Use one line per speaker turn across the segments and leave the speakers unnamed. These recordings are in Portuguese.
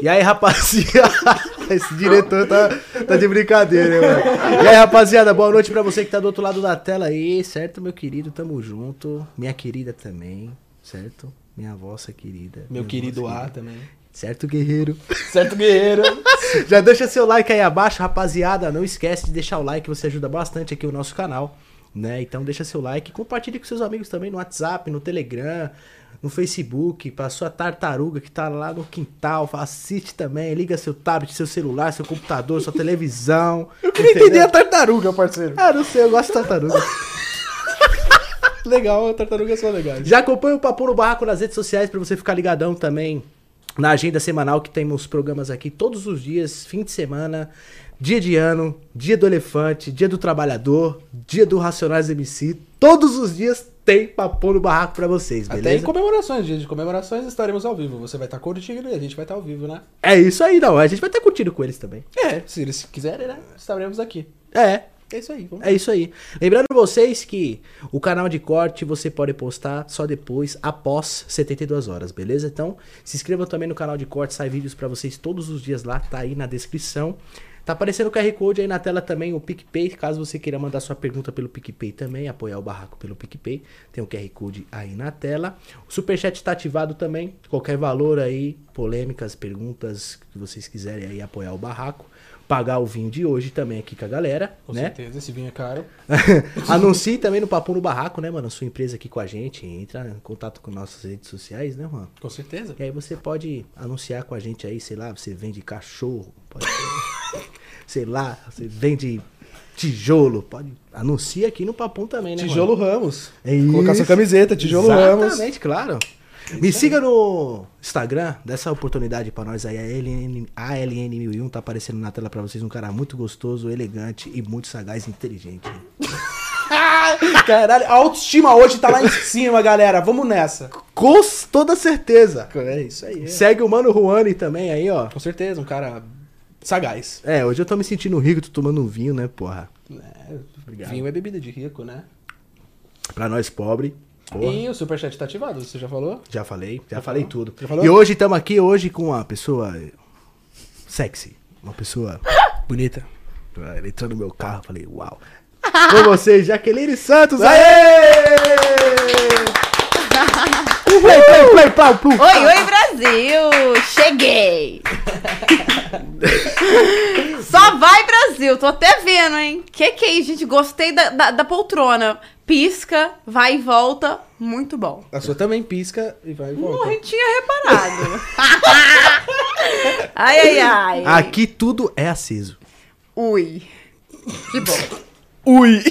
E aí, rapaziada? Esse diretor tá, tá de brincadeira, mano. E aí, rapaziada, boa noite pra você que tá do outro lado da tela aí, certo, meu querido? Tamo junto. Minha querida também, certo? Minha vossa querida.
Meu querido A
querida.
também.
Certo, guerreiro?
Certo, guerreiro.
Já deixa seu like aí abaixo, rapaziada. Não esquece de deixar o like, você ajuda bastante aqui o nosso canal, né? Então deixa seu like, compartilhe com seus amigos também no WhatsApp, no Telegram, no Facebook, pra sua tartaruga que tá lá no quintal, assiste também, liga seu tablet, seu celular, seu computador, sua televisão.
Eu queria entender a tartaruga, parceiro.
Ah, não sei, eu gosto de tartaruga.
Legal, tartarugas são legais.
Já acompanha o Papo no Barraco nas redes sociais pra você ficar ligadão também na agenda semanal que temos programas aqui todos os dias, fim de semana, dia de ano, dia do elefante, dia do trabalhador, dia do Racionais MC. Todos os dias tem Papo no Barraco pra vocês,
Até em
beleza?
comemorações, dia de comemorações, estaremos ao vivo. Você vai estar curtindo e a gente vai estar ao vivo, né?
É isso aí, não. A gente vai estar curtindo com eles também.
É, se eles quiserem, né? Estaremos aqui.
É,
É isso aí, vamos
É isso aí. Lembrando vocês que o canal de corte você pode postar só depois, após 72 horas, beleza? Então, se inscrevam também no canal de corte, sai vídeos pra vocês todos os dias lá, tá aí na descrição. Tá aparecendo o QR Code aí na tela também, o PicPay, caso você queira mandar sua pergunta pelo PicPay também, apoiar o barraco pelo PicPay, tem o QR Code aí na tela. O Superchat tá ativado também, qualquer valor aí, polêmicas, perguntas que vocês quiserem aí apoiar o barraco. Pagar o vinho de hoje também aqui com a galera,
Com
né?
certeza, esse vinho é caro.
Anuncie também no Papo no Barraco, né, mano? Sua empresa aqui com a gente. Entra em contato com nossas redes sociais, né, mano?
Com certeza.
E aí você pode anunciar com a gente aí, sei lá, você vende cachorro, pode sei lá, você vende tijolo, pode. Anuncia aqui no Papum também, né?
Tijolo
mano?
Ramos.
É
Colocar
isso.
sua camiseta, Tijolo Ramos.
Exatamente, claro. Me siga no Instagram, dá essa oportunidade pra nós aí. A ALN, ALN1001 tá aparecendo na tela pra vocês. Um cara muito gostoso, elegante e muito sagaz e inteligente.
Caralho, a autoestima hoje tá lá em cima, galera. Vamos nessa.
Com toda certeza.
É isso aí.
Segue o Mano Juani também aí, ó.
Com certeza, um cara sagaz.
É, hoje eu tô me sentindo rico, tô tomando um vinho, né, porra?
É,
Obrigado.
vinho é bebida de rico, né?
Pra nós pobre. Porra.
E o superchat tá ativado, você já falou?
Já falei, já,
Já
falei
falou?
tudo.
Já falou?
E hoje estamos aqui hoje com uma pessoa sexy, uma pessoa bonita. Ele entrou no meu carro, falei, uau. Com vocês, Jaqueline Santos, aê! Play, play, play, plu.
Oi, oi, Brasil! Cheguei! Só vai, Brasil! Tô até vendo, hein? Que que é isso, gente? Gostei da, da, da poltrona. Pisca, vai e volta. Muito bom.
A sua também pisca e vai e volta.
Morre, tinha reparado. ai, ai, ai.
Aqui tudo é aceso.
Ui. Que bom.
Ui!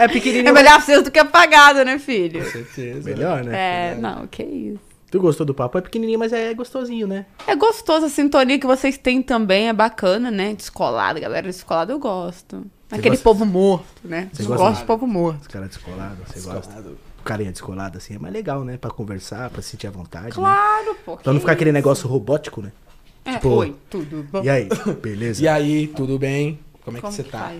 É pequenininho.
É melhor aceso do que apagado, né, filho?
Com certeza.
Melhor, né?
É, não, que isso.
Tu gostou do papo? É pequenininho, mas é gostosinho, né?
É gostoso a sintonia que vocês têm também, é bacana, né? Descolado, galera descolada eu gosto. Aquele
gosta-
povo morto, né?
Você gosta
gosto de povo morto.
Os caras descolados, você gosta. O carinha descolado, assim, é mais legal, né? Pra conversar, pra sentir a vontade, né?
Claro, pô.
Pra não
que
ficar aquele
isso.
negócio robótico, né?
É,
tipo,
Oi, tudo bom?
E aí, beleza?
E aí, tudo bem? Como é que
Como
você
que
tá?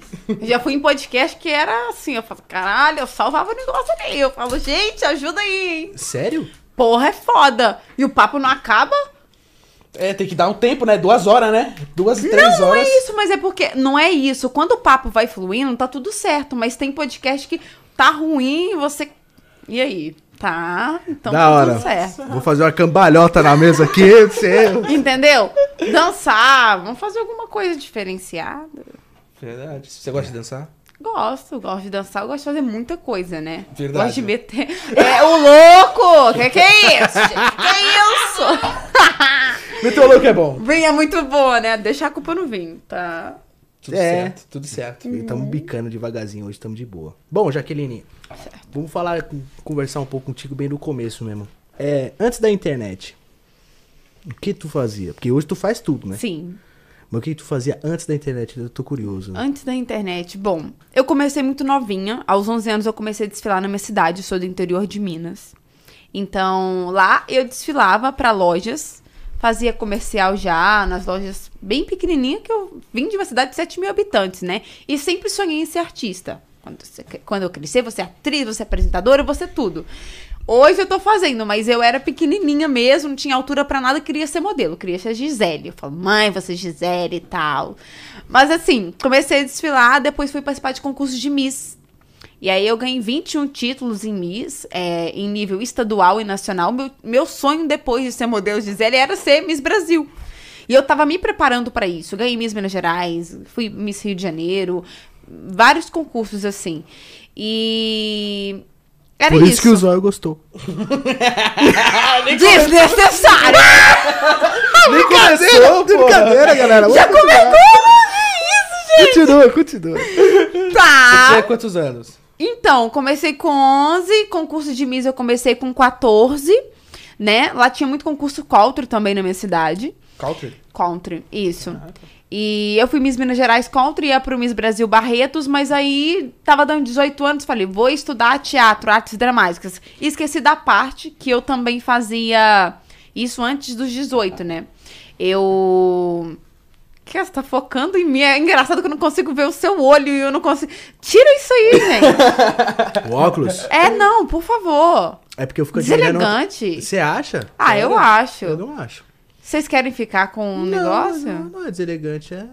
já fui em podcast que era assim, eu falo, caralho, eu salvava o negócio ali. Eu falo, gente, ajuda aí, hein?
Sério?
Porra, é foda. E o papo não acaba?
É, tem que dar um tempo, né? Duas horas, né? Duas, três
não
horas.
é isso, mas é porque. Não é isso. Quando o papo vai fluindo, tá tudo certo. Mas tem podcast que tá ruim, você. E aí? Tá, então
da
tá
hora.
tudo certo.
Vou fazer uma cambalhota na mesa aqui. Você...
Entendeu? Dançar, vamos fazer alguma coisa diferenciada.
Verdade. Você gosta de dançar?
Gosto, gosto de dançar, eu gosto de fazer muita coisa, né?
Verdade.
Gosto de meter. É o louco! Que que é isso? gente? Que é isso?
Meteu louco é bom.
Vinho é muito boa, né? Deixa a culpa no vinho, tá?
Tudo
É.
certo, tudo certo.
Estamos bicando devagarzinho hoje, estamos de boa. Bom, Jaqueline, vamos falar, conversar um pouco contigo bem no começo mesmo. É, antes da internet, o que tu fazia? Porque hoje tu faz tudo, né?
Sim.
Mas o que tu fazia antes da internet? Eu tô curioso. né?
Antes da internet, bom, eu comecei muito novinha. Aos 11 anos eu comecei a desfilar na minha cidade, eu sou do interior de Minas. Então, lá eu desfilava pra lojas, fazia comercial já nas lojas bem pequenininhas, que eu vim de uma cidade de 7 mil habitantes, né? E sempre sonhei em ser artista. Quando, você- quando eu crescer, você é atriz, você é apresentadora, você é tudo. Hoje eu tô fazendo, mas eu era pequenininha mesmo, não tinha altura pra nada, queria ser modelo, queria ser Gisele. Eu falo, mãe, você é Gisele e tal. Mas assim, comecei a desfilar, depois fui participar de concursos de Miss. E aí eu ganhei 21 títulos em Miss, é, em nível estadual e nacional. Meu, meu sonho depois de ser modelo Gisele era ser Miss Brasil. E eu tava me preparando pra isso. Ganhei Miss Minas Gerais, fui Miss Rio de Janeiro, vários concursos assim. E era
Por
isso.
isso que o Zóio gostou.
Desnecessário!
Nem começou.
Brincadeira, galera.
Já começou? Que isso,
Continua, continua.
gente?
Você
Tá.
tinha quantos anos?
Então, comecei com 11, concurso de Miss eu comecei com 14, né? Lá tinha muito concurso country também na minha cidade.
Country.
Country, isso. E eu fui Miss Minas Gerais Country, ia pro Miss Brasil Barretos, mas aí tava dando 18 anos, falei, vou estudar teatro, artes dramáticas. E esqueci da parte que eu também fazia isso antes dos 18, né? Eu... Que você tá focando em mim? É engraçado que eu não consigo ver o seu olho e eu não consigo... Tira isso aí, gente!
O óculos?
é, não, por favor.
É porque eu fico
Deselegante.
Você acha?
Ah, eu
Eu
acho.
não acho.
Vocês querem ficar com um
Não,
negócio?
Não, não é deselegante, é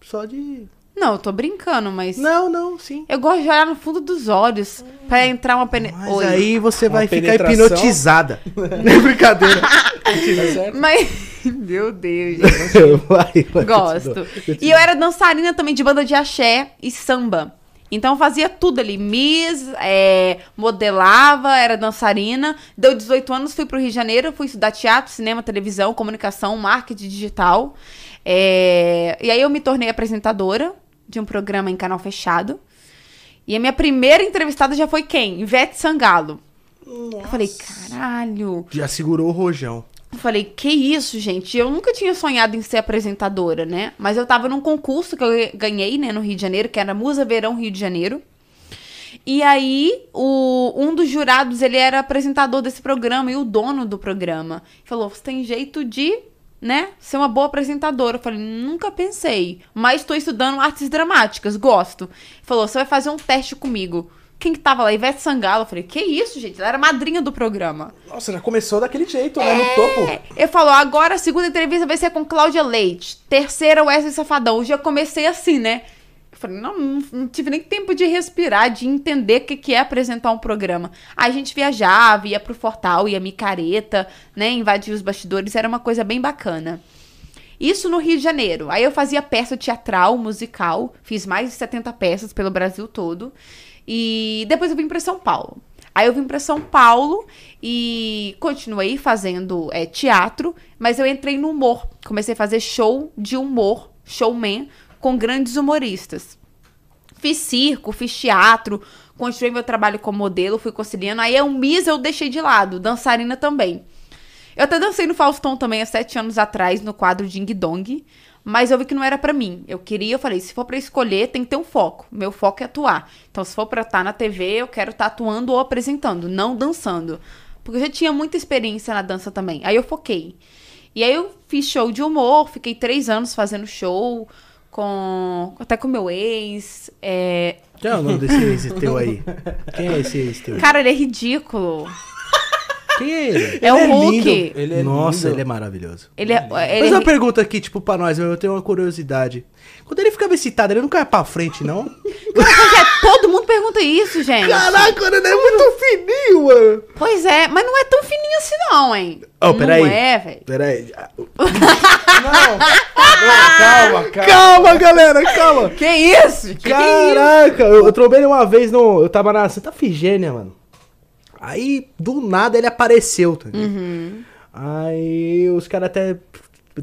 só de.
Não, eu tô brincando, mas...
Não, não, sim.
Eu gosto de olhar no fundo dos olhos pra entrar uma pene...
Mas
Oi.
aí você
Uma
vai ficar
penetração.
hipnotizada. Não é brincadeira.
Mas... Meu Deus, gente.
vai, vai,
Gosto. E eu era dançarina também de banda de axé e samba. Então eu fazia tudo ali. Miss, é, modelava, era dançarina. Deu 18 anos, fui pro Rio de Janeiro, fui estudar teatro, cinema, televisão, comunicação, marketing digital. É, e aí eu me tornei apresentadora de um programa em canal fechado. E a minha primeira entrevistada já foi quem? Ivete Sangalo. Eu falei, caralho.
Já segurou o rojão.
Eu falei, que isso, gente? Eu nunca tinha sonhado em ser apresentadora, né? Mas eu tava num concurso que eu ganhei, né, no Rio de Janeiro, que era Musa Verão Rio de Janeiro. E aí, o, um dos jurados, ele era apresentador desse programa e o dono do programa. Falou, você tem jeito de, né, ser uma boa apresentadora. Eu falei, nunca pensei, mas estou estudando artes dramáticas, gosto. Falou, você vai fazer um teste comigo. Quem que tava lá? Ivete Sangalo. Eu falei, que isso, gente? Ela era madrinha do programa.
Nossa, já começou daquele jeito, né? No topo.
Ele falou, agora a segunda entrevista vai ser com Cláudia Leite. Terceira, Wesley Safadão. Eu já comecei assim, né? Eu falei, não, não, tive nem tempo de respirar, de entender o que, que é apresentar um programa. Aí a gente viajava, ia pro Fortal, ia micareta, né? Invadia os bastidores, era uma coisa bem bacana. Isso no Rio de Janeiro. Aí eu fazia peça teatral, musical, fiz mais de 70 peças pelo Brasil todo. E depois eu vim para São Paulo. Aí eu vim para São Paulo e continuei fazendo é, teatro, mas eu entrei no humor. Comecei a fazer show de humor, showman, com grandes humoristas. Fiz circo, fiz teatro, continuei meu trabalho como modelo, fui conciliando. Aí o Miss eu deixei de lado, dançarina também. Eu até dancei no Faustão também há sete anos atrás, no quadro Ding Dong. Mas eu vi que não era pra mim. Eu queria, eu falei, se for pra escolher, tem que ter um foco. Meu foco é atuar. Então, se for pra estar na TV, eu quero estar atuando ou apresentando, não dançando. Porque eu já tinha muita experiência na dança também. Aí eu foquei. E aí eu fiz show de humor, fiquei três anos fazendo show com. até com meu ex. É...
Quem é o nome desse ex teu aí? Quem é esse ex teu?
Cara, ele é ridículo.
Quem é ele?
É o
é
Hulk.
lindo. Ele é
Nossa,
lindo.
ele é maravilhoso.
Ele é.
Mas
Ele
uma
é...
pergunta aqui, tipo, pra nós, eu tenho uma curiosidade. Quando ele ficava excitado, ele não caia pra frente, não?
Pois é, todo mundo pergunta isso, gente.
Caraca, ele é muito fininho, mano.
Pois é, mas não é tão fininho assim, não, hein?
Ô, peraí.
Não é, velho.
Pera aí.
Não, calma, calma.
Calma, galera, calma.
Que isso? Que que é isso?
Caraca, eu, eu trombei ele uma vez no. Eu tava na Santa Figênia, mano. Aí, do nada, ele apareceu, tá ligado?
Uhum.
Aí os caras até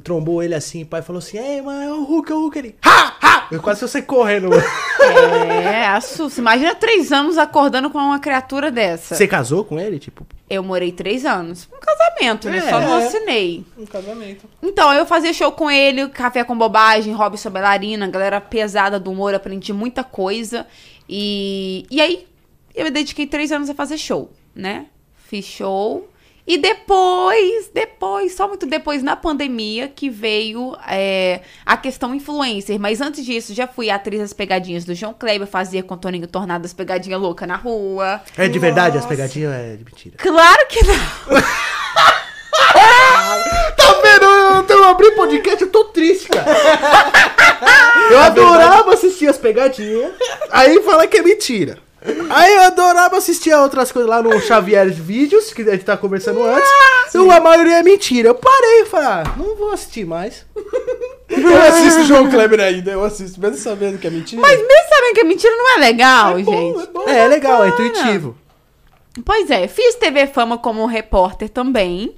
trombou ele assim, pai falou assim, ei, mano, é o Hulk, é o Hulk. Ele, ha, ha! Eu quase saí correndo, mano.
É, assusta. Imagina três anos acordando com uma criatura dessa.
Você casou com ele, tipo?
Eu morei três anos. Um casamento, né?
É.
Só não assinei.
Um casamento.
Então, eu fazia show com ele, Café com Bobagem, Robson Bailarina, galera pesada do humor, aprendi muita coisa. E, e aí, eu me dediquei três anos a fazer show, né? Fiz show E depois, depois, só muito depois, na pandemia, que veio é, a questão influencer. Mas antes disso, já fui atriz das pegadinhas do João Kleber, fazia com o Toninho Tornado as pegadinhas loucas na rua.
É de verdade as pegadinhas? É de mentira.
Claro que não!
Tá vendo? Eu, eu abri podcast, eu tô triste, cara. Eu adorava assistir as pegadinhas. Aí fala que é mentira. Aí eu adorava assistir a outras coisas lá no Xavier Vídeos, que a gente tá conversando antes. Então a maioria é mentira. Eu parei e falei, ah, não vou assistir mais.
Eu assisto o João Kleber ainda, eu assisto, mesmo sabendo que é mentira.
Mas mesmo sabendo que é mentira, não é legal,
é bom,
gente.
é bom.
É, é legal, é intuitivo.
Pois é, fiz TV Fama como repórter também.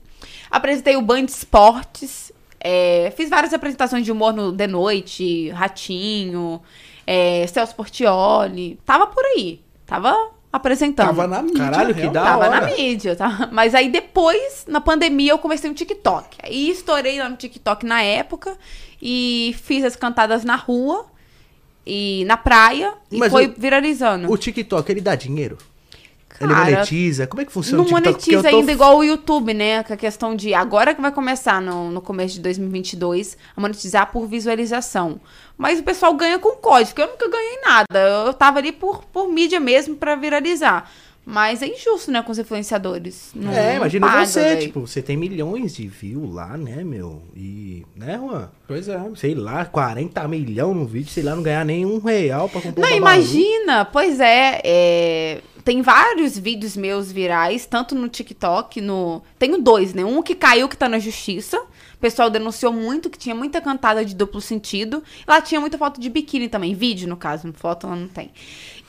Apresentei o Band Esportes. é, fiz várias apresentações de humor no The Noite, Ratinho, é, Celso Portioli. Tava por aí. Tava apresentando.
Tava na mídia.
Caralho, que da
Tava
hora.
na mídia, tá? Mas aí depois, na pandemia, eu comecei no TikTok. Aí estourei lá no TikTok na época e fiz as cantadas na rua e na praia e
Mas
foi
o-
viralizando.
O TikTok, ele dá dinheiro? Ele
Cara,
monetiza? Como é que funciona
Não
o TikTok? Eu
monetiza
tô-
ainda igual o YouTube, né? Com a questão de agora que vai começar no, no começo de 2022 a monetizar por visualização. Mas o pessoal ganha com código, que eu nunca ganhei nada. Eu tava ali por, por mídia mesmo pra viralizar. Mas é injusto, né, com os influenciadores. Não,
É,
não
imagina
paga,
você, tipo, você tem milhões de views lá, né, meu? E, né, Juan?
Pois é.
Sei lá, 40 milhões no vídeo, sei lá, não ganhar nenhum real pra comprar
Não,
um
imagina, pois é, é, tem vários vídeos meus virais, tanto no TikTok, no. Tenho dois, né? Um que caiu que tá na justiça. O pessoal denunciou muito que tinha muita cantada de duplo sentido. Lá tinha muita foto de biquíni também, vídeo no caso, foto lá não tem.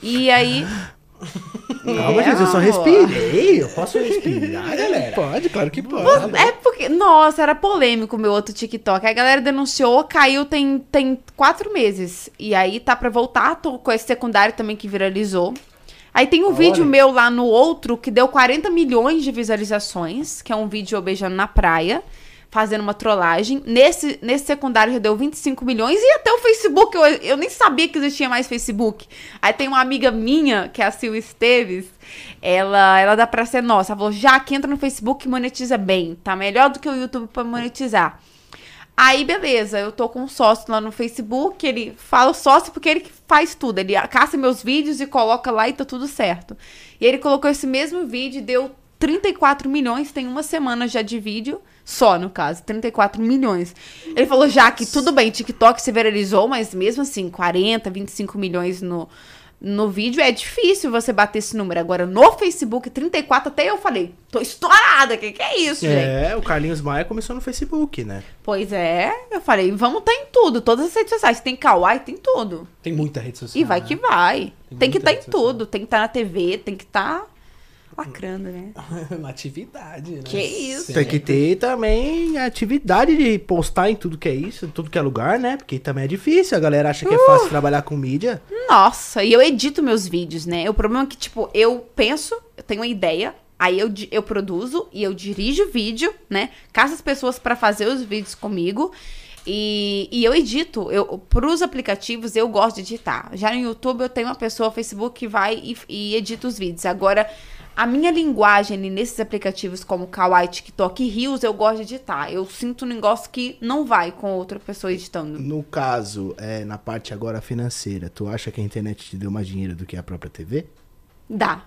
E aí.
Calma,
É,
gente, eu só respirei. Eu posso respirar, galera?
Pode, claro que pode.
É porque, nossa, era polêmico o meu outro TikTok. A galera denunciou, caiu tem, tem quatro meses. E aí tá pra voltar, tô com esse secundário também que viralizou. Aí tem um vídeo meu lá no outro que deu 40 milhões de visualizações, que é um vídeo eu beijando na praia, fazendo uma trollagem. Nesse, nesse secundário já deu 25 milhões e até o Facebook, eu, eu nem sabia que existia mais Facebook. Aí tem uma amiga minha, que é a Sil Esteves, ela, ela dá pra ser nossa. Ela falou, já que entra no Facebook monetiza bem, tá melhor do que o YouTube pra monetizar. Aí, beleza, eu tô com um sócio lá no Facebook, ele fala sócio porque ele faz tudo. Ele caça meus vídeos e coloca lá e tá tudo certo. E ele colocou esse mesmo vídeo e deu 34 milhões, tem uma semana já de vídeo, só no caso, 34 milhões. Ele falou, já que tudo bem, TikTok se viralizou, mas mesmo assim, 40, 25 milhões no, no vídeo é difícil você bater esse número. Agora, no Facebook, 34, até eu falei, tô estourada, que que é isso, gente?
É, o Carlinhos Maia começou no Facebook, né?
Pois é, eu falei, vamos tá em tudo, todas as redes sociais. Tem Kawaii, tem tudo.
Tem muita rede social.
E vai
né?
que vai.
Tem
Tem, que estar em
rede social.
tudo, tem que estar na TV, tem que estar lacrando, né?
Na atividade, né?
Que isso.
Tem que ter também a atividade de postar em tudo que é isso, em tudo que é lugar, né? Porque também é difícil. A galera acha que é
Uh!
fácil trabalhar com mídia.
Nossa, e eu edito meus vídeos, né? O problema é que, tipo, eu penso, eu tenho uma ideia, aí eu, eu produzo e eu dirijo o vídeo, né? Caço as pessoas pra fazer os vídeos comigo. E, e eu edito, eu, pros aplicativos eu gosto de editar. Já no YouTube eu tenho uma pessoa, Facebook, que vai e, e edita os vídeos. Agora, a minha linguagem nesses aplicativos como Kawaii, TikTok e Reels, eu gosto de editar. Eu sinto um negócio que não vai com outra pessoa editando.
No caso, é, na parte agora financeira, tu acha que a internet te deu mais dinheiro do que a própria TV?
Dá.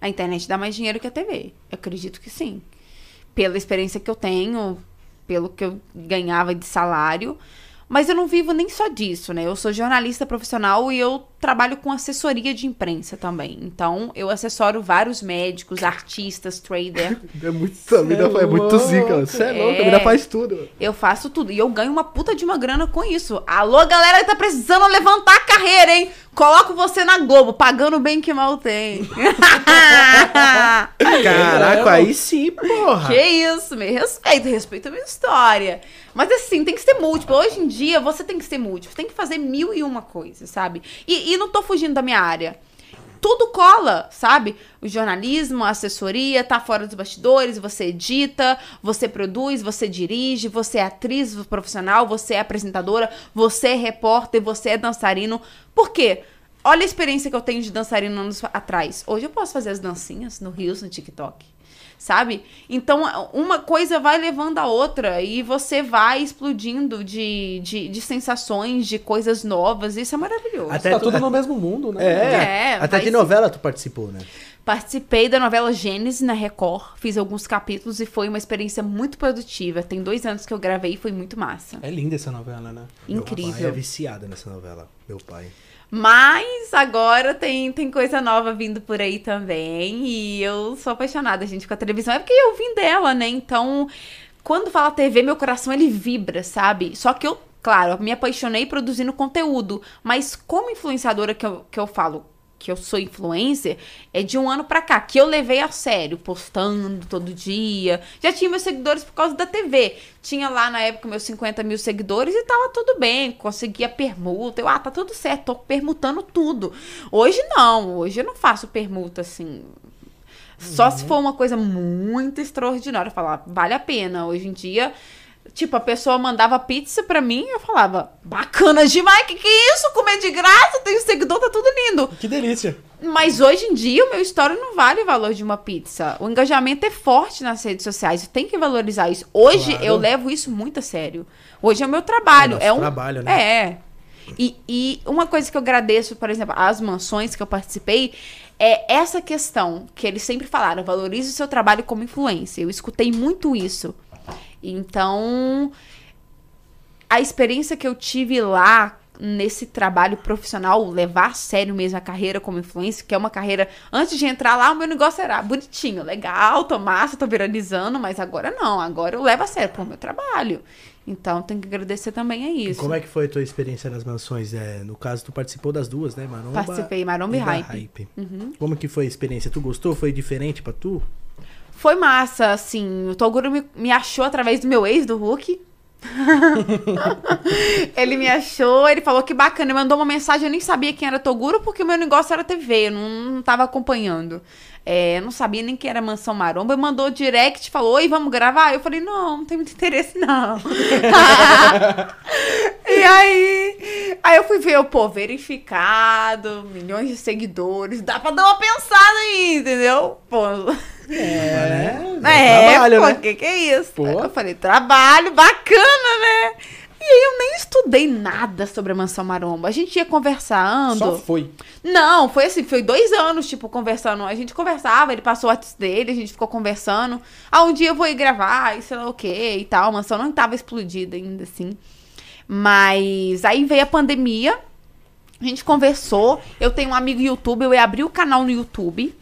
A internet dá mais dinheiro que a TV. Eu acredito que sim. Pela experiência que eu tenho, pelo que eu ganhava de salário. Mas eu não vivo nem só disso, né? Eu sou jornalista profissional e eu trabalho com assessoria de imprensa também. Então, eu assessoro vários médicos, artistas, trader.
É muito, a
mina- é muito zica,
Você é
louco, a mina faz
tudo.
Eu faço tudo. E eu ganho uma puta de uma grana com isso. Alô, galera que tá precisando levantar a carreira, hein? Coloco você na Globo, pagando bem que mal tem.
Caraca, aí sim, porra.
Que isso, me respeita, respeita a minha história. Mas assim, tem que ser múltiplo. Hoje em dia, você tem que ser múltiplo. Tem que fazer mil e uma coisas, sabe? E, e não tô fugindo da minha área. Tudo cola, sabe? O jornalismo, a assessoria, tá fora dos bastidores, você edita, você produz, você dirige, você é atriz profissional, você é apresentadora, você é repórter, você é dançarino. Por quê? Olha a experiência que eu tenho de dançarino anos atrás. Hoje eu posso fazer as dancinhas no Rios, no TikTok. Sabe? Então, uma coisa vai levando a outra e você vai explodindo de, de, de sensações, de coisas novas. Isso é maravilhoso.
Até
tá
tu-
tudo no mesmo mundo, né?
É,
É,
até de novela tu participou, né?
Participei da novela Gênesis na Record, fiz alguns capítulos e foi uma experiência muito produtiva. Tem dois anos que eu gravei e foi muito massa.
É linda essa novela, né?
Meu pai é
Incrível.
viciado nessa novela, meu pai.
Mas agora tem, tem coisa nova vindo por aí também. E eu sou apaixonada, gente, com a televisão. É porque eu vim dela, né? Então, quando fala TV, meu coração ele vibra, sabe? Só que eu, claro, me apaixonei produzindo conteúdo. Mas como influenciadora que eu, que eu falo que eu sou influencer, é de um ano pra cá, que eu levei a sério, postando todo dia. Já tinha meus seguidores por causa da TV. Tinha lá na época meus 50 mil seguidores e tava tudo bem, conseguia permuta. Eu, ah, tá tudo certo, tô permutando tudo. Hoje não, hoje eu não faço permuta assim. Só se for uma coisa muito extraordinária, falar, vale a pena. Hoje em dia, tipo, a pessoa mandava pizza pra mim, eu falava, bacana demais, que que é isso? Comer de graça, tenho seguidor, tá tudo lindo.
Que delícia.
Mas hoje em dia o meu story não vale o valor de uma pizza. O engajamento é forte nas redes sociais. Tem que valorizar isso. Hoje
Claro.
eu levo isso muito a sério. Hoje é o meu trabalho.
É
É, um
trabalho, né?
É. E, e uma coisa que eu agradeço, por exemplo, as mansões que eu participei, é essa questão que eles sempre falaram: valorize o seu trabalho como influência. Eu escutei muito isso. Então, a experiência que eu tive lá nesse trabalho profissional, levar a sério mesmo a carreira como influencer, que é uma carreira. Antes de entrar lá, o meu negócio era bonitinho, legal, tô massa, tô viralizando, mas agora não, agora eu levo a sério pro meu trabalho. Então tem que agradecer também a
E
isso.
como é que foi a tua experiência nas mansões? É, no caso, tu participou das duas, né? Maromba
Participei, Maromba e
da
Hype. Uhum.
Como que foi a experiência? Tu gostou? Foi diferente pra tu?
Foi massa, assim. O Toguro me, me achou através do meu ex, do Hulk. ele me achou, ele falou que bacana, ele mandou uma mensagem, eu nem sabia quem era Toguro, porque o meu negócio era TV, eu não, não tava acompanhando. É, eu não sabia nem quem era Mansão Maromba, ele mandou direct, falou, oi, vamos gravar? Eu falei, não, não tem muito interesse, não. e aí, aí eu fui ver, eu, pô, verificado, milhões de seguidores, dá pra dar uma pensada aí, entendeu? Pô,
É,
é,
trabalho,
pô,
né?
que que é isso?
Pô.
Eu falei, trabalho, bacana, né? E aí eu nem estudei nada sobre a Mansão Maromba. A gente ia conversando.
Só foi.
Não, foi assim, foi dois anos, tipo, conversando. A gente conversava, ele passou o WhatsApp dele, a gente ficou conversando. Ah, um dia eu vou ir gravar, e sei lá o quê e tal. A mansão não tava explodida ainda, assim. Mas aí veio a pandemia, a gente conversou. Eu tenho um amigo YouTube, eu ia abrir o canal no YouTube.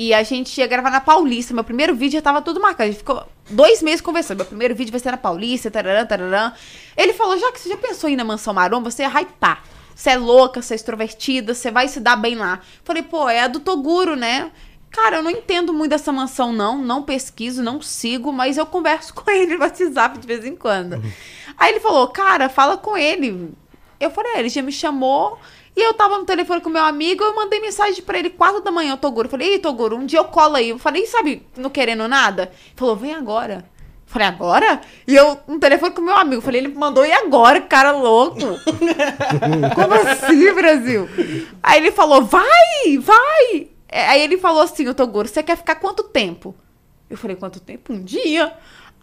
E a gente ia gravar na Paulista. Meu primeiro vídeo já tava tudo marcado. A gente ficou dois meses conversando. Meu primeiro vídeo vai ser na Paulista, tararã, tararã. Ele falou, já que você já pensou em ir na Mansão Maromba, você ia hypar. Você é louca, você é extrovertida, você vai se dar bem lá. Falei, pô, é a do Toguro, né? Cara, eu não entendo muito dessa mansão, não. Não pesquiso, não sigo, mas eu converso com ele no WhatsApp de vez em quando. Aí ele falou, cara, fala com ele. Eu falei, "É, ele já me chamou. E eu tava no telefone com meu amigo, eu mandei mensagem pra ele quatro da manhã, Toguro. Eu falei, ei, Toguro, um dia eu colo aí. Eu falei, sabe, não querendo nada? Ele falou, vem agora. Eu falei, agora? E eu no telefone com meu amigo. Eu falei, ele mandou e agora, cara louco. Como assim, Brasil? Aí ele falou, vai, vai. É, Aí ele falou assim, o Toguro, você quer ficar quanto tempo? Eu falei, quanto tempo? Um dia.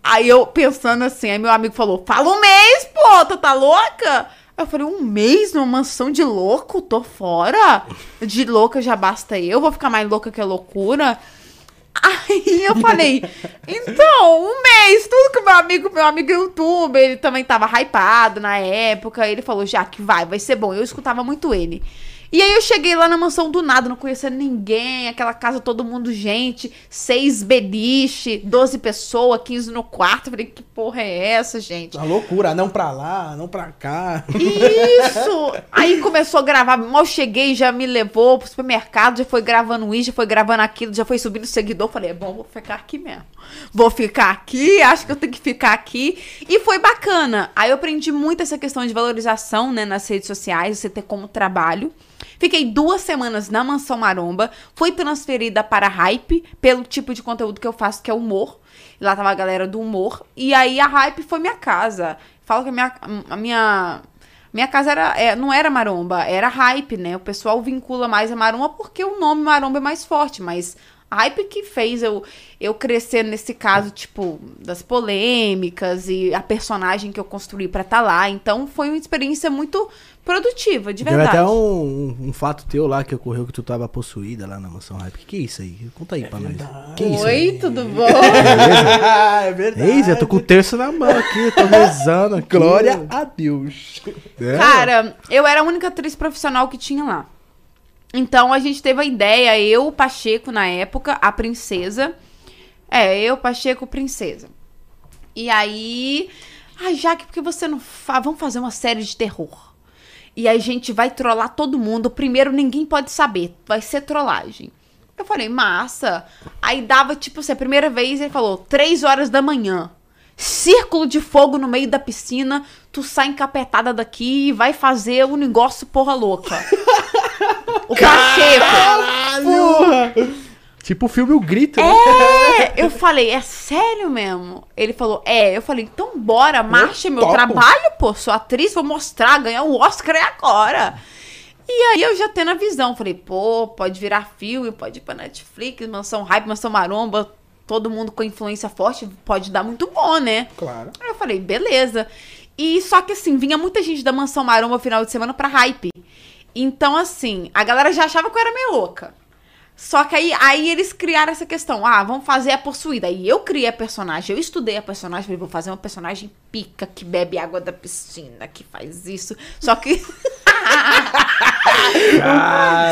Aí eu pensando assim, aí meu amigo falou, fala um mês, pô, tu tá louca? Eu falei, um mês numa mansão de louco? Tô fora. De louca já basta eu, vou ficar mais louca que a loucura. Aí eu falei, então, um mês, tudo que meu amigo, meu amigo youtuber, ele também tava hypado na época. Ele falou, já que vai, vai ser bom. Eu escutava muito ele. E aí eu cheguei lá na mansão do nada, não conhecia ninguém, aquela casa, todo mundo, gente, seis beliche, 12 pessoas, 15 no quarto. Falei, que porra é essa, gente?
Uma loucura, não pra lá, não pra cá.
Isso! Aí começou a gravar, mal cheguei, já me levou pro supermercado, já foi gravando isso, já foi gravando aquilo, já foi subindo seguidor. Falei, é bom, vou ficar aqui mesmo. Vou ficar aqui, acho que eu tenho que ficar aqui. E foi bacana. Aí eu aprendi muito essa questão de valorização, né, nas redes sociais, você ter como trabalho. Fiquei duas semanas na Mansão Maromba, fui transferida para Hype, pelo tipo de conteúdo que eu faço, que é humor. Lá tava a galera do humor. E aí a Hype foi minha casa. Falo que a minha, a minha, minha casa era, é, não era Maromba, era Hype, né? O pessoal vincula mais a Maromba porque o nome Maromba é mais forte, mas hype que fez eu, eu crescer nesse caso, tipo, das polêmicas e a personagem que eu construí pra estar lá. Então foi uma experiência muito produtiva, de
Teve
verdade.
até um, um fato teu lá que ocorreu que tu tava possuída lá na mansão hype. Que que é isso aí? Conta aí pra nós. Que isso aí?
Oi, tudo bom?
é verdade.
Eis, eu tô com o terço na mão aqui, tô rezando aqui.
Glória a Deus.
É.
Cara, eu era a única atriz profissional que tinha lá. Então a gente teve a ideia, eu, o Pacheco na época, a princesa. É, eu, Pacheco, princesa. E aí. Ai, Jaque, por que você não faz. Vamos fazer uma série de terror. E a gente vai trollar todo mundo. Primeiro, ninguém pode saber. Vai ser trollagem. Eu falei, massa. Aí dava, tipo assim, a primeira vez ele falou, três horas da manhã. Círculo de fogo no meio da piscina, tu sai encapetada daqui e vai fazer um negócio porra louca. o Pacheco.
Caralho!
Tipo o filme O Grito, né?
É, eu falei, é sério mesmo? Ele falou, é. Eu falei, então bora, marcha, é meu
topo.
trabalho, pô. Sou atriz, vou mostrar, ganhar o Oscar é agora. E aí eu já tendo a visão, falei, pô, pode virar filme, pode ir pra Netflix, Mansão Hype, Mansão Maromba, todo mundo com influência forte, pode dar muito bom, né?
Claro.
Aí eu falei, beleza. E só que assim, vinha muita gente da Mansão Maromba final de semana pra hype. Então, assim, a galera já achava que eu era meio louca. Só que aí, aí eles criaram essa questão. Ah, vamos fazer a possuída. Aí eu criei a personagem, eu estudei a personagem, falei, vou fazer uma personagem pica, que bebe água da piscina, que faz isso. Só que.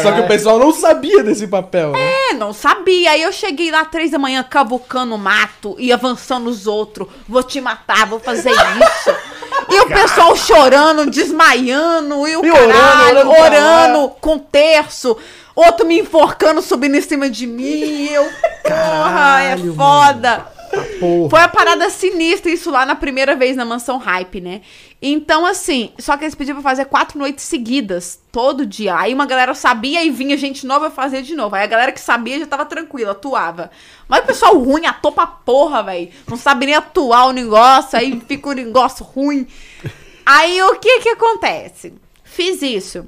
Só que o pessoal não sabia desse papel, né?
É, não sabia. Aí eu cheguei lá três da manhã cavucando o mato e avançando os outros. Vou te matar, vou fazer isso. E o pessoal chorando, desmaiando, e o
E orando,
caralho,
orando pra
orando, com terço. Outro me enforcando, subindo em cima de mim. Eu, porra, é
Caralho,
foda.
Porra.
Foi a parada sinistra isso lá na primeira vez na mansão hype, né? Então, assim, só que eles pediam pra fazer quatro noites seguidas, todo dia. Aí uma galera sabia e vinha gente nova fazer de novo. Aí a galera que sabia já tava tranquila, atuava. Mas o pessoal ruim, atua pra porra, velho. Não sabe nem atuar o negócio, aí fica o negócio ruim. Aí o que que acontece? Fiz isso.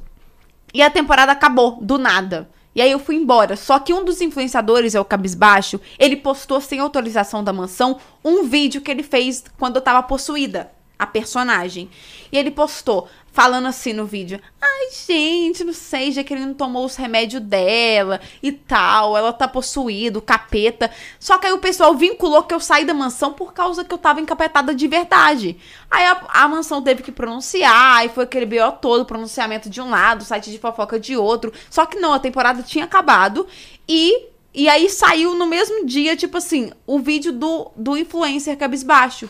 E a temporada acabou, do nada. E aí eu fui embora. Só que um dos influenciadores, é o Cabisbaixo, ele postou sem autorização da mansão um vídeo que ele fez quando eu tava possuída, a personagem. E ele postou, falando assim no vídeo: Ai, gente, não sei, já que ele não tomou os remédios dela e tal, ela tá possuída, capeta. Só que aí o pessoal vinculou que eu saí da mansão por causa que eu tava encapetada de verdade. Aí a, a mansão teve que pronunciar, aí foi aquele BO todo, pronunciamento de um lado, site de fofoca de outro. Só que não, a temporada tinha acabado e. E aí saiu no mesmo dia, tipo assim, o vídeo do, do influencer cabisbaixo.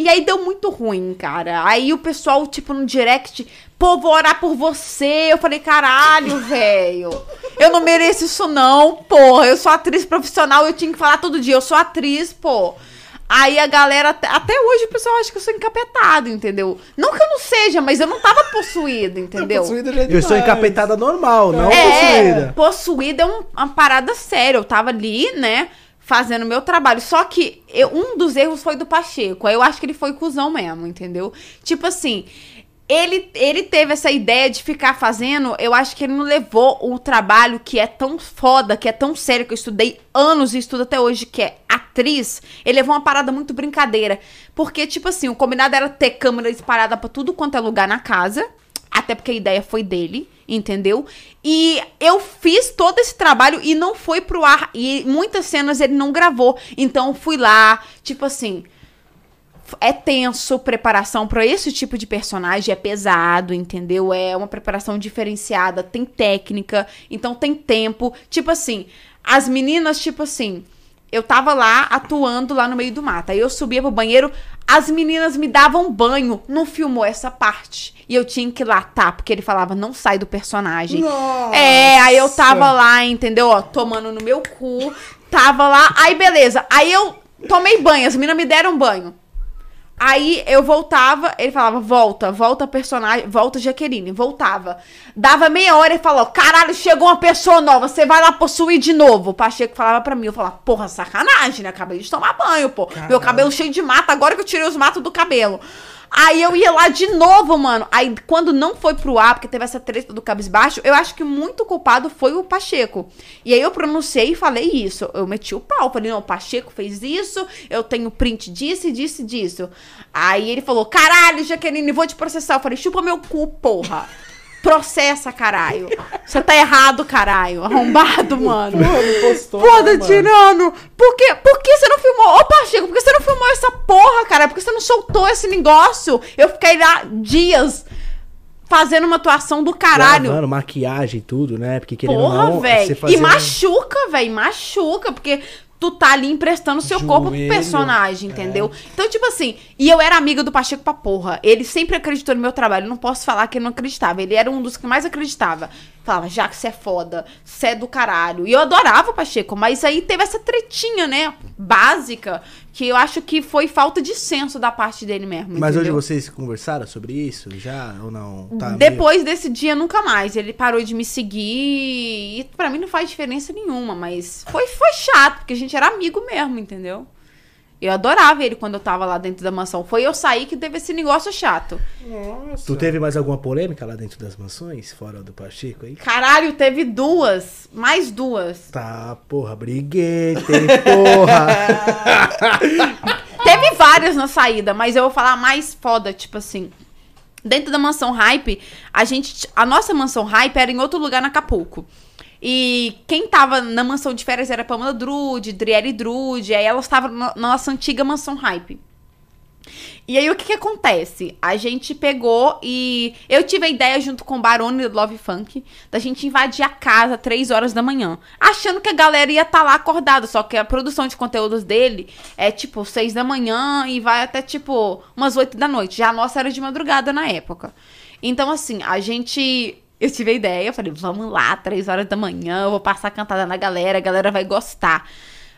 E aí deu muito ruim, cara. Aí o pessoal, tipo, no direct, pô, vou orar por você. Eu falei, caralho, velho. Eu não mereço isso, não, porra. Eu sou atriz profissional, eu tinha que falar todo dia, eu sou atriz, pô. Aí a galera, até- hoje o pessoal acha que eu sou encapetado, entendeu? Não que eu não seja, mas eu não tava possuída, entendeu?
Possuída já é
Eu sou encapetada normal, não
É,
possuída.
possuída é um- uma parada séria. Eu tava ali, né, fazendo meu trabalho. Só que eu- um dos erros foi do Pacheco. Aí eu acho que ele foi cuzão mesmo, entendeu? Tipo assim. Ele, ele teve essa ideia de ficar fazendo, eu acho que ele não levou o trabalho que é tão foda, que é tão sério, que eu estudei anos e estudo até hoje, que é atriz. Ele levou uma parada muito brincadeira. Porque, tipo assim, o combinado era ter câmera espalhada pra tudo quanto é lugar na casa. Até porque a ideia foi dele, entendeu? E eu fiz todo esse trabalho e não foi pro ar. E muitas cenas ele não gravou. Então fui lá, tipo assim. É tenso preparação pra esse tipo de personagem, é pesado, entendeu? É uma preparação diferenciada, tem técnica, então tem tempo. Tipo assim, as meninas, tipo assim, eu tava lá atuando lá no meio do mato. Aí eu subia pro banheiro, as meninas me davam banho, não filmou essa parte. E eu tinha que ir lá, tá? Porque ele falava, não sai do personagem.
Nossa.
É, aí eu tava lá, entendeu? Ó, tomando no meu cu. Tava lá, aí beleza. Aí eu tomei banho, as meninas me deram banho. Aí eu voltava, ele falava, volta, volta personagem, volta Jaqueline, voltava. Dava meia hora e falou, caralho, chegou uma pessoa nova, você vai lá possuir de novo. O Pacheco falava pra mim, eu falava, porra, sacanagem, né? Acabei de tomar banho, pô. Meu cabelo cheio de mata, agora que eu tirei os matos do cabelo. Aí eu ia lá de novo, mano. Aí quando não foi pro ar, porque teve essa treta do cabisbaixo, eu acho que muito culpado foi o Pacheco. E aí eu pronunciei e falei isso. Eu meti o pau. Falei, não, o Pacheco fez isso, eu tenho print disso e disso disso. Aí ele falou, caralho, Jaqueline, vou te processar. Eu falei, chupa meu cu, porra. Processa, caralho. Você tá errado, caralho. Arrombado, mano.
Não postou. Né,
tá tirando. Por quê? Por que você não filmou? Ô, Pacheco, por que você não filmou essa porra, cara? Por que você não soltou esse negócio? Eu fiquei lá dias fazendo uma atuação do caralho.
Gravando, maquiagem e tudo, né? Porque querendo
Porra, velho.
fazer
E
um-
machuca, velho. Machuca, porque tu tá ali emprestando seu corpo pro
Joelho,
personagem, entendeu? Então, tipo assim, e eu era amiga do Pacheco pra porra. Ele sempre acreditou no meu trabalho. Não posso falar que ele não acreditava. Ele era um dos que mais acreditava. Falava, já que você é foda, você é do caralho. E eu adorava o Pacheco, mas aí teve essa tretinha, né? Básica, que eu acho que foi falta de senso da parte dele mesmo.
Mas hoje
entendeu?
vocês conversaram sobre isso já ou não? Tá meio-
Depois desse dia, nunca mais. Ele parou de me seguir. E pra mim não faz diferença nenhuma, mas foi, foi chato, porque a gente era amigo mesmo, entendeu? Eu adorava ele quando eu tava lá dentro da mansão. Foi eu sair que teve esse negócio chato.
Nossa.
Tu teve mais alguma polêmica lá dentro das mansões, fora do Pacheco aí?
Caralho, teve duas. Mais duas.
Tá, porra, briguei, tem porra.
Teve várias na saída, mas eu vou falar mais foda, tipo assim. Dentro da mansão Hype, a gente. A nossa mansão Hype era em outro lugar na Acapulco. E quem tava na mansão de férias era Pamela Drude, Driele Drude, aí elas estavam na nossa antiga mansão Hype. E aí o que que acontece? A gente pegou e eu tive a ideia junto com o Barone do Love Funk da gente invadir a casa três horas da manhã, achando que a galera ia estar lá acordada, só que a produção de conteúdos dele é tipo seis da manhã e vai até tipo umas oito da noite. Já a nossa era de madrugada na época. Então assim, a gente eu tive a ideia, eu falei, vamos lá, três horas da manhã, eu vou passar cantada na galera, a galera vai gostar.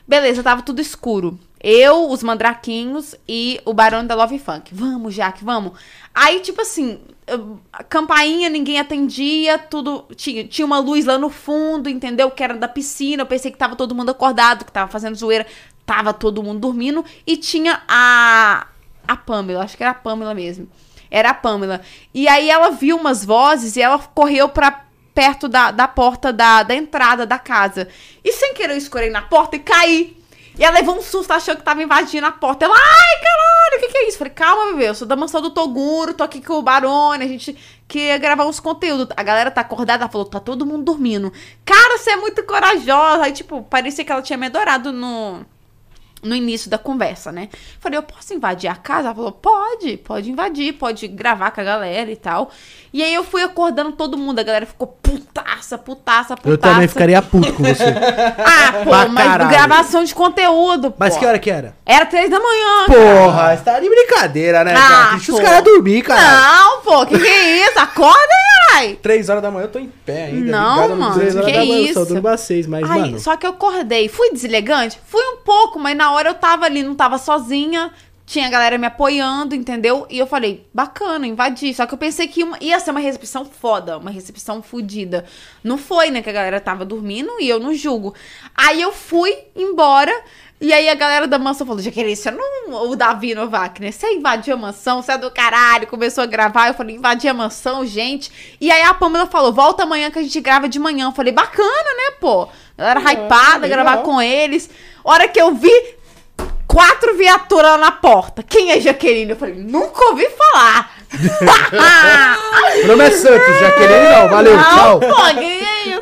Beleza, tava tudo escuro. Eu, os mandraquinhos e o barão da Love Funk. Vamos, Jaque, vamos. Aí, tipo assim, campainha, ninguém atendia, tudo. Tinha, tinha uma luz lá no fundo, entendeu? Que era da piscina. Eu pensei que tava todo mundo acordado, que tava fazendo zoeira. Tava todo mundo dormindo. E tinha a. A Pamela, acho que era a Pamela mesmo. Era a Pamela. E aí ela viu umas vozes e ela correu pra perto da, da porta da, da entrada da casa. E sem querer eu escorei na porta e caí. E ela levou um susto, achou que tava invadindo a porta. Ela, ai, caralho, o que, que é isso? Falei, calma, bebê, eu sou da mansão do Toguro, tô aqui com o Barone, a gente queria gravar uns conteúdos. A galera tá acordada, falou, tá todo mundo dormindo. Cara, você é muito corajosa. Aí, tipo, parecia que ela tinha me adorado no no início da conversa, né? Falei, eu posso invadir a casa? Ela falou, pode, pode invadir, pode gravar com a galera e tal. E aí eu fui acordando todo mundo, a galera ficou putaça, putaça, putaça.
Eu também ficaria puto com você.
Ah, pô,
Pra
mas
caralho.
gravação de conteúdo, pô.
Mas que hora que era?
Era três da manhã.
Porra, você tá de brincadeira, né,
Ah,
cara? Deixa os
pô.
caras dormir, cara.
Não, pô, que que é isso? Acorda, ai.
Três horas da manhã eu tô em pé ainda.
Não, mano.
Três horas
que
da manhã, eu só
isso?
durmo às seis, mas,
Ai,
mano...
só que eu acordei. Fui deselegante? Fui um pouco, mas na hora eu tava ali, não tava sozinha. Tinha a galera me apoiando, entendeu? E eu falei, bacana, invadi. Só que eu pensei que uma- ia ser uma recepção foda, uma recepção fodida. Não foi, né? Que a galera tava dormindo e eu não julgo. Aí eu fui embora. E aí a galera da mansão falou, Jaqueline, você não... O Davi Novak, né? Você invadiu a mansão, você é do caralho. Começou a gravar, eu falei, invadi a mansão, gente. E aí a Pamela falou, volta amanhã que a gente grava de manhã. Eu falei, bacana, né, pô? Galera
É,
hypada,
legal.
gravar com eles. Hora que eu vi, quatro viaturas lá na porta. Quem é Jaqueline? Eu falei, nunca ouvi falar.
Nome é Santos, Jaqueline não, valeu,
não,
tchau.
pô, é?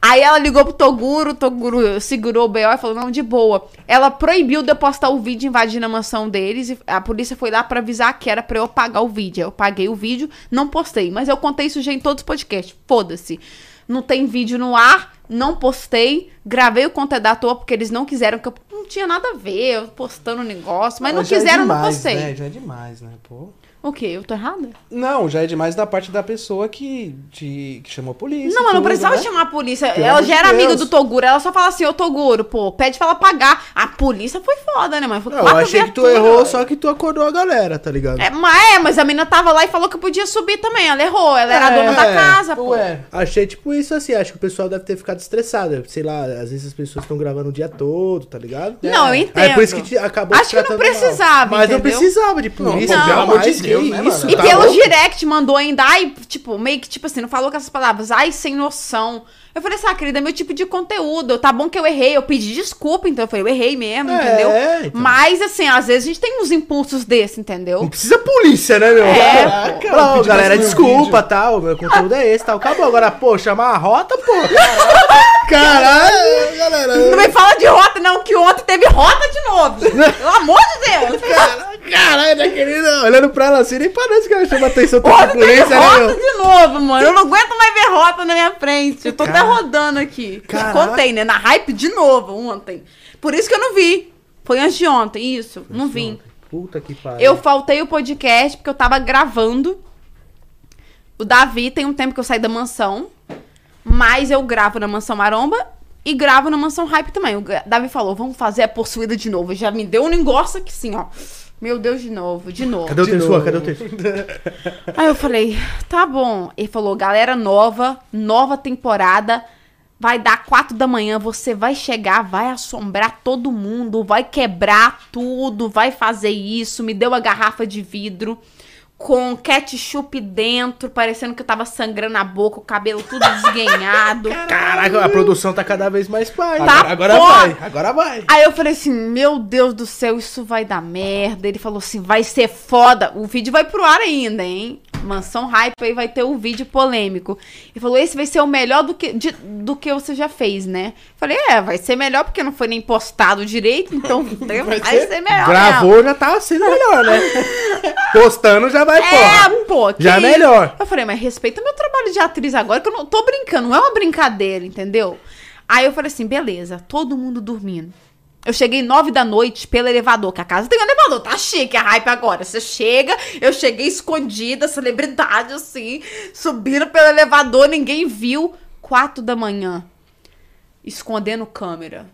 Aí ela ligou pro Toguro, o Toguro segurou o B.O. e falou, não, de boa. Ela proibiu de eu postar o vídeo invadindo a mansão deles. E a polícia foi lá pra avisar que era pra eu apagar o vídeo. Eu paguei o vídeo, não postei. Mas eu contei isso já em todos os podcasts. Foda-se. Não tem vídeo no ar, não postei. Gravei o conteúdo à toa porque eles não quiseram que eu... Não tinha nada a ver, eu postando o negócio. Mas não
é
quiseram, não
demais,
postei.
Né? Já é demais, né, pô?
O quê? Eu tô errada?
Não, já é demais da parte da pessoa que, te, que chamou a polícia.
Não, mas não precisava
né?
chamar a polícia.
Pelo
ela já
de
era amiga
Deus.
do Toguro. Ela só fala assim, ô Toguro, pô, pede pra ela pagar. A polícia foi foda, né, mãe? Foi
Não, eu achei que tu errou, só que tu acordou a galera, tá ligado?
É, mas, é, mas a menina tava lá e falou que podia subir também. Ela errou. Ela era a
É,
dona da casa, pô.
Ué,
Achei tipo isso assim, acho que o pessoal deve ter ficado estressada. Sei lá, às vezes as pessoas estão gravando o dia todo, tá ligado?
Não, eu
Aí
entendo.
é por isso que acabou
Acho que não precisava,
Mas não
entendeu?
precisava de
Não,
polícia,
pô,
pelo de
amor de
Deus,
Deus, né,
isso.
mano?
E
Tá
pelo
louco?
direct mandou ainda, ai, tipo, meio que, tipo assim, não falou com essas palavras, ai, sem noção. Eu falei assim, ah, querida, é meu tipo de conteúdo. Tá bom que eu errei, eu pedi desculpa, então eu falei, eu errei mesmo,
É,
entendeu?
então.
Mas, assim, às vezes a gente tem uns impulsos desse, entendeu?
Não precisa polícia, né, meu?
É,
Caraca,
Não,
pedi
galera, desculpa,
vídeo.
tal. Meu conteúdo é esse, tal. Acabou. Agora, pô, chamar a rota, pô. Caralho, galera.
Não me fala de rota, não, que ontem teve rota de novo. Pelo amor de Deus.
Caralho, né, querida? Olhando pra ela assim, nem parece que ela chama atenção
teve
polícia, né,
rota
meu?
de novo, mano. Eu não aguento mais ver rota na minha frente. Eu tô até
Cara-
rodando aqui.
Caraca.
Contei, né? Na hype de novo ontem. Por isso que eu não vi. Foi antes de ontem, isso. Não vim.
Puta que pariu.
Eu faltei o podcast porque eu tava gravando. O Davi tem um tempo que eu saí da mansão. Mas eu gravo na mansão Maromba e gravo na mansão Hype também. O Davi falou: vamos fazer a possuída de novo. Já me deu um negócio aqui assim, ó. Meu Deus, de novo, de novo.
Cadê o texto? Cadê o texto?
Aí eu falei, tá bom. Ele falou, galera nova, nova temporada. Vai dar quatro da manhã, você vai chegar, vai assombrar todo mundo, vai quebrar tudo, vai fazer isso. Me deu a garrafa de vidro com ketchup dentro, parecendo que eu tava sangrando a boca, o cabelo tudo desguenhado.
Caraca, a produção tá cada vez mais pai.
Tá
Agora, agora vai, agora vai.
Aí eu falei assim, meu Deus do céu, isso vai dar merda. Ele falou assim, vai ser foda. O vídeo vai pro ar ainda, hein? Mansão Hype aí vai ter um vídeo polêmico. Ele falou, esse vai ser o melhor do que, de- do que você já fez, né? Falei, é, vai ser melhor porque não foi nem postado direito, então vai,
Vai
ser,
ser-
melhor.
Gravou, já tá sendo melhor, né? Postando já vai,
É, pô, que
Já é melhor.
Eu falei, mas respeita meu trabalho de atriz agora, que eu não tô brincando, não é uma brincadeira, entendeu? Aí eu falei assim, beleza, todo mundo dormindo. Eu cheguei nove da noite pelo elevador, que a casa tem um elevador, tá chique a hype agora. Você chega, eu cheguei escondida, celebridade assim, subindo pelo elevador, ninguém viu. Quatro da manhã, escondendo câmera.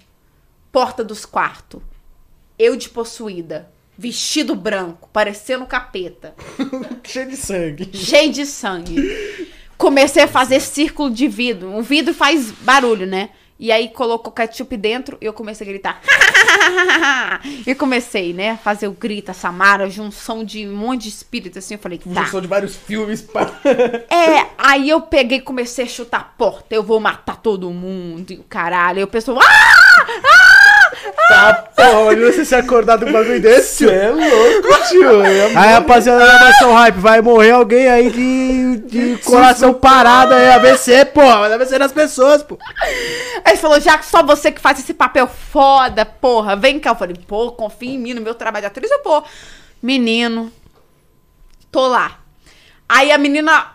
Porta dos quartos. Eu de possuída. Vestido branco, parecendo capeta
Cheio de sangue.
cheio de sangue. Comecei a fazer círculo de vidro. O vidro faz barulho, né? E aí colocou ketchup dentro e eu comecei a gritar. e comecei, né? a Fazer o grito, a Samara, junção de um monte de espírito assim. Eu falei, tá.
Junção de vários filmes. Pá.
É, aí eu peguei e comecei a chutar a porta. Eu vou matar todo mundo e o caralho. Aí o pessoal, ah!
Tá, porra, imagina você se acordar do bagulho desse,
Você é louco, tio. É
Aí, rapaziada da Mansão Hype, vai morrer alguém aí de, de coração parado aí, AVC, porra. Vai AVC nas pessoas, pô.
Aí ele falou, já que só você que faz esse papel foda, porra, vem cá. Eu falei, pô, confia em mim, no meu trabalho de atriz. Eu, pô, menino, tô lá. Aí a menina,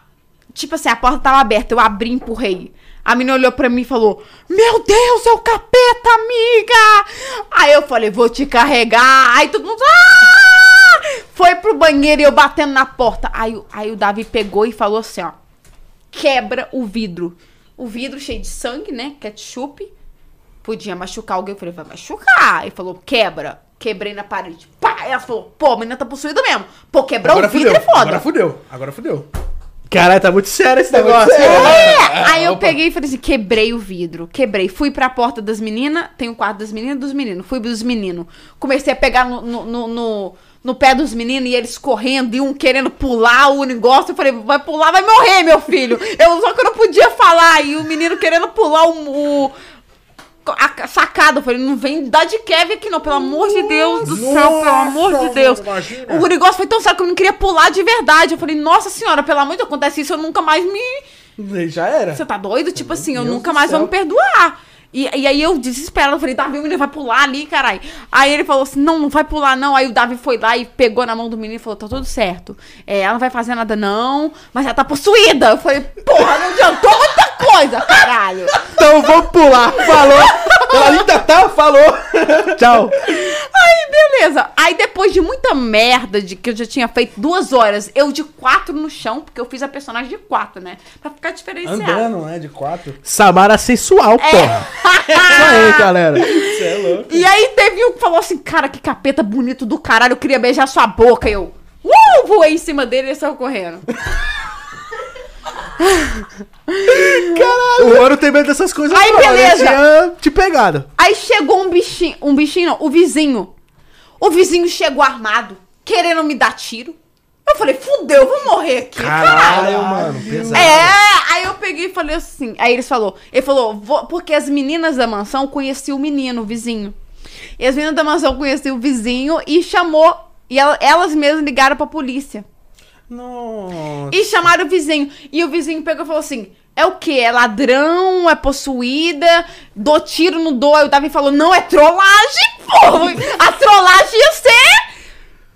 tipo assim, a porta tava aberta, eu abri e empurrei. A menina olhou pra mim e falou, meu Deus, é o capeta, amiga! Aí eu falei, vou te carregar. Aí todo mundo, ah! Foi pro banheiro e eu batendo na porta. Aí, o- aí o Davi pegou e falou assim, ó quebra o vidro. O vidro cheio de sangue, né? Ketchup. Podia machucar alguém. Eu falei, vai machucar. Ele falou, quebra. Quebrei na parede. Pá! Ela falou, pô, a menina tá possuída mesmo. Pô, quebrar o vidro
fudeu.
é foda.
Agora fudeu. Agora fudeu.
Caralho, tá muito sério esse
Tá
negócio.
sério.
É! Aí eu
Opa.
peguei e falei assim: quebrei o vidro. Quebrei. Fui pra porta das meninas. Tem o quarto das meninas e dos meninos. Fui dos meninos. Comecei a pegar no, no, no, no- pé dos meninos e eles correndo e um querendo pular o negócio. Eu falei: vai pular, vai morrer, meu filho. Eu, só que eu não podia falar. E o menino querendo pular o. o sacada, eu falei, não vem dar de Kevin aqui não, pelo amor de Deus do céu, pelo amor de Deus.
imagina.
O negócio foi tão sério que eu não queria pular de verdade. Eu falei, nossa senhora, pelo amor de Deus, acontece isso, eu nunca mais me,
Já era.
você tá doido? Tipo assim, eu nunca mais vou
céu.
me perdoar. E, e aí eu desesperado, eu falei, Davi, o menino vai pular ali, caralho. Aí ele falou assim, não, não vai pular não. Aí o Davi foi lá e pegou na mão do menino e falou, tá tudo certo. É, ela não vai fazer nada não, mas ela tá possuída. Eu falei, porra, não adiantou muita coisa, caralho.
Então vamos pular. Falou.
Ela ainda tá, falou.
Tchau.
Aí, beleza. Aí depois de muita merda, de que eu já tinha feito duas horas, eu de quatro no chão, porque eu fiz a personagem de quatro, né? Pra ficar diferenciado.
Andando, né? De quatro.
Samara sensual, porra. Isso aí, galera.
Você é louco.
E aí teve um que falou assim, cara, que capeta bonito do caralho, eu queria beijar sua boca. Eu, uh, voei em cima dele e ele saiu correndo.
Caralho. O Mano tem medo dessas coisas.
Aí,
não,
beleza.
Tinha te pegado.
Aí chegou um bichinho, um bichinho não, o vizinho. O vizinho chegou armado, querendo me dar tiro. Eu falei, fudeu, eu vou morrer aqui.
Caralho, mano. Pesado.
É, aí eu peguei e falei assim. Aí eles falou, ele falou, "Vou-" porque as meninas da mansão conheciam o menino, o vizinho. E as meninas da mansão conheciam o vizinho e chamou, e ela- elas mesmas ligaram pra polícia.
Nossa.
E chamaram o vizinho. E o vizinho pegou e falou assim: é o quê? É ladrão? É possuída? Dou tiro, não dou. Aí o Davi falou: não, é trollagem, pô! A trollagem ia ser.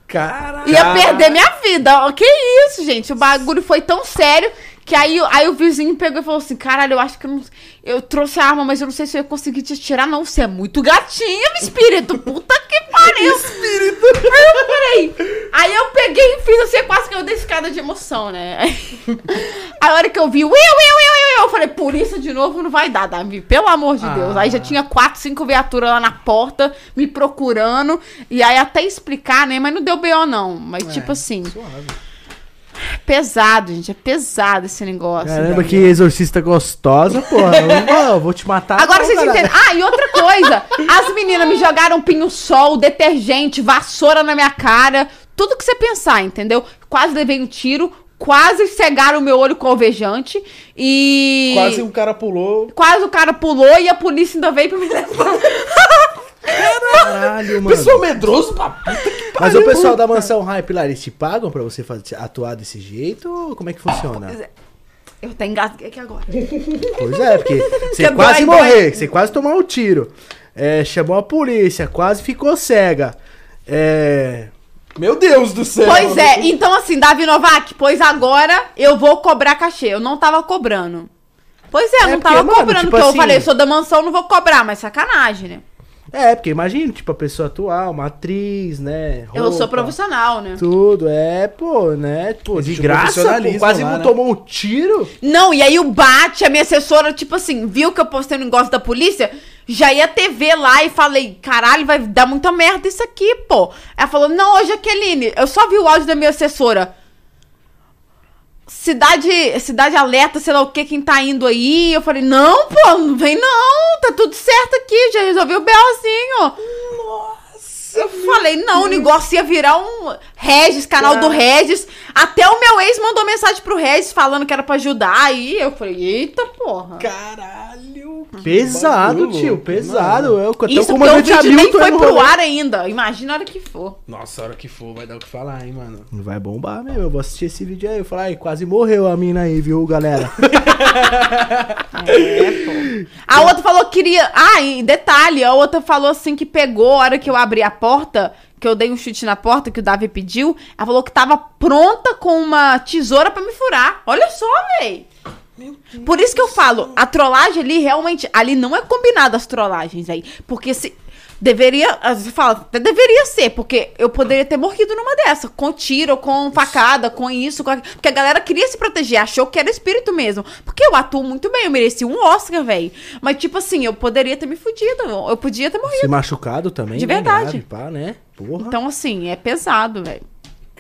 Caralho.
Ia perder minha vida. Que isso, gente? O bagulho foi tão sério que aí, aí o vizinho pegou e falou assim: caralho, eu acho que eu não. Eu trouxe a arma, mas eu não sei se eu ia conseguir te atirar, não. Você é muito gatinha, meu espírito. Puta que pariu. Espírito. Aí eu falei. Aí eu peguei e fiz assim, quase que eu dei escada de emoção, né? Aí a hora que eu vi, uiu, uiu, uiu, uiu, eu falei, polícia de novo não vai dar, Davi, pelo amor de Deus. Aí já tinha quatro, cinco viaturas lá na porta, me procurando. E aí até explicar, né? Mas não deu B.O. não. Mas tipo assim,
Suave.
Pesado, gente. É pesado esse negócio.
Caramba, que exorcista gostosa, porra. Eu, eu vou te matar.
Agora
não,
vocês
caralho.
entendem. Ah, e outra coisa. As meninas me jogaram pinho-sol, detergente, vassoura na minha cara. Tudo que você pensar, entendeu? Quase levei um tiro. Quase cegaram o meu olho com alvejante. E.
Quase um cara pulou.
Quase o cara pulou e a polícia ainda veio pra me levar.
Caralho, mano.
Pessoal medroso pra puta que
Mas o pessoal da mansão Hype lá, eles te pagam pra você fazer, atuar desse jeito? Ou como é que funciona?
Eu até engasguei aqui agora.
Pois é, porque você
Que
quase
dói,
morrer, você quase tomou um tiro. É, chamou a polícia, quase ficou cega. É.
Meu Deus do céu.
Pois é, então assim, Davi Novak, pois agora eu vou cobrar cachê. Eu não tava cobrando. Pois é, eu
É
não
porque,
tava
mano,
cobrando,
tipo
porque
assim-
eu falei, eu sou da mansão, não vou cobrar, mas sacanagem, né?
É, porque imagina, tipo, a pessoa atuar, uma atriz, né?
Eu sou
roupa,
profissional, né?
Tudo, é, pô, né? Pô, de
Existe um
graça, pô, quase
lá,
não
né?
tomou um tiro.
Não, e aí o Bate, a minha assessora, tipo assim, viu que eu postei um negócio da polícia, já ia TV lá e falei, caralho, vai dar muita merda isso aqui, pô. Ela falou, não, ô Jaqueline, eu só vi o áudio da minha assessora. Cidade, cidade alerta, sei lá o que, quem tá indo aí. Eu falei, não, pô, não vem não, tá tudo certo aqui, já resolvi o B.O.zinho.
Nossa.
Eu falei, não, o negócio ia virar um Regis, canal do
Cara.
Regis. Até o meu ex mandou mensagem pro Regis falando que era pra ajudar. Aí eu falei, eita porra.
Caralho.
Pesado,
bagulho,
tio, pesado.
mano.
Eu, até
Isso
o
porque o
comandante
vídeo nem foi pro
rolê.
ar ainda. Imagina a hora que for.
Nossa, a hora que for vai dar o que falar, hein, mano.
Vai bombar mesmo, eu vou assistir esse vídeo aí. Eu falo, ai, quase morreu a mina aí, viu, galera?
É, pô. A outra falou que queria. Ah, e detalhe, a outra falou assim que pegou a hora que eu abri a porta, que eu dei um chute na porta que o Davi pediu. Ela falou que tava pronta com uma tesoura pra me furar. Olha só, véi. Por isso que eu falo, a trollagem ali realmente. Ali não é combinado as trollagens aí. Porque se. Deveria. Você fala, até deveria ser, porque eu poderia ter morrido numa dessa. Com tiro, com facada, com isso. Com... aquilo. Porque a galera queria se proteger, achou que era espírito mesmo. Porque eu atuo muito bem, eu mereci um Oscar, velho. Mas, tipo assim, eu poderia ter me fudido. Eu podia ter morrido.
Se machucado também.
De
né,
verdade.
grave, pá, né? Porra.
Então, assim, é pesado, velho.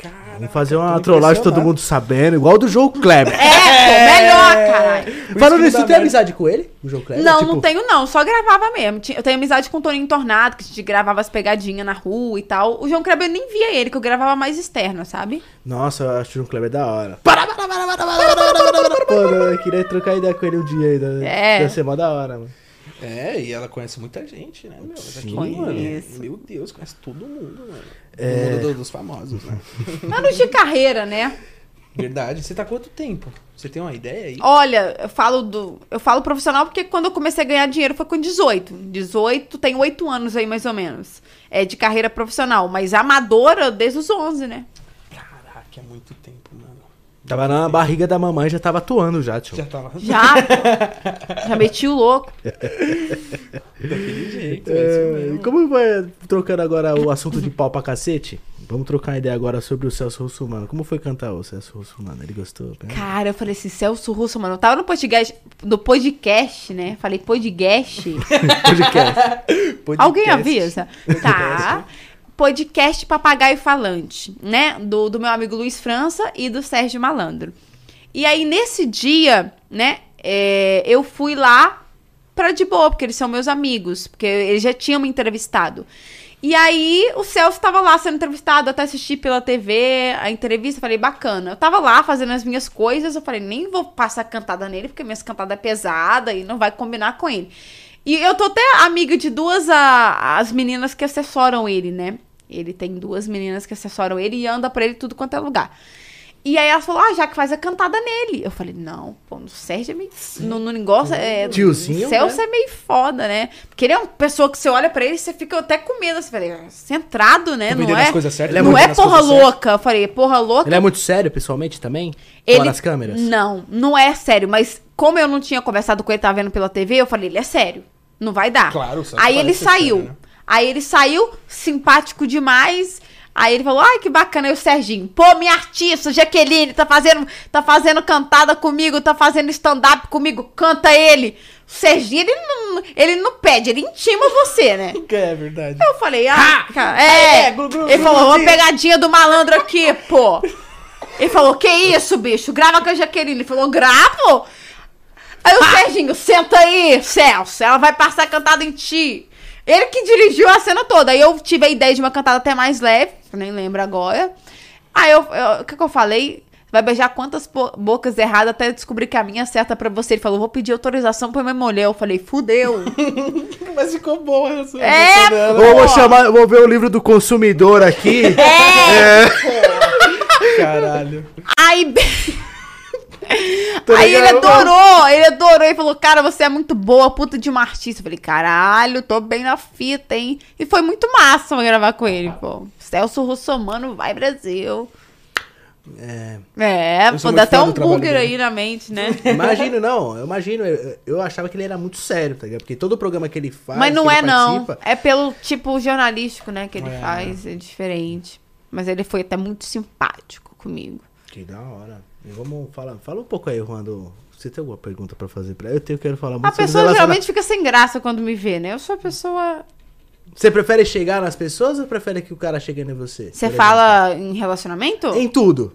Caraca,
Vamos fazer uma trollagem todo mundo sabendo, igual do João Kleber.
É, pô, melhor, caralho.
Falando
isso
nisso,
que
tu tem amizade com ele? O João Kleber?
Não,
Tipo,
não tenho, não. Só gravava mesmo. Eu tenho amizade com o Toninho Tornado, que a gente gravava as pegadinhas na rua e tal. O João Kleber eu nem via ele, que eu gravava mais externo, sabe?
Nossa, eu acho o João Kleber da hora. Para, para, para, para, para, para, para, para, para. Pô, eu queria trocar ideia com ele um dia ainda.
É.
Ia ser mó da hora, mano.
É, e ela conhece muita gente, né, meu? Essa aqui,
Sim,
mano. Meu Deus, conhece todo mundo, mano.
É.
O mundo do- dos famosos, né?
Anos de carreira, né?
Verdade. Você tá quanto tempo? Você tem uma ideia aí?
Olha, eu falo do. Eu falo profissional porque quando eu comecei a ganhar dinheiro foi com 18. 18, tem 8 anos aí, mais ou menos. É de carreira profissional. Mas amadora desde os 11, né?
Caraca, é muito tempo, mano.
Tava na barriga da mamãe, já tava atuando já, tio.
Já tava
Já, pô. Já meti o louco.
daquele jeito, é isso
É,
mesmo.
e como vai trocando agora o assunto de pau pra cacete? Vamos trocar uma ideia agora sobre o Celso Russomano. Como foi cantar o Celso Russomano? Ele gostou? né?
Cara, eu falei assim, Celso Russo, mano. Eu tava no podcast, no podcast, né? Falei podcast.
Podcast.
Alguém
Podcast.
avisa? Tá. Podcast Papagaio Falante, né? Do, do meu amigo Luiz França e do Sérgio Malandro. E aí, nesse dia, né? é, eu fui lá pra de boa, porque eles são meus amigos, porque eles já tinham me entrevistado. E aí o Celso tava lá sendo entrevistado, até assisti pela TV a entrevista, falei, bacana. Eu tava lá fazendo as minhas coisas, eu falei, nem vou passar cantada nele, porque minhas cantadas é pesada e não vai combinar com ele. E eu tô até amiga de duas a, as meninas que assessoram ele, né? Ele tem duas meninas que assessoram ele e anda pra ele tudo quanto é lugar. E aí ela falou, ah, já que faz a cantada nele. Eu falei, não, pô, o Sérgio é meio. No, no negócio é.
Tiozinho,
O Celso
né?
é meio foda, né? Porque ele é uma pessoa que você olha pra ele e você fica até com medo. Você fala, é centrado, né? Não é,
as certas,
Ele é
não é
as
porra
certas.
louca. Eu falei, porra louca.
Ele é muito sério pessoalmente também?
Ele-
Fora das câmeras?
Não, não é sério. Mas como eu não tinha conversado com ele, tava vendo pela TV, eu falei, ele é sério. Não vai dar.
Claro,
Aí ele saiu.
sério, né?
Aí ele saiu, simpático demais. Aí ele falou, ai, que bacana. Aí o Serginho, pô, minha artista, Jaqueline, tá fazendo, tá fazendo cantada comigo, tá fazendo stand-up comigo, canta ele. O Serginho, ele não, ele não pede, ele intima você, né?
É verdade.
Eu falei, ah, cara, é.
é, glu, glu,
ele falou, uma pegadinha do malandro aqui, pô. Ele falou, que isso, bicho? Grava com a Jaqueline. Ele falou, gravo? Aí o Serginho, senta aí, Celso. Ela vai passar cantada em ti. Ele que dirigiu a cena toda. Aí eu tive a ideia de uma cantada até mais leve, eu nem lembro agora. Aí eu, eu- o que, que eu falei? Vai beijar quantas bo- bocas erradas até descobrir que a minha é certa pra você. Ele falou, vou pedir autorização pra minha mulher. Eu falei, fudeu.
Mas ficou boa essa.
É,
dela.
Eu vou chamar, vou ver o livro do consumidor aqui.
Caralho.
Aí. Aí ele adorou, ele adorou e falou: Cara, você é muito boa, puta de uma artista. Eu falei: Caralho, tô bem na fita, hein? E foi muito massa eu gravar com ele, pô. Celso Russomano vai Brasil.
É,
É, pô, dá até um
dele.
aí na mente, né?
imagino, não. Eu imagino. Eu, eu achava que ele era muito sério, tá ligado? Porque todo programa que ele faz.
Mas não é, não. É pelo tipo jornalístico, né, que ele
É.
faz, é diferente. Mas ele foi até muito simpático comigo.
Que da hora. E vamos falar. Fala um pouco aí, Juan. do- Você tem alguma pergunta pra fazer pra? Eu tenho, quero falar muito
A
sobre
pessoa
relaciona-
geralmente fica sem graça quando me vê, né? Eu sou a pessoa.
Você prefere chegar nas pessoas ou prefere que o cara chegue em você?
Você fala em relacionamento?
Em tudo.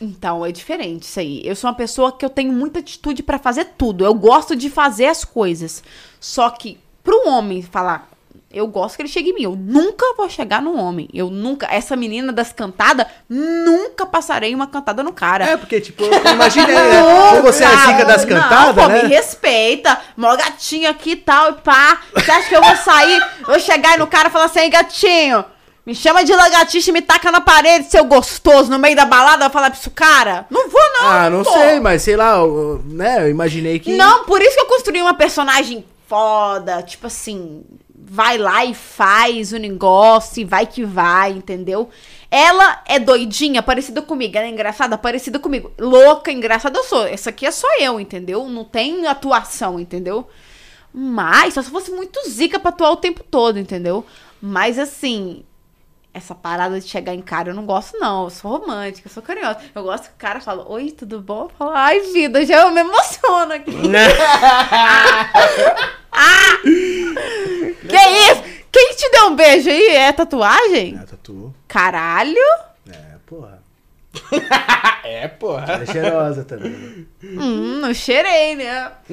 Então, é diferente isso aí. Eu sou uma pessoa que eu tenho muita atitude pra fazer tudo. Eu gosto de fazer as coisas. Só que pro homem falar, eu gosto que ele chegue em mim. Eu nunca vou chegar no homem. Eu nunca, essa menina das cantadas, nunca passarei uma cantada no cara.
É, porque, tipo, eu imaginei, né? Você é a zica das
Não,
cantadas,
pô,
né?
me respeita. Mó gatinho aqui e tal, e pá. Você acha que eu vou sair, vou chegar aí no cara e falar assim, "Ei, gatinho, me chama de lagartixa e me taca na parede, seu gostoso, no meio da balada, vou falar pra isso, cara? Não vou, não.
Ah, não
pô.
sei, mas sei lá, eu- né? Eu imaginei que.
Não, por isso que eu construí uma personagem foda, tipo assim, vai lá e faz o negócio e vai que vai, entendeu? Ela é doidinha, parecida comigo. Ela é engraçada, parecida comigo. Louca, engraçada eu sou. Essa aqui é só eu, entendeu? Não tem atuação, entendeu? Mas, só se fosse muito zica pra atuar o tempo todo, entendeu? Mas assim, essa parada de chegar em cara, eu não gosto, não. Eu sou romântica, eu sou carinhosa. Eu gosto que o cara fala, oi, tudo bom? Eu falo, ai, vida, já eu me emociono aqui. que isso? Quem te deu um beijo aí? É tatuagem?
Ah, tatu.
Caralho!
É, porra.
É, porra.
Ela é cheirosa também. né?
Hum, não cheirei, né?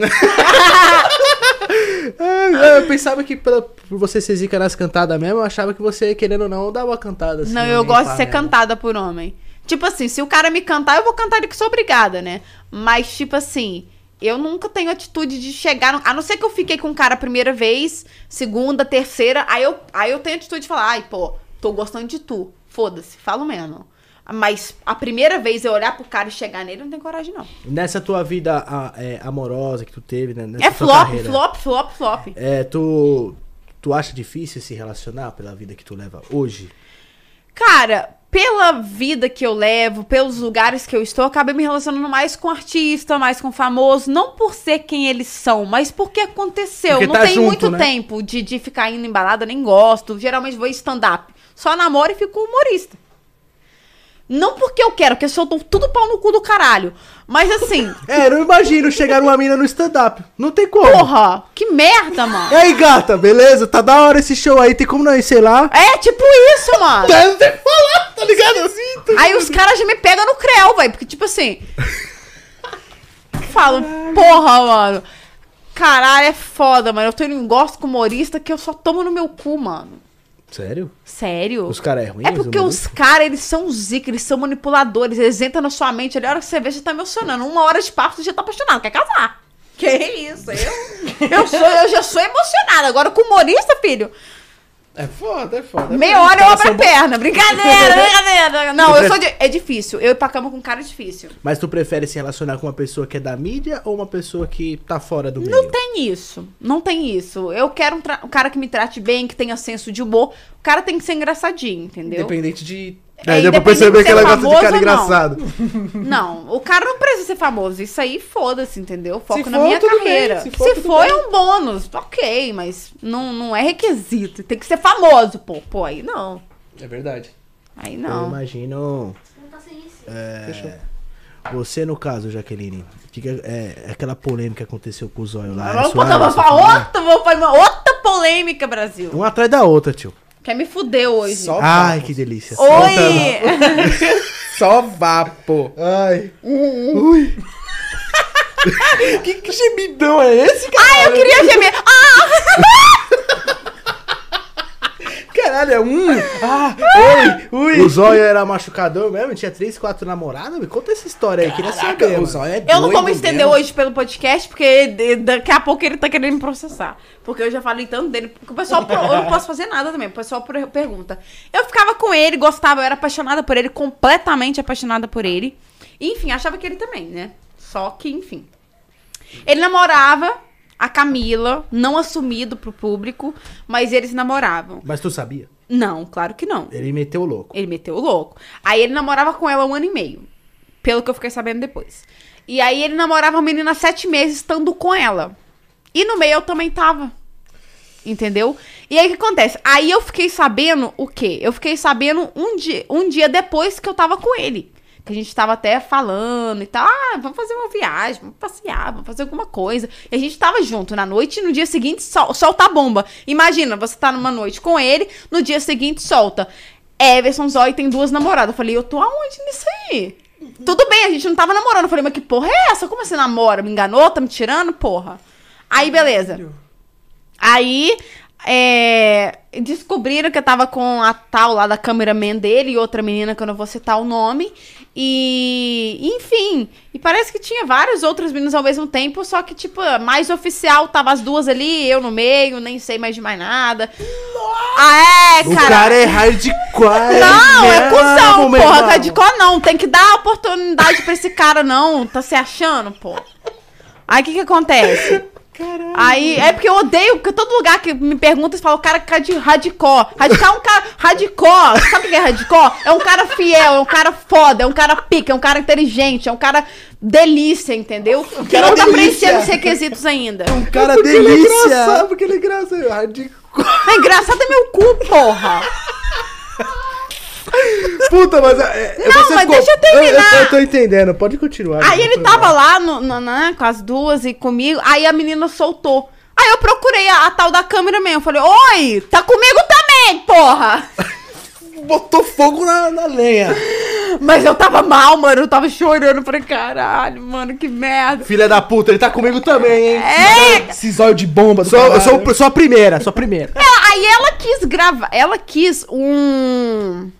Ah, eu pensava que pela, por você ser zica nas cantadas mesmo, eu achava que você, querendo ou não, dava uma cantada assim.
não,
né,
eu gosto de ser
mesmo.
cantada por homem. Tipo assim, se o cara me cantar, eu vou cantar ele que sou obrigada, né? Mas, tipo assim, eu nunca tenho atitude de chegar. No... A não ser que eu fiquei com o cara a primeira vez, segunda, terceira, aí eu, aí eu tenho atitude de falar, ai, pô, tô gostando de tu. Foda-se, falo mesmo. Mas a primeira vez eu olhar pro cara e chegar nele, eu não tenho coragem, não.
Nessa tua vida a- é, amorosa que tu teve, né? Nessa
É flop,
carreira,
flop, flop, flop.
É, tu, tu acha difícil se relacionar pela vida que tu leva hoje?
Cara, pela vida que eu levo, pelos lugares que eu estou, eu acabei me relacionando mais com artista, mais com famoso. Não por ser quem eles são, mas porque aconteceu.
Porque
não
tá
tem
junto,
muito
né?
tempo de, de ficar indo em balada, nem gosto. Geralmente vou em stand-up. Só namoro e fico humorista. Não porque eu quero, porque eu sou tudo pau no cu do caralho. Mas assim,
É, não imagino chegar uma mina no stand-up. Não tem como.
porra, que merda, mano.
E aí, gata, beleza? Tá da hora esse show aí, tem como não ir, sei lá?
É tipo isso, mano.
Deve ter falar, tá ligado? Assim, tá-
Aí os caras já me pegam no creu, velho. Porque, tipo assim. falo, porra, mano. Caralho, é foda, mano. Eu tô indo em gosto com humorista que eu só tomo no meu cu, mano.
Sério?
Sério?
Os caras é ruim?
É porque os caras, eles são zica, eles são manipuladores, eles entram na sua mente ali, a hora que você vê, você tá emocionando. Uma hora de papo, você já tá apaixonado, quer casar. Que isso? Eu, eu, sou, eu já sou emocionada. Agora com humorista, filho,
É foda, é foda.
meia hora eu abro a perna. Brincadeira, brincadeira. Não, eu sou de... É difícil. Eu ir pra cama com um cara é difícil.
Mas tu prefere se relacionar com uma pessoa que é da mídia ou uma pessoa que tá fora do meio?
Não tem isso. Não tem isso. Eu quero um, tra- um cara que me trate bem, que tenha senso de humor. O cara tem que ser engraçadinho, entendeu?
Independente de.
É,
É,
deu pra perceber que ela gosta de cara
ou não.
engraçado.
Não, o cara não precisa ser famoso. Isso aí, foda-se, entendeu? Foco
Se
na
for,
minha carreira.
bem.
Se
Se
for, é um bônus, ok, mas não, não é requisito. Tem que ser famoso, pô. Pô, aí não.
É verdade.
Aí
Eu
não.
imagino.
Não tá sem isso.
É, você, no caso, Jaqueline, que que é, é aquela polêmica que aconteceu com o Zóio lá. é
Vamos
suave,
botar outra, vamos fazer uma outra polêmica, Brasil.
Uma atrás da outra, tio.
Quer me fuder hoje.
Só
Ai,
vapo.
que delícia.
Oi!
Só vapo.
Ai.
que, que gemidão é esse, cara?
Ai, eu queria gemer. Ah!
Caralho, é um. Ah, oi, ui.
O Zóio era machucador mesmo? Tinha três, quatro namoradas? Me conta essa história aí, queria
Caraca,
saber.
o. Zóio é
Eu não vou
doido
me estender
mesmo.
hoje pelo podcast, porque daqui a pouco ele tá querendo me processar. Porque eu já falei tanto dele. Porque o pessoal. eu não posso fazer nada também. O pessoal per- pergunta. Eu ficava com ele, gostava, eu era apaixonada por ele, completamente apaixonada por ele. E, enfim, achava que ele também, né? Só que, enfim. Ele namorava a Camila, não assumido pro público, mas eles namoravam.
Mas tu sabia?
Não, claro que não.
Ele meteu o louco.
Ele meteu o louco. Aí ele namorava com ela um ano e meio. Pelo que eu fiquei sabendo depois. E aí ele namorava a menina há sete meses estando com ela. E no meio eu também tava. Entendeu? E aí o que acontece? Aí eu fiquei sabendo o quê? Eu fiquei sabendo um dia, um dia depois que eu tava com ele. Que a gente tava até falando e tal. Ah, vamos fazer uma viagem, vamos passear, vamos fazer alguma coisa. E a gente tava junto na noite e no dia seguinte sol, solta a bomba. Imagina, você tá numa noite com ele, no dia seguinte solta. Everson Zói tem duas namoradas. Eu falei, eu tô aonde nisso aí? Tudo bem, a gente não tava namorando. Eu falei, mas que porra é essa? Como você namora? Me enganou? Tá me tirando? Porra. Aí, beleza. Aí, é, descobriram que eu tava com a tal lá da cameraman dele e outra menina que eu não vou citar o nome. E, enfim, e parece que tinha várias outras meninas ao mesmo tempo, só que, tipo, mais oficial tava as duas ali, eu no meio, nem sei mais de mais nada. Ah, é,
O
cara.
cara é hardcore.
Não, é
mesmo,
cuzão, porra.
irmão.
Hardcore não. Tem que dar oportunidade pra esse cara, não. Tá se achando, pô. Aí o que que acontece?
Caralho.
Aí, é porque eu odeio, porque todo lugar que me pergunta, eles falam, o cara que é de radical. Radical é um cara. Radical. Sabe o que é radical? É um cara fiel, é um cara foda, é um cara pica, é um cara inteligente, é um cara delícia, entendeu? que
cara
não tá
delícia.
preenchendo os requisitos ainda.
Um cara
Porque ele é
delícia.
engraçado, porque ele é engraçado. Hardcore.
É engraçado é meu cu, porra.
Puta, mas. É, é,
Não, mas
ficou-
deixa eu terminar.
Eu, eu tô entendendo, pode continuar.
Aí ele tava lá no, no- né, com as duas e comigo, aí a menina soltou. Aí eu procurei a, a tal da câmera mesmo. Eu falei, oi, tá comigo também, porra!
Botou fogo na, na lenha.
Mas eu tava mal, mano. Eu tava chorando. Falei, caralho, mano, que merda.
Filha da puta, ele tá comigo também, hein?
É!
Esse zóio de bomba
Sou, eu sou, sou a primeira, sou a primeira.
Ela- aí ela quis gravar. Ela quis um.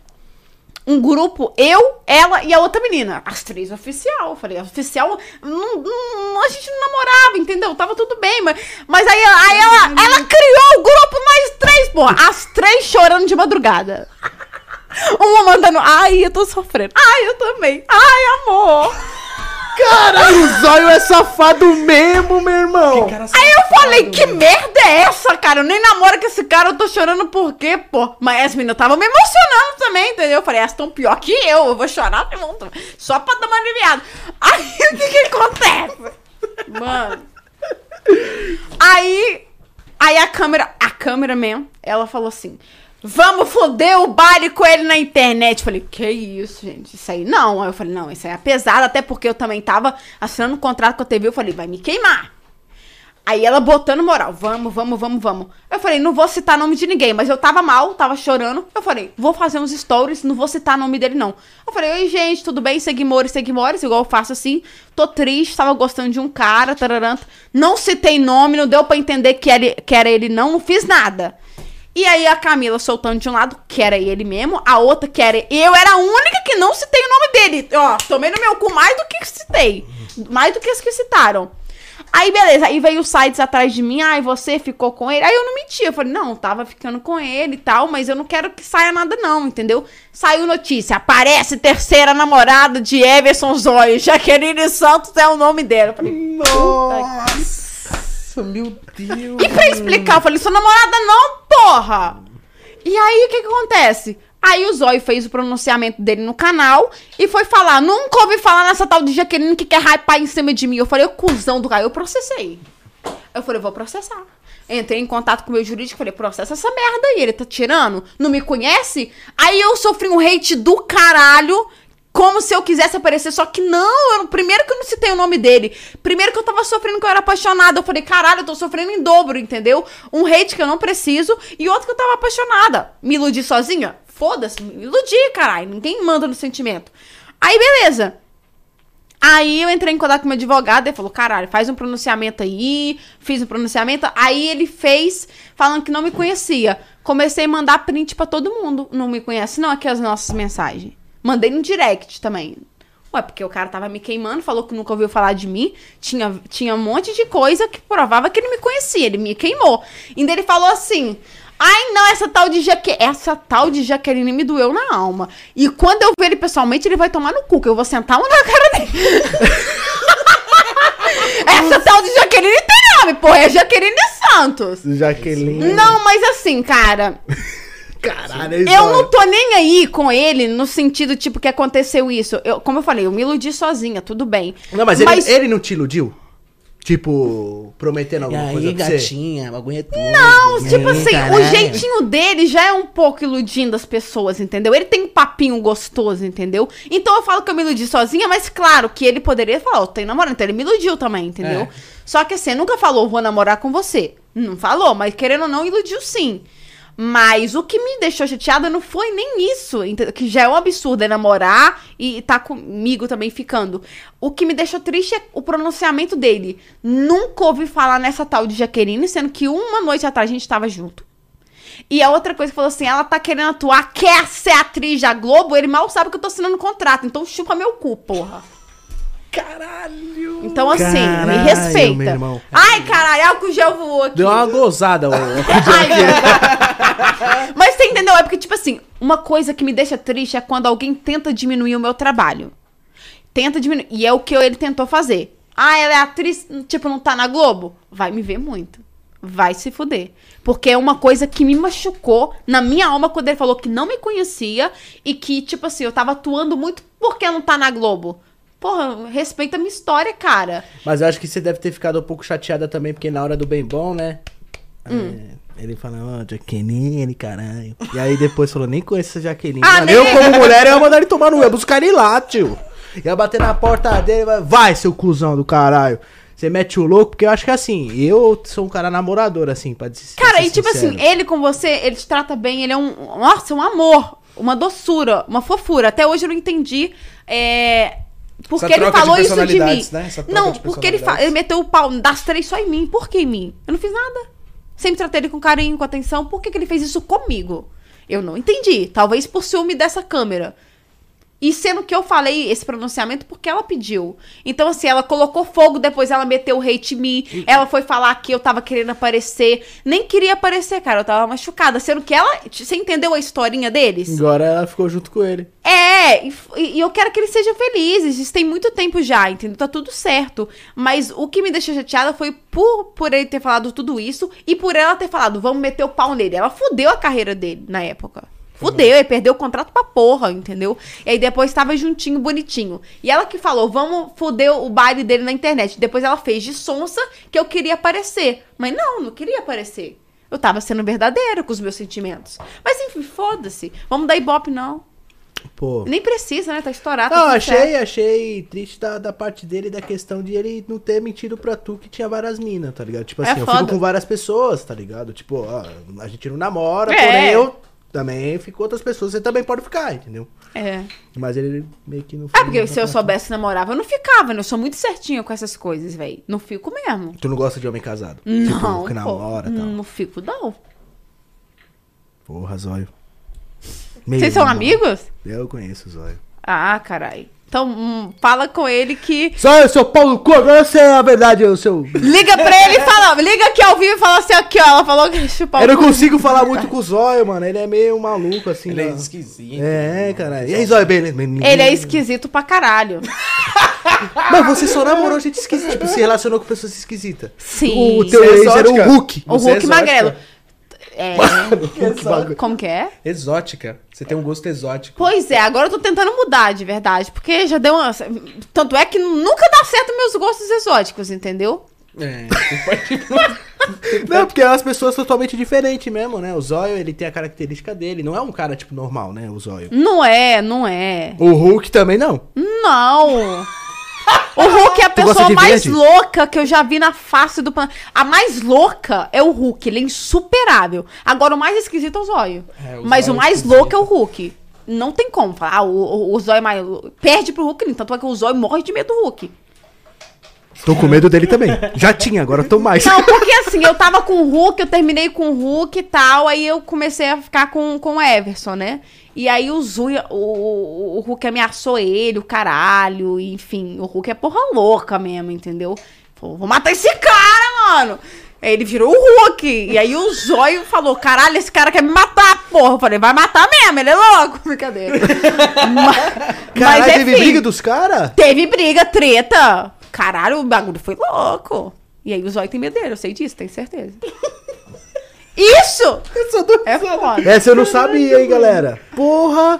Um grupo, eu, ela e a outra menina. As três oficial. Eu falei, oficial. Não, não- a gente não namorava, entendeu? Tava tudo bem, mas, mas aí, aí ela, ela criou o grupo nós três, porra. As três chorando de madrugada. Uma mandando, ai, eu tô sofrendo. Ai, eu também. Ai, amor.
Caralho, o zóio é safado mesmo, meu irmão.
Cara
Aí eu falei, que merda é essa, cara? Eu nem namoro com esse cara, eu tô chorando por quê, pô? Mas as meninas estavam me emocionando também, entendeu? Eu falei, elas estão pior que eu, eu vou chorar junto. Só pra dar uma aliviada. Aí o que que acontece? Mano. Aí, aí a câmera, a câmera mesmo, ela falou assim... Vamos foder o baile com ele na internet. Falei, que isso, gente? Isso aí não. Aí eu falei, não, isso aí é pesado, até porque eu também tava assinando um contrato com a TV. Eu falei, vai me queimar. Aí ela botando moral, vamos, vamos, vamos, vamos. Eu falei, não vou citar nome de ninguém, mas eu tava mal, tava chorando. Eu falei, vou fazer uns stories, não vou citar nome dele, não. Eu falei, oi, gente, tudo bem? Seguimores, seguimores, igual eu faço assim. Tô triste, tava gostando de um cara, tararanta. Não citei nome, não deu pra entender que era, que era ele, não, não fiz nada. E aí a Camila soltando de um lado, que era ele mesmo, a outra que era. Eu era a única que não citei o nome dele. Ó, tomei no meu cu mais do que citei. Mais do que as que citaram. Aí, beleza, aí veio os sites atrás de mim, ai, você ficou com ele. Aí eu não menti, eu falei, não, tava ficando com ele e tal, mas eu não quero que saia nada, não, entendeu? Saiu notícia, aparece terceira namorada de Everson Zóio, Jaqueline Santos é o nome dela. Eu falei,
Nossa, meu Deus.
e pra explicar, eu falei, sua namorada não, porra! E aí, o que que acontece? Aí o Zóio fez o pronunciamento dele no canal e foi falar, nunca ouvi falar nessa tal de Jaqueline que quer hypar em cima de mim. Eu falei, o cuzão do cara, eu processei. Eu falei, vou processar. Entrei em contato com o meu jurídico, falei, processa essa merda aí, ele tá tirando? Não me conhece? Aí eu sofri um hate do caralho, como se eu quisesse aparecer, só que não, eu, primeiro que eu não citei o nome dele, primeiro que eu tava sofrendo que eu era apaixonada, eu falei, caralho, eu tô sofrendo em dobro, entendeu? Um hate que eu não preciso e outro que eu tava apaixonada. Me iludi sozinha? Foda-se, me iludi, caralho, ninguém manda no sentimento. Aí, beleza. Aí eu entrei em contato com meu advogado, ele falou, caralho, faz um pronunciamento aí, fiz um pronunciamento. Aí ele fez, falando que não me conhecia. Comecei a mandar print pra todo mundo. Não me conhece, não, aqui as nossas mensagens. Mandei no direct também. Ué, porque o cara tava me queimando, falou que nunca ouviu falar de mim. Tinha, tinha um monte de coisa que provava que ele me conhecia. Ele me queimou. Ainda ele falou assim: Ai, não, essa tal de Jaque... Essa tal de Jaqueline me doeu na alma. E quando eu ver ele pessoalmente, ele vai tomar no cu, que eu vou sentar uma na cara dele. essa tal de Jaqueline tem nome, porra. É Jaqueline Santos.
Jaqueline.
Não, mas assim, cara.
Caralho,
Eu não tô nem aí com ele no sentido, tipo, que aconteceu isso. Eu, como eu falei, eu me iludi sozinha, tudo bem.
Não, mas, Ele, ele não te iludiu? Tipo, prometendo alguma
aí,
coisa pra você?
gatinha, é tudo.
Não, tipo assim, o
caralho.
jeitinho dele já é um pouco iludindo as pessoas, entendeu? Ele tem um papinho gostoso, entendeu? Então eu falo que eu me iludi sozinha, mas claro que ele poderia falar, eu tenho namorado, então ele me iludiu também, entendeu?
É.
Só que assim, nunca falou, vou namorar com você. Não falou, mas querendo ou não, iludiu sim. Mas o que me deixou chateada não foi nem isso, que já é um absurdo é namorar e tá comigo também ficando. O que me deixou triste é o pronunciamento dele. Nunca ouvi falar nessa tal de Jaqueline, sendo que uma noite atrás a gente tava junto. E a outra coisa que falou assim, ela tá querendo atuar, quer ser atriz da Globo, ele mal sabe que eu tô assinando contrato, então chupa meu cu, porra.
Caralho.
Então assim, me
Caralho,
respeita.
meu irmão.
Ai, caralho, álcool gel voou aqui.
Deu uma gozada, ô.
Ai, Mas você entendeu? É porque, tipo assim, uma coisa que me deixa triste é quando alguém tenta diminuir o meu trabalho. Tenta diminuir. E é o que ele tentou fazer. Ah, ela é atriz, tipo, não tá na Globo? Vai me ver muito. Vai se fuder. Porque é uma coisa que me machucou na minha alma quando ele falou que não me conhecia e que, tipo assim, eu tava atuando muito porque não tá na Globo. Porra, respeita a minha história, cara.
Mas eu acho que você deve ter ficado um pouco chateada também, porque na hora do bem bom, né?
Hum.
É, ele fala, ó, Jaqueline, caralho. E aí depois falou, nem conheço essa Jaqueline.
Ah,
Mano,
nem-
eu, como mulher, eu ia mandar ele tomar no ia buscar ele lá, tio. Ia bater na porta dele, vai, vai, seu cuzão do caralho. Você mete o louco, porque eu acho que assim, eu sou um cara namorador, assim, pra dizer.
Cara, e tipo assim, ele com você, ele te trata bem, ele é um. Nossa, um amor, uma doçura, uma fofura. Até hoje eu não entendi. É. Porque ele falou isso de mim.
né?
Não,
de
porque ele, ele meteu o pau das três só em mim. Por que em mim? Eu não fiz nada. Sempre tratei ele com carinho, com atenção. Por que, que ele fez isso comigo? Eu não entendi. Talvez por ciúme dessa câmera. E sendo que eu falei esse pronunciamento porque ela pediu. Então, assim, ela colocou fogo, depois ela meteu o hate em mim. Ela foi falar que eu tava querendo aparecer. Nem queria aparecer, cara. Eu tava machucada. Sendo que ela. Você entendeu a historinha deles?
Agora ela ficou junto com ele.
É, e, e eu quero que eles sejam felizes. Isso tem muito tempo já, entendeu? Tá tudo certo. Mas o que me deixou chateada foi por, por ele ter falado tudo isso e por ela ter falado, vamos meter o pau nele. Ela fudeu a carreira dele na época. Fudeu, ele perdeu o contrato pra porra, entendeu? E aí depois tava juntinho, bonitinho. E ela que falou, vamos fuder o baile dele na internet. Depois ela fez de sonsa que eu queria aparecer. Mas não, não queria aparecer. Eu tava sendo verdadeira com os meus sentimentos. Mas enfim, foda-se. Vamos dar ibope, não.
Pô.
Nem precisa, né? Tá estourado.
Não,
tá
achei,
certo.
achei triste da, da parte dele, da questão de ele não ter mentido pra tu que tinha várias minas, tá ligado? Tipo
É
assim, eu
foda.
fico com várias pessoas, tá ligado? Tipo, ó, a gente não namora,
É.
porém eu também fico com outras pessoas, você também pode ficar, entendeu?
É.
Mas ele meio que não
É porque se eu soubesse que namorava, eu não ficava, né? Eu sou muito certinha com essas coisas, velho. Não fico mesmo.
Tu não gosta de homem casado?
Não,
Tipo, que namora e tal.
Não fico, não.
Porra, Zóio.
Vocês são amigos?
Eu conheço o Zóio.
Ah, carai. Então, hum, fala com ele que.
Zóio, seu Paulo cu, agora você é a verdade, o seu...
Liga pra ele e fala. Liga aqui ao vivo e fala assim, aqui, ó. Ela falou que chupar
Eu
o
não consigo falar muito com o Zóio, mano. Ele é meio maluco, assim.
Ele é
né?
esquisito.
É, caralho. E aí, Zóio, beleza?
Ele é esquisito pra caralho.
Mas você só namorou gente esquisita. Tipo, se relacionou com pessoas esquisitas.
Sim.
O teu
é
ex era o? Hulk.
O
é
Hulk
exótica?
Magrelo. É.
Que bagulho.
Como que é?
Exótica. Você tem um gosto exótico.
Pois é, agora eu tô tentando mudar de verdade. Porque já deu uma. Tanto é que nunca dá certo meus gostos exóticos, entendeu?
É.
Não, porque é umas pessoas totalmente diferentes mesmo, né? O Zóio, ele tem a característica dele. Não é um cara, tipo, normal, né? O Zóio.
Não é, não é.
O Hulk também não.
Não. O Hulk é a pessoa mais
verde?
louca que eu já vi na face do planeta. A mais louca é o Hulk, ele é insuperável. Agora, o mais esquisito é o Zóio.
É, o
Mas
Zóio
o
é
mais
esquisito.
louco é o Hulk. Não tem como falar. Ah, o, o, o Zóio é mais. Perde pro Hulk, tanto é que o Zóio morre de medo do Hulk.
Tô com medo dele também. Já tinha, agora tô mais.
Não, porque assim, eu tava com o Hulk, eu terminei com o Hulk e tal, aí eu comecei a ficar com, com o Everson, né? E aí o Zuya, o, o, Hulk ameaçou ele, o caralho, enfim, o Hulk é porra louca mesmo, entendeu? Pô, vou matar esse cara, mano! Aí ele virou o Hulk. E aí o Zóio falou: caralho, esse cara quer me matar, porra. Eu falei, vai matar mesmo, ele é louco. Brincadeira. mas,
Caralho,
mas,
teve
enfim,
briga dos caras?
Teve briga, treta. Caralho, o bagulho foi louco. E aí o Zóio tem medo dele, eu sei disso, tenho certeza. Isso! É foda.
Essa eu não sabia, hein, galera. Porra!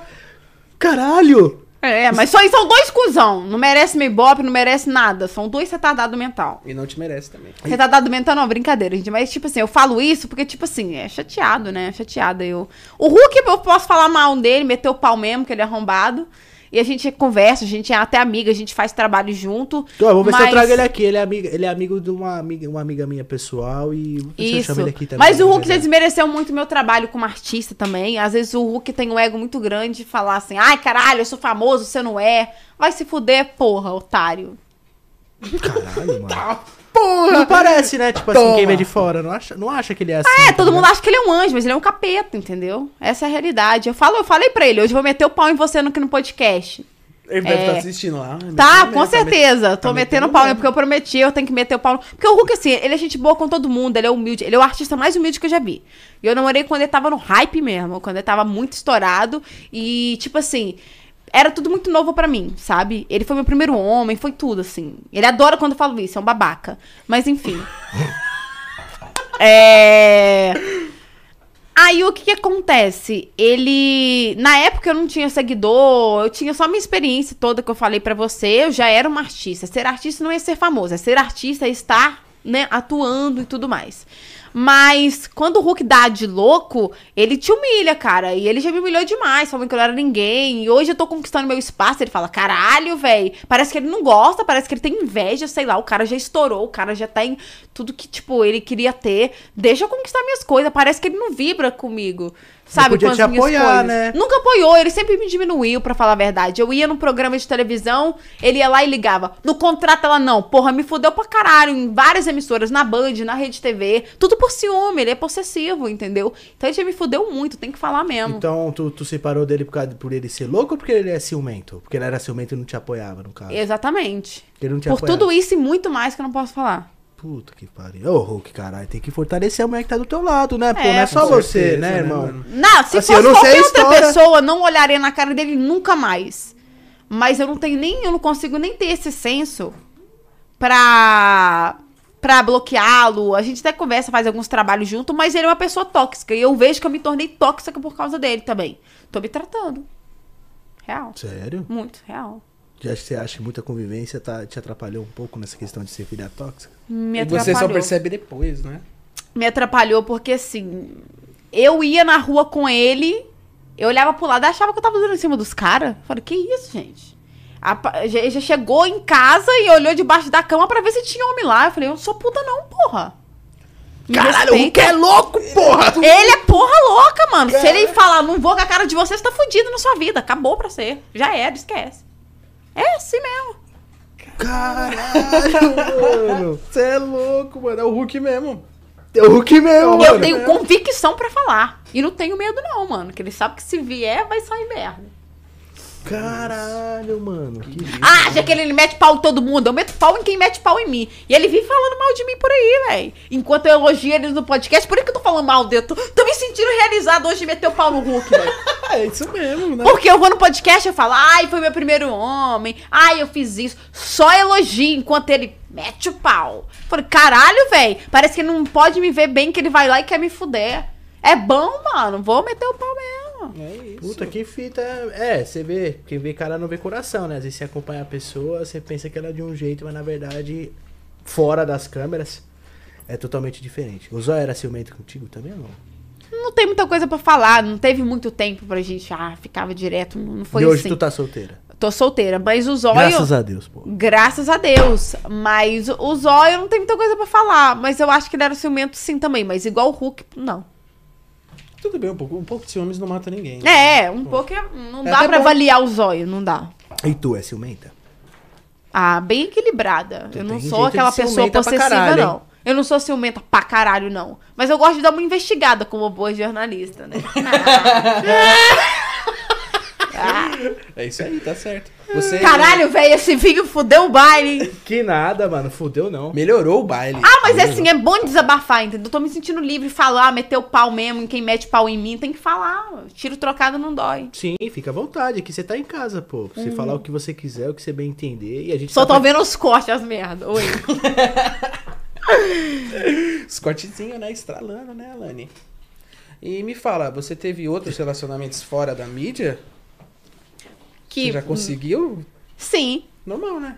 Caralho!
É, mas só, são dois cuzão. Não merece meio bop, não merece nada. São dois retardados mental.
E não te merece também.
Retardado mental não, brincadeira, gente. Mas, tipo assim, eu falo isso porque, tipo assim, é chateado, né? Chateada eu. O Hulk, eu posso falar mal dele, meter o pau mesmo, que ele é arrombado. E a gente conversa, a gente é até amiga, a gente faz trabalho junto.
Então, vou ver se eu
mas-
trago ele aqui. Ele é amigo, ele é amigo de uma amiga, uma amiga minha pessoal e eu
Isso.
chamo ele aqui também.
Mas o Hulk desmereceu muito meu trabalho como artista também. Às vezes o Hulk tem um ego muito grande de falar assim: ai caralho, eu sou famoso, você não é. Vai se fuder, porra, otário.
Caralho, mano.
Porra!
Não parece, né? Tipo assim,
Toma.
quem vê de fora. Não acha, não acha que ele é assim.
É,
tá
todo mundo acha que ele é um anjo, mas ele é um capeta, entendeu? Essa é a realidade. Eu, falo, eu falei pra ele: hoje eu vou meter o pau em você no, no podcast.
Ele deve
É.
estar assistindo lá.
Tá,
Metendo
com
mesmo,
certeza.
met-
Tô
tá
metendo pau, né?
mesmo.
Porque eu prometi, eu tenho que meter o pau. Porque o Hulk, assim, ele é gente boa com todo mundo, ele é humilde. Ele é o artista mais humilde que eu já vi. E eu namorei quando ele tava no hype mesmo, quando ele tava muito estourado. E, tipo assim, era tudo muito novo pra mim, sabe? Ele foi meu primeiro homem, foi tudo, assim. Ele adora quando eu falo isso, é um babaca. Mas, enfim. é. Aí o que, que acontece? Ele. Na época eu não tinha seguidor, eu tinha só minha experiência toda que eu falei pra você, eu já era uma artista. Ser artista não é ser famoso, é ser artista, é estar, né, atuando e tudo mais. Mas quando o Hulk dá de louco, ele te humilha, cara. E ele já me humilhou demais, falando que eu não era ninguém. E hoje eu tô conquistando meu espaço. Ele fala: caralho, velho. Parece que ele não gosta, parece que ele tem inveja, sei lá. O cara já estourou, o cara já tem tudo que, tipo, ele queria ter. Deixa eu conquistar minhas coisas. Parece que ele não vibra comigo. Sabe,
podia te apoiar,
coisas.
né?
Nunca apoiou, ele sempre me diminuiu, pra falar a verdade. Eu ia num programa de televisão, ele ia lá e ligava. No contrato ela não, porra, me fudeu pra caralho, em várias emissoras, na Band, na Rede TV, tudo por ciúme, ele é possessivo, entendeu? Então ele já me fudeu muito, tem que falar mesmo.
Então, tu, tu separou dele por, causa, por ele ser louco ou porque ele é ciumento? Porque ele era ciumento e não te apoiava, no caso.
Exatamente.
Ele não te
Por
apoiava.
tudo isso e muito mais que eu não posso falar.
Puta que pariu. Ô, Hulk, caralho, tem que fortalecer a mulher que tá do teu lado, né? Pô,
É,
não é só você,
certeza,
né,
né,
irmão?
mano?
Não, se
Assim, eu
fosse
não sei
qualquer outra
história.
pessoa, não olharia na cara dele nunca mais. Mas eu não tenho nem, eu não consigo nem ter esse senso pra, pra bloqueá-lo. A gente até conversa, faz alguns trabalhos junto, mas ele é uma pessoa tóxica. E eu vejo que eu me tornei tóxica por causa dele também. Tô me tratando. Real.
Sério?
Muito, real.
Já você acha que muita convivência tá, te atrapalhou um pouco nessa questão de ser filha tóxica?
Me
E
atrapalhou.
você só percebe depois, né?
me atrapalhou porque assim, eu ia na rua com ele Eu olhava pro lado e achava que eu tava dando em cima dos caras. Falei, que isso, gente? A já, já chegou em casa e olhou debaixo da cama pra ver se tinha homem lá. Eu falei, eu não sou puta não, porra. Me
Caralho, o Hulk
respeita.
é louco, porra!
Ele é porra louca, mano. Se ele falar, não vou com a cara de você, você tá fudido na sua vida. Acabou pra ser. Já era, esquece. É assim mesmo.
Caralho, mano!
Você é louco, mano. É o Hulk mesmo.
É o Hulk mesmo,
E eu
mano.
tenho convicção pra falar. E não tenho medo, não, mano. Que ele sabe que se vier, vai sair merda.
Caralho, mano. Que lindo.
Ah, já que ele mete pau em todo mundo. Eu meto pau em quem mete pau em mim. E ele vive falando mal de mim por aí, velho. Enquanto eu elogio eles no podcast, por isso que eu tô falando mal dele. Tô, tô me sentindo realizado hoje de meter o pau no Hulk, velho.
É isso mesmo, né?
Porque eu vou no podcast e falo, ai, foi meu primeiro homem, ai, eu fiz isso. Só elogio enquanto ele mete o pau. Falei, caralho, velho, parece que ele não pode me ver bem, que ele vai lá e quer me fuder. É bom, mano, vou meter o pau mesmo.
É isso.
Puta, que fita. É, você vê, quem vê cara não vê coração, né? Às vezes você acompanha a pessoa, você pensa que ela é de um jeito, mas na verdade, fora das câmeras, é totalmente diferente. O Zóio era ciumento contigo também ou não?
Não tem muita coisa pra falar, não teve muito tempo pra gente, ah, ficava direto, não foi
e hoje
assim.
tu tá solteira.
Tô solteira, mas o zóio...
Graças a Deus, pô.
Graças a Deus. Mas o Zóio não tem muita coisa pra falar. Mas eu acho que ele era ciumento sim também. Mas igual o Hulk, não.
Tudo bem, um pouco, um pouco de ciúmes não mata ninguém.
É, um pouco. é- Não
É
dá pra
bom.
avaliar o Zóio, não dá.
E tu é ciumenta?
Ah, bem equilibrada.
Tu
eu não sou aquela
de
pessoa possessiva,
caralho,
não. Eu não sou ciumenta pra caralho, não. Mas eu gosto de dar uma investigada como boa jornalista, né? Ah,
É isso aí, tá certo. Você
caralho, velho, esse vinho fudeu o baile.
Que nada, mano. Fudeu não.
melhorou o baile.
Ah, mas é assim, é bom desabafar, entendeu? Tô me sentindo livre, falar, meter o pau mesmo em quem mete pau em mim, tem que falar. Tiro trocado não dói.
Sim, fica à vontade. Aqui você tá em casa, pô. Pra Você falar o que você quiser, o que você bem entender. E a gente
Só
tá
tô vendo os cortes, as merda. Oi.
Os cortezinhos, né? Estralando, né, Alane? E me fala, você teve outros relacionamentos fora da mídia?
Que,
Você já conseguiu?
Sim.
Normal, né?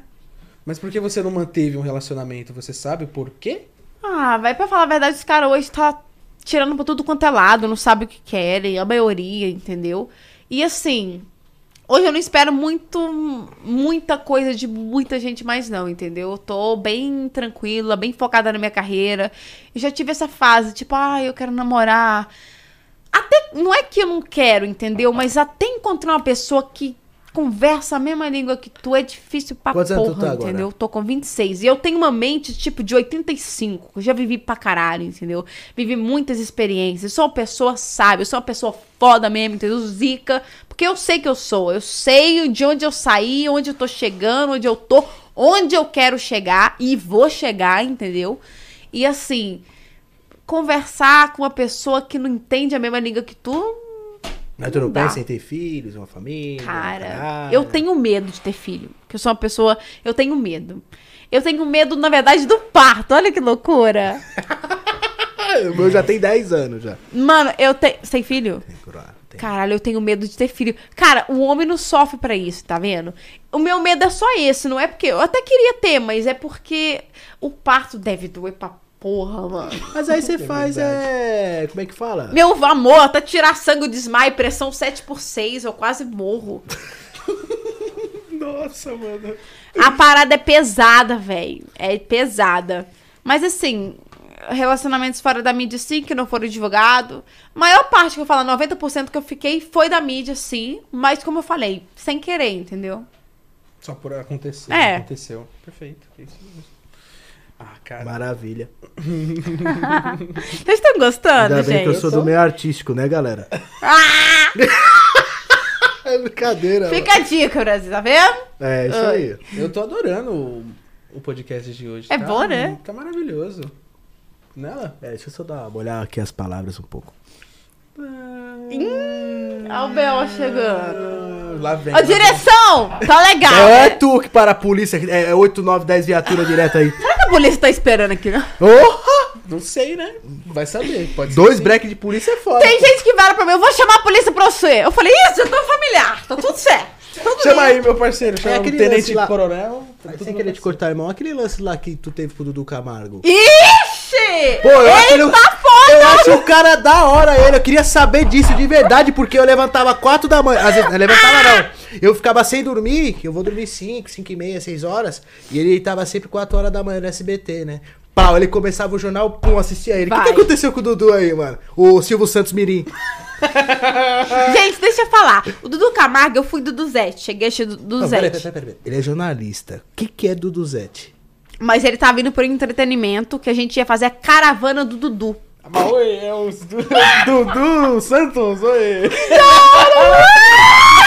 Mas por que você não manteve um relacionamento? Você sabe por quê?
Ah, vai pra falar a verdade, os caras hoje tá tirando pra tudo quanto é lado, não sabe o que querem, a maioria, entendeu? E assim, hoje eu não espero muito, muita coisa de muita gente mais não, entendeu? Eu tô bem tranquila, bem focada na minha carreira. Eu já tive essa fase, tipo, ah, eu quero namorar. Até, não é que eu não quero, entendeu? Mas até encontrar uma pessoa que conversa a mesma língua que tu é difícil pra
Quantos anos tu
porra,
tá agora?
entendeu? Eu tô com 26. E eu tenho uma mente, tipo, de 85. Eu já vivi pra caralho, entendeu? Vivi muitas experiências. Sou uma pessoa sábia, eu sou uma pessoa foda mesmo, entendeu? Zica. Porque eu sei que eu sou. Eu sei de onde eu saí, onde eu tô chegando, onde eu tô, onde eu quero chegar e vou chegar, entendeu? E assim, conversar com uma pessoa que não entende a mesma língua que tu,
Mas tu não
Não dá.
pensa em ter filhos, uma família?
Cara,
caralho?
eu tenho medo de ter filho. Que eu sou uma pessoa. Eu tenho medo. Eu tenho medo, na verdade, do parto. Olha que loucura.
O meu já tem 10 anos já.
Mano, eu tenho. Você tem filho?
Tem tem.
Caralho, eu tenho medo de ter filho. Cara, o homem não sofre pra isso, tá vendo? O meu medo é só esse, não é porque. Eu até queria ter, mas é porque o parto deve doer pra porra, mano.
Mas aí você
É
faz, é... Como é que fala?
Meu amor, até tirar sangue eu desmaio, pressão 7 por 6 eu quase morro.
Nossa, mano.
A parada é pesada, velho. É pesada. Mas assim, relacionamentos fora da mídia, sim, que não foram divulgados. Maior parte que eu falo, 90% que eu fiquei foi da mídia, sim. Mas como eu falei, sem querer, entendeu?
Só por acontecer.
É.
Aconteceu. Perfeito. É isso mesmo. Ah, cara.
Maravilha.
Vocês estão gostando,
Ainda bem
gente?
que eu sou do meio artístico, né, galera?
Ah!
É brincadeira.
Fica a dica, Brasil, tá vendo?
É, isso
Ah.
aí.
Eu tô adorando o, o podcast de hoje.
É
tá?
bom, né?
Tá maravilhoso. Nela?
É, deixa eu só dar, olhar aqui as palavras um pouco.
Olha o Bel chegando.
Lá vem.
Ô, direção! Tá legal.
É, é
né?
tu que para a polícia, é, é 8, 9, 10 viaturas direto aí.
Será que a polícia tá esperando aqui, né?
Porra!
Não sei, né? Vai saber. Pode ser.
Dois
sim.
break de polícia é foda.
Tem gente que vara pra mim, eu vou chamar a polícia pra você. Eu falei, isso, eu tô familiar, tá tudo certo. Tudo
Chama
bem.
aí, meu parceiro. Chama
É
o Tenente
lá.
Coronel. Tá
sem querer te cortar, irmão. Aquele lance lá que tu teve com o Dudu Camargo.
Ixi! Gente!
Pô, eu acho,
ele
ele-
tá foda!
eu acho o cara da hora ele. Eu queria saber disso de verdade, porque eu levantava 4 da manhã. Às vezes, levantava não. Eu ficava sem dormir, que eu vou dormir 5, 5 e meia, 6 horas. E ele tava sempre 4 horas da manhã no SBT, né? Pau, ele começava o jornal, pum, assistia ele. O que, que aconteceu com o Dudu aí, mano? O Silvio Santos Mirim.
Gente, deixa eu falar. O Dudu Camargo, eu fui do Duzete. Cheguei a do
Não,
Duzete.
peraí, peraí, peraí, peraí. Ele é jornalista. O que, que é Duduzete?
Mas ele tava vindo por entretenimento, que a gente ia fazer a caravana do Dudu.
Mas oi, é Du- Dudu Santos, oi.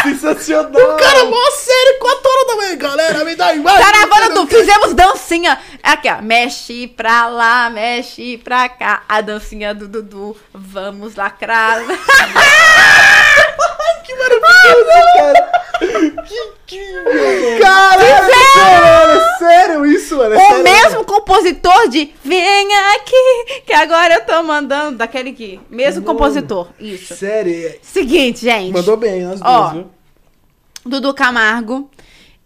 Sensacional.
O cara, mó sério, 4 horas da manhã, galera. Me dá imagem.
Caravana do Fizemos dancinha. Aqui, ó. Mexe pra lá, mexe pra cá. A dancinha do Dudu. Vamos lacrar.
Caralho, sério, é sério isso, mano. é
o
sério.
mesmo compositor de Vem aqui, que agora eu tô mandando. Daquele aqui. Mesmo compositor. Isso.
Sério. é-
Seguinte, gente.
Mandou bem, nós
Ó.
duas, viu?
Dudu Camargo.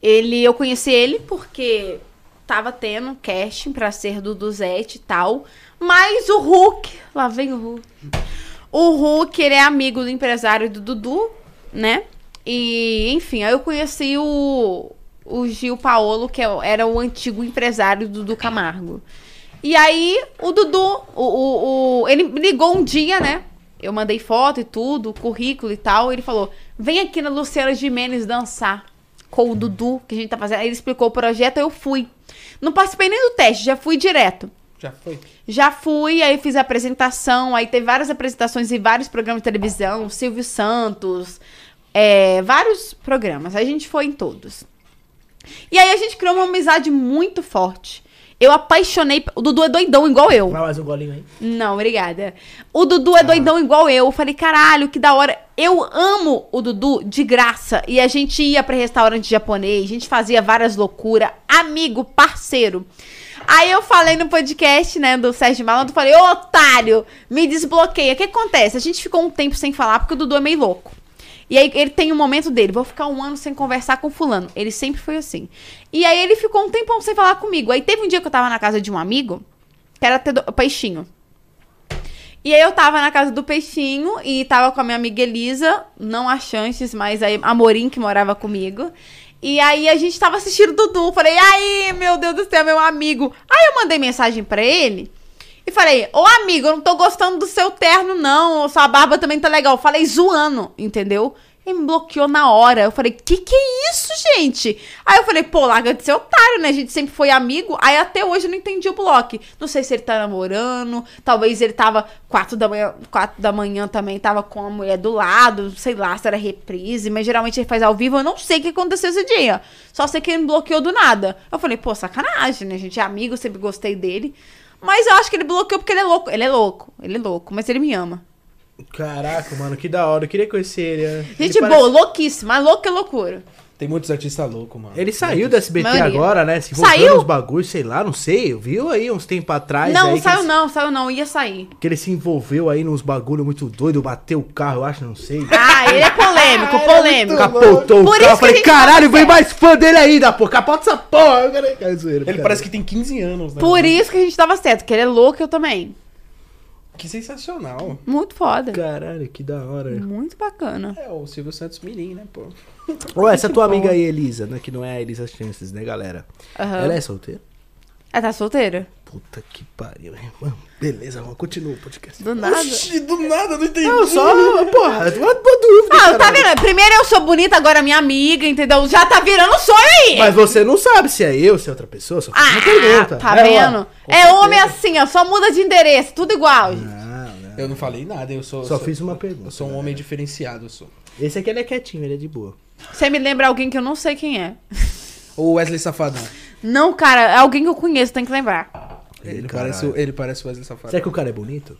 Ele, eu conheci ele porque tava tendo casting pra ser Duduzete e tal. Mas o Hulk, lá vem o Hulk. O Hulk, ele é amigo do empresário do Dudu, né? E, enfim, aí eu conheci o, o Gil Paolo, que é- era o antigo empresário do Dudu Camargo. E aí, o Dudu, o, o, o- ele ligou um dia, né? Eu mandei foto e tudo, currículo e tal. Ele falou: vem aqui na Luciana Gimenez dançar com o Dudu, que a gente tá fazendo. Aí ele explicou o projeto, eu fui. Não participei nem do teste, já fui direto.
Já foi.
Já fui, aí fiz a apresentação, aí teve várias apresentações em vários programas de televisão, Silvio Santos, é, vários programas. A gente foi em todos. E aí a gente criou uma amizade muito forte. Eu apaixonei. O Dudu é doidão igual eu.
Vai mais um golinho aí.
Não, obrigada. O Dudu é doidão igual eu. Eu falei, caralho, que da hora. Eu amo o Dudu de graça. E a gente ia pra restaurante japonês, a gente fazia várias loucuras. Amigo, parceiro. Aí eu falei no podcast, né, do Sérgio Malandro, falei, ô otário, me desbloqueia. O que acontece? A gente ficou um tempo sem falar porque o Dudu é meio louco. E aí ele tem um momento dele, vou ficar um ano sem conversar com fulano. Ele sempre foi assim. E aí ele ficou um tempão sem falar comigo. Aí teve um dia que eu tava na casa de um amigo, que era do- peixinho. E aí eu tava na casa do Peixinho e tava com a minha amiga Elisa, não a Chances, mas a Amorim que morava comigo. E aí a gente tava assistindo Dudu. Falei, aí, meu Deus do céu, meu amigo. Aí eu mandei mensagem pra ele e falei, ô amigo, eu não tô gostando do seu terno, não. Sua barba também tá legal. Falei zoando, entendeu? Ele me bloqueou na hora. Eu falei, que que é isso, gente? Aí eu falei, pô, larga de ser otário, né? A gente sempre foi amigo. Aí até hoje eu não entendi o bloco. Não sei se ele tá namorando. Talvez ele tava quatro da manhã, quatro da manhã também, tava com a mulher do lado. Sei lá se era reprise. Mas geralmente ele faz ao vivo. Eu não sei o que aconteceu esse dia. Só sei que ele me bloqueou do nada. Eu falei, pô, sacanagem, né? A gente é amigo, sempre gostei dele. Mas eu acho que ele bloqueou porque ele é louco. Ele é louco, ele é louco, mas ele me ama.
Caraca, mano, que da hora. Eu queria conhecer ele. né?
Gente
ele
boa,
parece-
louquíssima, louca é loucura.
Tem muitos artistas loucos, mano.
Ele saiu do SBT
Maioria.
agora, né? Se envolveu
Saiu?
nos bagulhos, sei lá, não sei. Viu aí uns tempos atrás.
não,
aí, que
saiu
ele-
não, saiu não, ia sair.
Que ele se envolveu aí nos bagulho muito doido, bateu o carro, eu acho, não sei.
Ah, ele é polêmico, polêmico.
Capotou
Por
o carro. Eu falei, caralho, vem mais fã dele ainda, pô. Capota essa porra. Cara, zoeira,
Ele parece que tem 15 anos, né?
Por isso que a gente tava certo, que ele é louco eu também.
Que sensacional.
Muito foda.
Caralho, que da hora.
Muito bacana.
É, o Silvio Santos Mirim, né, pô?
Ô, essa tua amiga aí, Elisa, né? Que não é a Elisa Chances, né, galera?
Aham.
Ela é solteira?
Ela tá solteira?
Puta que pariu, hein? Beleza, vamos, continua o podcast.
Do nada.
Oxi, do nada, não entendi.
Não, só, porra, uma, uma dúvida.
Ah, tá vendo? Primeiro eu sou bonita, agora minha amiga, entendeu? Já tá virando sonho aí.
Mas você não sabe se é eu, se é outra pessoa, só faz uma pergunta.
Ah, tá
É, ó,
vendo?
com
É homem assim, ó, só muda de endereço, tudo igual.
Não, não.
Eu não falei nada, eu sou.
Só
sou-
fiz uma pergunta.
Eu sou um homem diferenciado, eu sou.
Esse aqui ele é quietinho, ele é de boa.
Você me lembra alguém que eu não sei quem é.
O Wesley Safadão.
Não, cara, é alguém que eu conheço, tem que lembrar.
Ele,
caralho.
parece, ele parece o Wesley Safadão.
Será que o cara é bonito?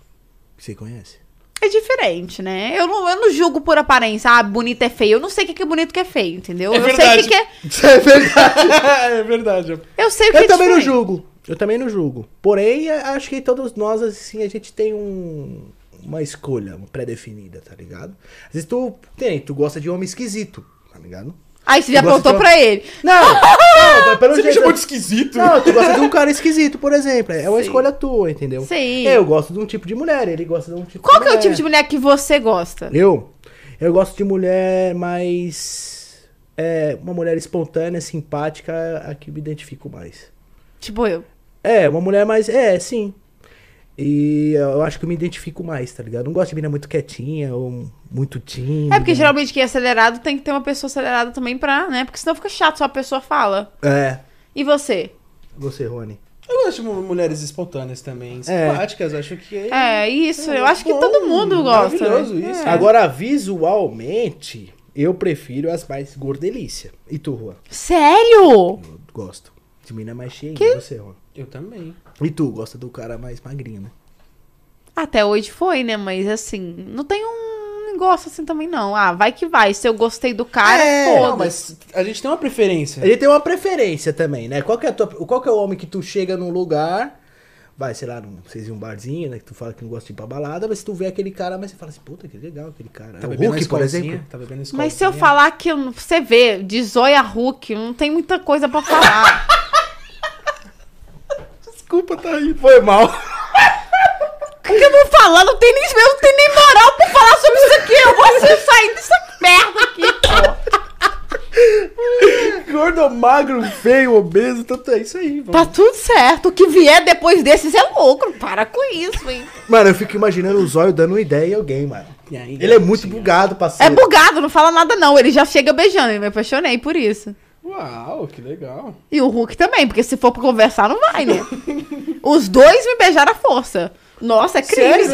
Você conhece?
É diferente, né? Eu não, eu não julgo por aparência. Ah, bonito é feio. Eu não sei o que é bonito e o que é feio, entendeu?
É
eu sei o que, que é.
É verdade.
é verdade.
Eu sei o que
Eu
é
também não
diferente.
julgo. Eu também não julgo. Porém, é, acho que todos nós, assim, a gente tem um, uma escolha pré-definida, tá ligado? Às vezes tu tem, tu gosta de homem esquisito, tá ligado?
Aí você já
de-
pra ele.
Não, não, pelo
Você me
jeito.
chamou de esquisito.
Não, tu gosta de um cara esquisito, por exemplo. É uma
Sim.
escolha tua, entendeu?
Sim.
Eu gosto de um tipo de mulher, ele gosta de um tipo
Qual
de
que é o
mulher.
tipo de mulher que você gosta?
Eu? Eu gosto de mulher mais. É, uma mulher espontânea, simpática, a que me identifico mais.
Tipo eu.
É, uma mulher mais. É, sim. E eu acho que eu me identifico mais, tá ligado? Não gosto de menina muito quietinha ou muito tímida.
É porque geralmente quem é acelerado tem que ter uma pessoa acelerada também pra, né? Porque senão fica chato, só a pessoa fala.
É.
E você?
Você, Rony.
Eu gosto de mulheres espontâneas também,
É.
simpáticas, acho que...
É, isso. Eu
É
acho que
bom,
todo mundo gosta.
maravilhoso
né?
isso.
É.
Agora, visualmente, eu prefiro as mais gordelícia. E tu, Juan?
Sério?
Eu gosto. De menina mais cheia,
Que?
você, Juan.
Eu também.
E tu, gosta do cara mais magrinho, né?
Até hoje foi, né? Mas assim, não tem um negócio assim também, não. Ah, vai que vai. Se eu gostei do cara,
É,
foda.
Não, mas a gente tem uma preferência.
Ele tem uma preferência também, né? Qual que é, a tua, qual que é o homem que tu chega num lugar, vai, sei lá, num, vocês iam um barzinho, né? Que tu fala que não gosta de ir pra balada, mas se tu vê aquele cara, mas você fala assim, puta, que legal aquele cara.
Tá
o
bebendo
Hulk, por exemplo.
Tá bebendo
Mas se eu falar que você vê, de Zóia Hulk, não tem muita coisa pra falar.
Desculpa, tá aí.
Foi mal.
O que eu vou falar? Não tem nem, eu não tenho nem moral pra falar sobre isso aqui. Eu vou sair dessa merda aqui, pô.
Gordo, magro, feio, obeso, tanto é isso aí.
Tá tudo certo. O que vier depois desses é louco. Para com isso, hein?
Mano, eu fico imaginando o zóio dando uma ideia em alguém, mano.
Aí,
Ele é muito bugado,
É
parceiro.
bugado, não fala nada não. Ele já chega beijando. Eu me apaixonei por isso.
Uau, que legal.
E o Hulk também, porque se for pra conversar, não vai, né? Os dois me beijaram à força. Nossa, é.
Sério?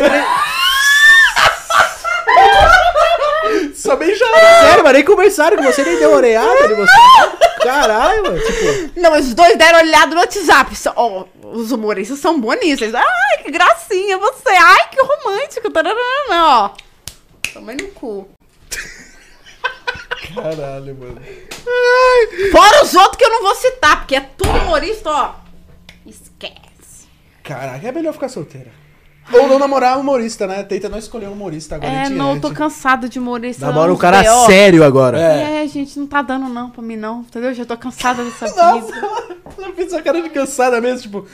Só beijar.
Sério, mas nem conversaram com você, nem deu oreada de você. Caralho, mano. Tipo,
Não, mas os dois deram olhada no WhatsApp. Ó, os humoristas são boníssimos. Ai, que gracinha você. Ai, que romântico. Tararana, ó. Tomei no cu.
Caralho, mano.
Fora os outros que eu não vou citar, porque é tudo humorista, ó. Esquece.
Caraca, é melhor ficar solteira. Ou não namorar humorista, né? Tenta não escolher um humorista agora
É,
em
não, eu tô
diante.
cansada de humorista.
namora um cara
B.O.
sério agora.
É.
É, gente, não tá dando não pra mim não, entendeu? Já tô cansada dessa
Nossa,
vida.
ela fez essa cara de cansada mesmo, tipo...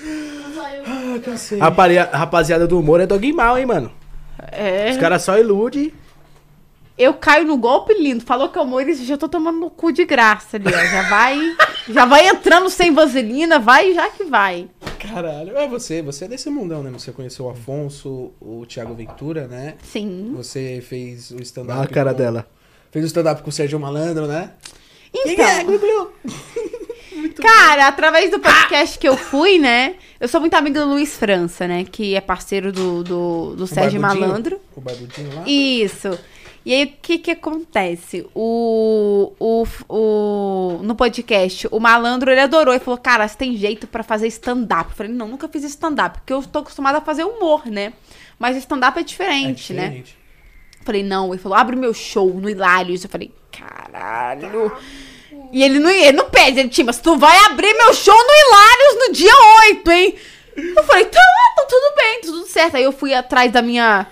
Ah, cansei.
Rapaziada do humor é dog mal, hein, mano.
É.
Os caras só iludem.
Eu caio no golpe lindo. Falou que é humorista, já tô tomando no cu de graça ali, ó. Já vai, já vai entrando sem vaselina, vai já que vai.
Caralho. É você, você é desse mundão, né? Você conheceu o Afonso, o Thiago Ventura, né?
Sim.
Você fez o stand-up.
Olha a cara
com-
dela.
Fez o stand-up com o Sérgio Malandro, né?
Então, cara, através do podcast que eu fui, né? Eu sou muito amiga do Luiz França, né? Que é parceiro do, do, do Sérgio? Malandro.
O Barbudinho lá?
Isso. E aí, o que que acontece? O, o, o, no podcast, o malandro, ele adorou. Ele falou, cara, você tem jeito pra fazer stand-up. Eu falei, não, nunca fiz stand-up. Porque eu tô acostumada a fazer humor, né? Mas stand-up é
É
diferente, né?
diferente.
Falei, não. Ele falou, abre meu show no Hilários. Eu falei, caralho. E ele não, ele não pede, ele, tipo, mas tu vai abrir meu show no Hilários no dia 8, hein? Eu falei, tá, tá tudo bem, tudo certo. Aí eu fui atrás da minha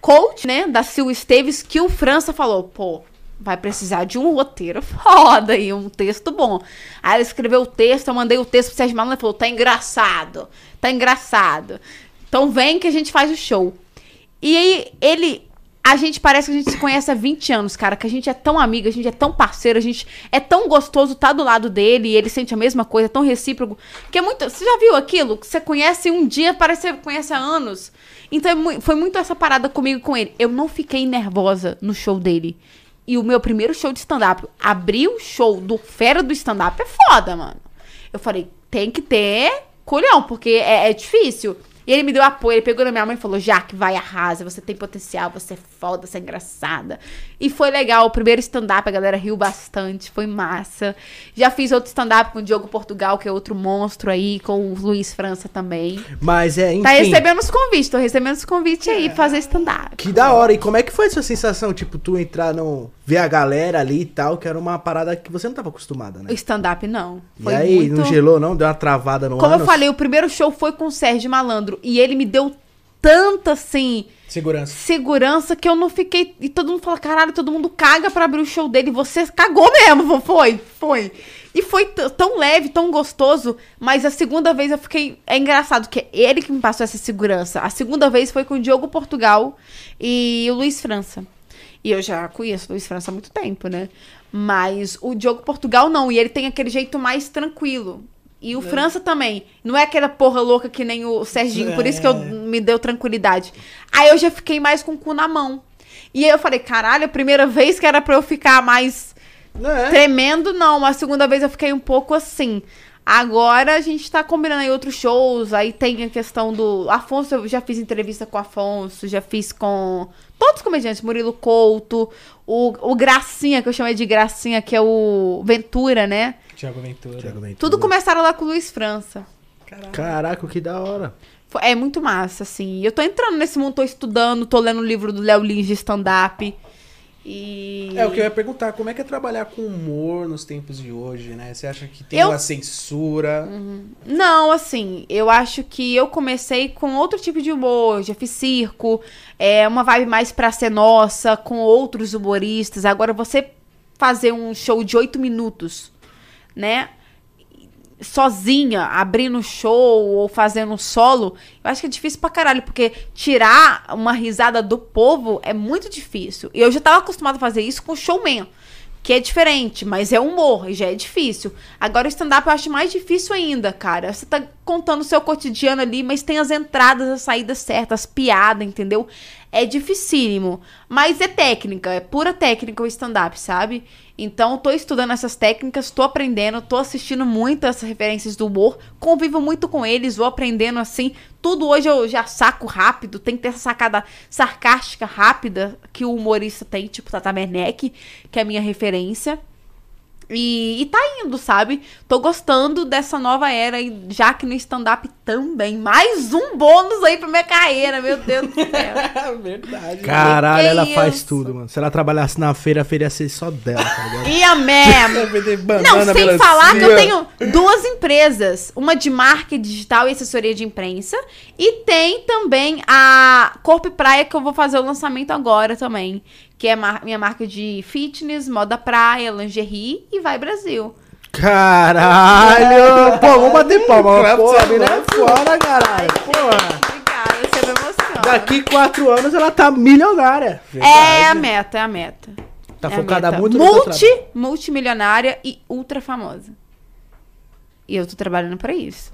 coach, né, da Sil Esteves, que o França falou, pô, vai precisar de um roteiro foda e um texto bom. Aí ela escreveu o texto, eu mandei o texto pro Sérgio Malandro, ele falou, tá engraçado, tá engraçado. Então vem que a gente faz o show. E aí, ele. A gente parece que a gente se conhece há 20 anos, cara. Que a gente é tão amiga, a gente é tão parceiro, a gente é tão gostoso estar do lado dele e ele sente a mesma coisa, é tão recíproco. Que é muito. Você já viu aquilo? Que você conhece um dia, parece que você conhece há anos. Então é foi muito essa parada comigo com ele. Eu não fiquei nervosa no show dele. E o meu primeiro show de stand-up, abrir o show do Fera do Stand-up é foda, mano. Eu falei, tem que ter culhão, porque é, é difícil. E ele me deu apoio, ele pegou na minha mãe e falou: Jaque, vai, arrasa, você tem potencial, você é foda, você é engraçada. E foi legal, o primeiro stand-up, a galera riu bastante, foi massa. Já fiz outro stand-up com o Diogo Portugal, que é outro monstro aí, com o Luiz França também.
Mas é, enfim.
Tá recebendo os convites, tô recebendo os convites aí pra fazer stand-up.
Que da hora. E como é que foi a sua sensação? Tipo, tu entrar no. ver a galera ali e tal, que era uma parada que você não tava acostumada, né?
O stand-up não.
E aí,
muito...
não gelou, não? Deu uma travada no
Como
ânus?
eu falei, o primeiro show foi com o Sérgio Malandro. E ele me deu tanta, assim,
Segurança.
segurança que eu não fiquei. E todo mundo fala, caralho, todo mundo caga pra abrir o show dele. Você cagou mesmo, foi, foi. E foi tão leve, tão gostoso. Mas a segunda vez eu fiquei. É engraçado, que é ele que me passou essa segurança. A segunda vez foi com o Diogo Portugal e o Luiz França. E eu já conheço o Luiz França há muito tempo, né? Mas o Diogo Portugal não. E ele tem aquele jeito mais tranquilo. E o França também. Não é aquela porra louca que nem o Serginho. Por isso que eu, me deu tranquilidade. Aí eu já fiquei mais com o cu na mão. E aí eu falei, caralho, a primeira vez que era pra eu ficar mais
Não é?
tremendo, não. A segunda vez eu fiquei um pouco assim. Agora a gente tá combinando aí outros shows. Aí tem a questão do. Afonso, eu já fiz entrevista com o Afonso, já fiz com todos os comediantes. Murilo Couto, o, o Gracinha, que eu chamei de Gracinha, que é o Ventura, né?
Tiago Ventura.
Thiago Ventura.
Tudo começaram lá com o Luiz França.
Caraca, que da hora.
Foi- É muito massa, assim. Eu tô entrando nesse mundo, tô estudando, tô lendo o livro do Léo Lins de stand-up. E.
É o que eu ia perguntar, como é que é trabalhar com humor nos tempos de hoje, né? Você acha que tem
Eu-
uma censura?
Não, assim, eu acho que eu comecei com outro tipo de humor. Já fiz circo, é uma vibe mais pra ser nossa, com outros humoristas. Agora, você fazer um show de oito minutos, né? Sozinha, abrindo show ou fazendo solo, eu acho que é difícil pra caralho, porque tirar uma risada do povo é muito difícil. E eu já tava acostumada a fazer isso com showman. Que é diferente, mas é humor e já é difícil. Agora o stand-up eu acho mais difícil ainda, cara. Você tá contando o seu cotidiano ali, mas tem as entradas, as saídas certas, as piadas, entendeu? É dificílimo. Mas é técnica, é pura técnica o stand-up, sabe? Então, tô estudando essas técnicas, tô aprendendo, tô assistindo muito essas referências do humor, convivo muito com eles, vou aprendendo assim. Tudo hoje eu já saco rápido, tem que ter essa sacada sarcástica rápida que o humorista tem, tipo Tata Werneck, que é a minha referência. E, e tá indo, sabe? Tô gostando dessa nova era, e já que no stand-up também. Mais um bônus aí pra minha carreira, meu Deus do céu.
Verdade.
Caralho, ela
isso?
faz tudo, mano. Se ela trabalhasse na feira, a feira ia ser só dela, tá ligado?
Ia mesmo. Não, sem
melancia.
falar que eu tenho duas empresas. Uma de marketing digital e assessoria de imprensa. E tem também a Corpo e Praia, que eu vou fazer o lançamento agora também. Que é mar- minha marca de fitness, moda praia, lingerie e vai Brasil.
Caralho! Pô, vamos bater palma. Pô, a mina é foda, caralho. Porra.
Obrigada, você me emociona.
Daqui quatro anos ela tá milionária.
É a meta, é a meta.
Tá
É
focada
meta.
muito
Multi, multimilionária e ultra famosa. E eu tô trabalhando pra isso.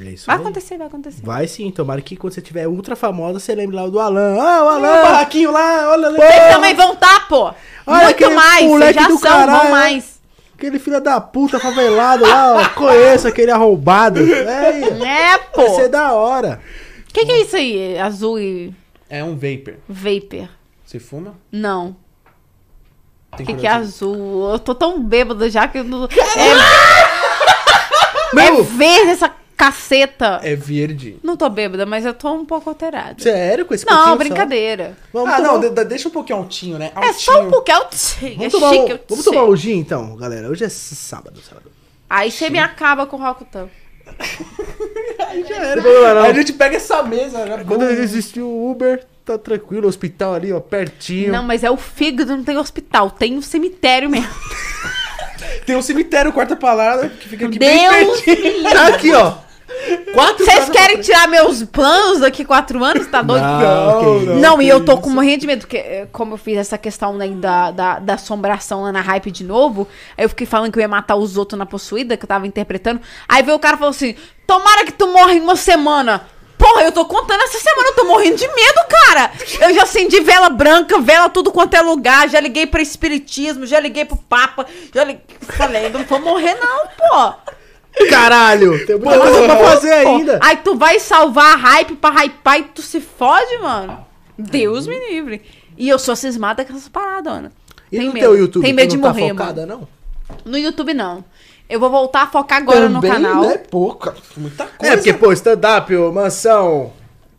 É isso
Vai
aí.
acontecer, vai acontecer.
Vai sim, tomara que quando você tiver ultra famosa, você lembre lá do Alan. Ah, o
Olha o
Alan!
barraquinho lá, olha lá.
Vocês também vão tá, pô!
Olha
Muito mais, vocês já
do
são,
caralho,
vão
né?
mais.
Aquele filho da puta favelado lá, ó. Conheço aquele arrombado. É,
É,
vai
pô!
ser da hora.
O que, que é isso aí? Azul e
É um vapor.
vapor?
Você fuma?
Não. O que, que é azul? Eu tô tão bêbada já que eu não. É, é
Meu,
verde essa caceta.
É verde.
Não tô bêbada, mas eu tô um pouco alterada.
sério com esse
Não,
pouquinho só?
brincadeira.
Vamos
ah,
tomar,
não, de- de- deixa um pouquinho altinho, né?
É
Altinho.
só um pouquinho. É chique, é
vamos tomar,
chique.
um, vamos tomar um gin então, galera. Hoje é sábado, sábado.
Aí você me acaba com o Rokutan.
Aí já era.
Não não.
Aí a gente pega essa mesa. Já
Quando existe o Uber, tá tranquilo, o hospital ali, ó, pertinho.
Não, mas é o fígado, não tem hospital. Tem um cemitério mesmo.
Tem um cemitério, quarta palavra, que fica aqui bem
Deus
pertinho.
Tá aqui, ó. Quatro
Vocês querem tirar meus planos daqui quatro anos? Tá doido?
Não,
Não,
Não,
que
e eu tô com morrendo de medo, porque eh, como eu fiz essa questão né, da, da, da assombração lá na hype de novo, aí eu fiquei falando que eu ia matar os outros na possuída, que eu tava interpretando. Aí veio o cara e falou assim: tomara que tu morra em uma semana. Porra, eu tô contando essa semana, eu tô morrendo de medo, cara. Eu já acendi vela branca, vela tudo quanto é lugar, já liguei pra espiritismo, já liguei pro Papa, já liguei. Falei, não vou morrer, não, pô.
Caralho! Tem muita coisa pra fazer ainda.
Aí tu vai salvar a hype pra hypar e tu se fode, mano. Deus me livre. E eu sou cismada com essas paradas, Ana.
E
Tem
no
medo.
teu YouTube,
Tem
tu
medo de
não tá
morrer,
focada,
mano.
não?
No YouTube, não. Eu vou voltar a focar agora no canal.
né? Pouca. Muita coisa.
É, porque, pô, stand-up, mansão.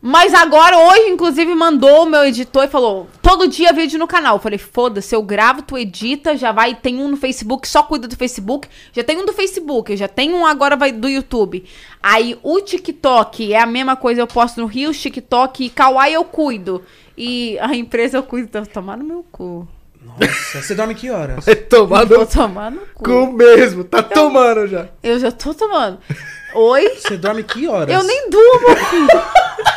Mas agora, hoje, inclusive, mandou o meu editor e falou: todo dia vídeo no canal. Eu falei, foda-se, eu gravo, tu edita, já vai, tem um no Facebook, só cuida do Facebook. Já tem um do Facebook, já tem um agora vai do YouTube. Aí o TikTok é a mesma coisa, eu posto no Rio, TikTok e Kawaii eu cuido. E a empresa eu cuido, então tomar no meu cu.
Nossa, você dorme que horas?
Vai tomar
Vou
no
tomar no cu.
cu mesmo. Tá tomando já.
Eu já tô tomando. Oi?
Você dorme que horas?
Eu nem durmo, filho.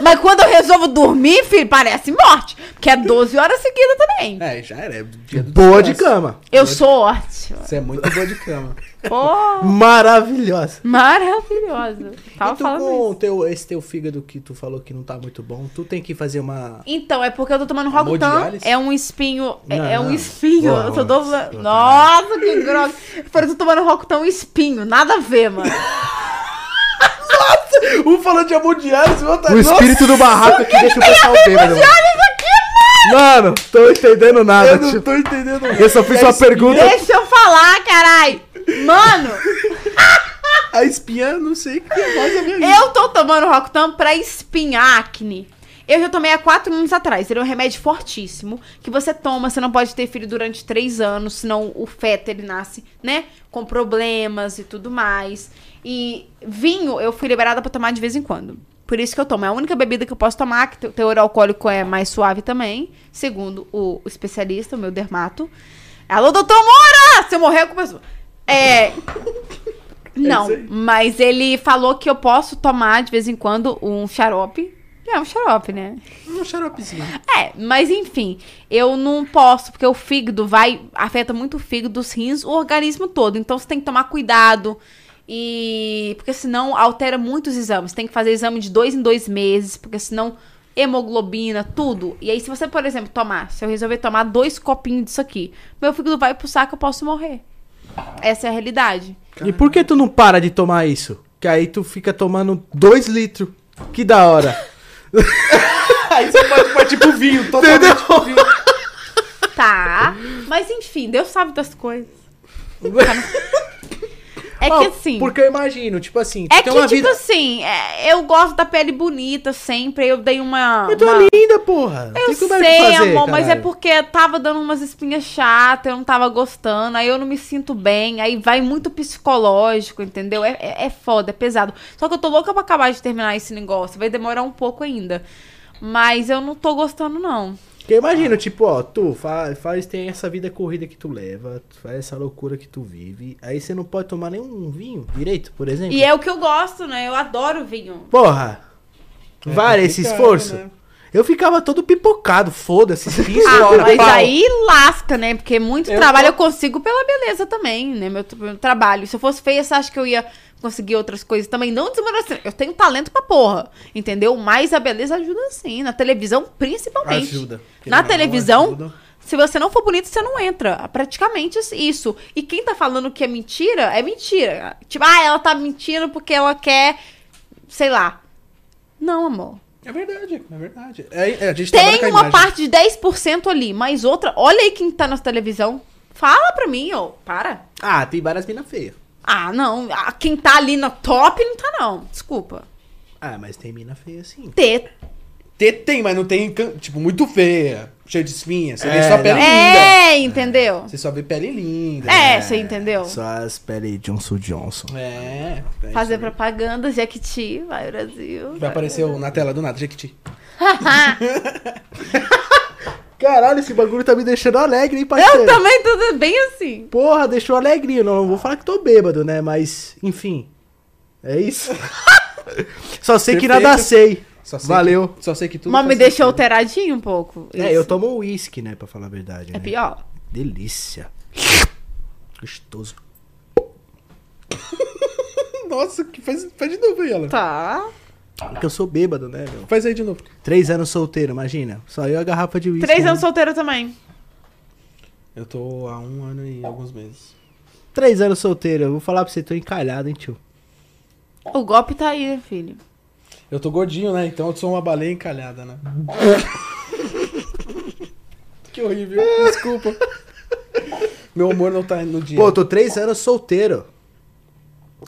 Mas quando eu resolvo dormir, filho, parece morte. Porque é 12 horas seguidas também.
É, já era. é dia do
Boa de cama.
Eu sou ótima.
Você é muito boa de cama.
Pô,
Maravilhosa.
maravilhosa. Tava
e tu
falando
com
isso.
teu, esse teu fígado que tu falou que não tá muito bom, tu tem que fazer uma...
Então, é porque eu tô tomando Rogutan. É um espinho. É, é um
Não.
espinho.
Boa,
eu tô
boa.
dobrando. Nossa, que grossa. Eu tô tomando Rogutan um espinho. Nada a ver, mano.
Um falando de hemodiálise, o outro...
O espírito do barraco aqui deixa o pessoal bêbado. mano. Mano, tô entendendo nada.
Eu não
tipo,
tô entendendo.
eu só fiz uma pergunta.
Deixa eu falar, carai. Mano,
A espinha, não sei o que é mais a minha
eu tô tomando Rocutan pra espinhar acne. Eu já tomei há quatro anos atrás. Ele é um remédio fortíssimo que você toma. Você não pode ter filho durante três anos, senão o feto ele nasce, né? Com problemas e tudo mais. E vinho eu fui liberada pra tomar de vez em quando. Por isso que eu tomo. É a única bebida que eu posso tomar, que o teor alcoólico é mais suave também. Segundo o, especialista, o meu dermato. Alô, doutor Moura! Se eu morrer, eu começo. É. Não,
isso aí.
mas ele falou que eu posso tomar de vez em quando um xarope. É um xarope, né?
Um xaropezinho.
É, mas enfim, eu não posso, porque o fígado vai. afeta muito o fígado, os rins, o organismo todo. Então você tem que tomar cuidado. E. Porque senão altera muitos exames. Tem que fazer exame de dois em dois meses, porque senão. Hemoglobina, tudo. E aí, se você, por exemplo, tomar, se eu resolver tomar dois copinhos disso aqui, meu fígado vai pro saco, eu posso morrer. Essa é a realidade.
E por que tu não para de tomar isso? Que aí tu fica tomando 2 litros. Que da hora.
Aí você pode partir pro vinho, totalmente pro vinho.
Tá. Mas enfim, Deus sabe das coisas. É que assim.
Porque eu imagino, tipo assim,
É que,
uma
tipo
vida.
assim, é, eu gosto da pele bonita sempre. Eu dei uma.
Mas tu
uma-
é linda, porra.
Eu
o
sei,
fazer,
amor, mas é
caralho.
porque tava dando umas espinhas chatas, eu não tava gostando, aí eu não me sinto bem, aí vai muito psicológico, entendeu? É, é, é foda, é pesado. Só que eu tô louca pra acabar de terminar esse negócio, vai demorar um pouco ainda. Mas eu não tô gostando, não.
Porque eu imagino, tipo, ó, tu faz, faz, tem essa vida corrida que tu leva, tu faz essa loucura que tu vive, aí você não pode tomar nenhum vinho direito, por exemplo.
E é o que eu gosto, né? Eu adoro vinho.
Porra! vale esse esforço?
né?
Eu ficava todo pipocado, foda-se,
Ah, mas
pau.
aí lasca, né? Porque muito
Eu
trabalho
tô-
eu consigo pela beleza também, né? Meu, meu trabalho. Se eu fosse feia, você acha que eu ia conseguir outras coisas também? Não desmerecendo. Eu tenho talento pra porra, entendeu? Mas a beleza ajuda sim. Na televisão, principalmente.
Ajuda.
Na
Não,
televisão,
ajuda.
se você não for bonito, você não entra. Praticamente isso. E quem tá falando que é mentira, é mentira. Tipo, ah, ela tá mentindo porque ela quer, sei lá. Não, amor.
É verdade, é verdade. É, é, a gente
Tem uma
imagem.
parte de 10% ali, mas outra. Olha aí quem tá na televisão. Fala pra mim, ô. Para.
Ah, tem várias minas feias.
Ah, não. Ah, Quem tá ali no top não tá, não. Desculpa.
Ah, mas tem mina feia sim.
Ter.
Tem, tem, mas não tem, tipo, muito feia, cheia de espinha. Você vê
É,
só pele
não.
linda.
É, entendeu?
Você só vê pele linda.
É, você entendeu?
Só as pele Johnson Johnson.
É. é
Fazer propaganda, Jequiti, vai Brasil.
Vai aparecer o- na tela do nada, Jequiti.
Caralho, esse bagulho tá me deixando alegre, hein, parceiro?
Eu também tô bem assim.
Porra, deixou alegrinho. Não, não vou falar que tô bêbado, né? Mas, enfim. É isso. Só sei que
Perfeito.
nada sei.
Só sei
Valeu.
Que, só sei que tudo
Mas me
faz
deixou
sentido.
alteradinho um pouco.
É,
isso.
eu tomo uísque, né? Pra falar a verdade.
É
né?
pior.
Delícia. Gostoso.
Nossa, que faz, faz de novo aí, ela.
Tá.
Porque eu sou bêbado, né, meu?
Faz aí de novo.
Três anos solteiro, imagina. Só eu e a garrafa de uísque.
Três
né?
anos solteiro também.
Eu tô há um ano e alguns meses.
Três anos solteiro. Eu vou falar pra você, tô encalhado, hein, tio.
O golpe tá aí, né, filho?
Eu tô gordinho, né? Então eu sou uma baleia encalhada, né? que horrível. Desculpa. Meu humor não tá no dia.
Pô, eu tô três anos solteiro.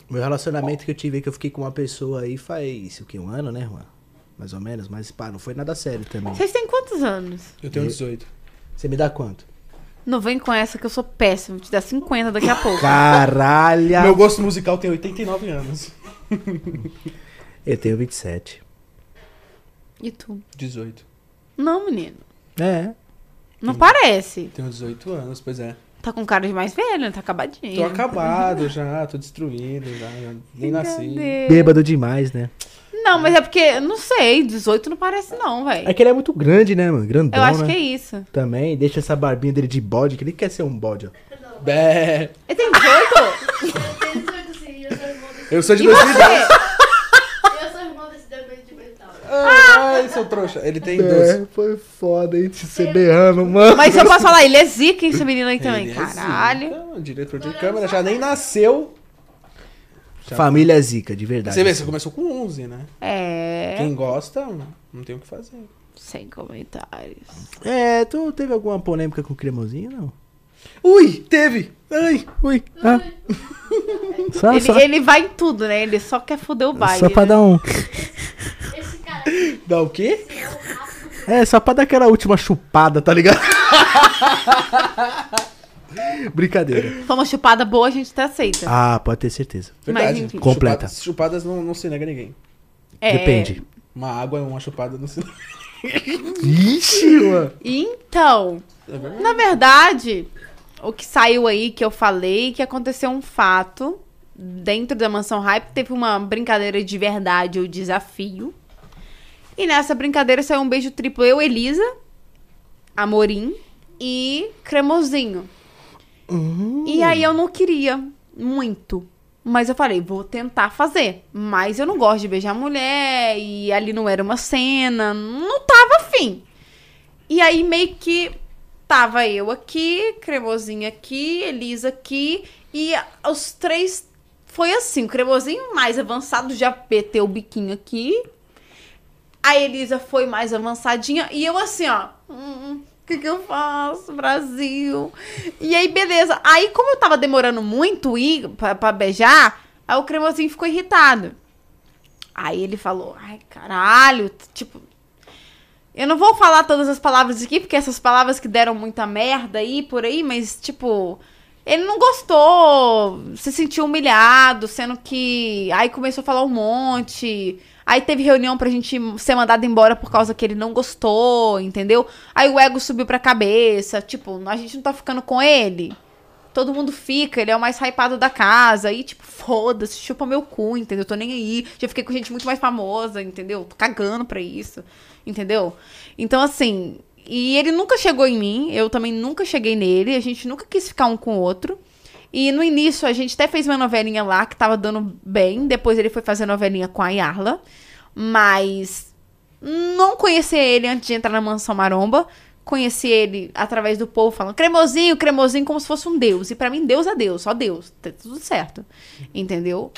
Meu relacionamento que eu tive, que eu fiquei com uma pessoa aí faz o que? Um ano, né, Juan? Mais ou menos, mas pá, não foi nada sério também.
Vocês têm quantos anos?
Eu tenho 18.
Você me dá quanto?
Não vem com essa que eu sou péssima. Vou te dar 50 daqui a pouco.
Caralho!
Meu gosto musical tem 89 anos.
Eu tenho 27.
E tu?
18.
Não, menino.
É.
Não parece.
Tenho 18 anos, pois é.
Tá com cara de mais velho, né? Tá acabadinho.
Tô acabado já, tô destruído já. Nem nasci.
Bêbado demais, né?
Não, mas é porque, não sei, 18 não parece não, velho.
É que ele é muito grande, né, mano? Grandão,
Eu acho
né?
que é isso.
Também, deixa essa barbinha dele de bode, que ele quer ser um bode, ó.
Bé.
Ele tem 18?
Eu tenho 18 sim, eu sou
Eu de
e
2010.
você?
eu sou irmão desse debate de mental.
Ai, seu trouxa. Ele tem 12.
É, foi foda, hein? Você berrando, mano.
Mas eu posso falar, ele é zica, hein, esse menino aí também.
Ele é
Caralho.
zica, diretor de câmera, já nem nasceu. Já-
Família zica, de verdade.
Você vê, você começou com 11, né?
É.
Quem gosta, não tem o que fazer.
Sem comentários.
É, tu teve alguma polêmica com o cremosinho, não?
Ui, teve. Ai,
Ui, ah. só,
Ele,
só,
ele vai em tudo, né? Ele só quer foder o baile.
só pra
né?
dar um...
Esse
dá o quê?
É, só pra dar aquela última chupada, tá ligado? Brincadeira.
Foi uma chupada boa, a gente até aceita.
Ah, pode ter certeza.
Verdade.
enfim.
Completa.
Chupadas, chupadas não, não se nega a ninguém.
É,
Depende.
Uma água é uma chupada não se nega.
Ixi, mano.
Então,
É
na verdade, o que saiu aí, que eu falei, que aconteceu um fato dentro da Mansão Hype, teve uma brincadeira de verdade, o desafio. E nessa brincadeira saiu um beijo triplo eu, Elisa, Amorim e Cremosinho. E aí eu não queria muito. Mas eu falei, vou tentar fazer. Mas eu não gosto de beijar mulher. E ali não era uma cena. Não tava afim. E aí meio que tava eu aqui, Cremosinho aqui, Elisa aqui. E os três foi assim. O Cremosinho mais avançado já meteu o biquinho aqui. A Elisa foi mais avançadinha. E eu assim, ó. Hum, o que, que eu faço, Brasil? E aí, beleza. Aí, como eu tava demorando muito ir pra, pra beijar, aí o cremosinho ficou irritado. Aí ele falou, ai, caralho, tipo. Eu não vou falar todas as palavras aqui, porque essas palavras que deram muita merda aí por aí, mas, tipo, ele não gostou, se sentiu humilhado, sendo que. Aí começou a falar um monte. Aí teve reunião pra gente ser mandado embora por causa que ele não gostou, entendeu? Aí o ego subiu pra cabeça, tipo, a gente não tá ficando com ele. Todo mundo fica, ele é o mais hypado da casa. Aí, tipo, foda-se, chupa meu cu, entendeu? Tô nem aí. Já fiquei com gente muito mais famosa, entendeu? Tô cagando pra isso, entendeu? Então, assim. E ele nunca chegou em mim, eu também nunca cheguei nele, a gente nunca quis ficar um com o outro. E no início a gente até fez uma novelinha lá que tava dando bem. Depois ele foi fazer novelinha com a Yarla. Mas não conhecia ele antes de entrar na Mansão Maromba. Conheci ele através do povo falando cremosinho, cremosinho, como se fosse um deus. E pra mim, Deus é Deus, só Deus. Tá tudo certo. Entendeu?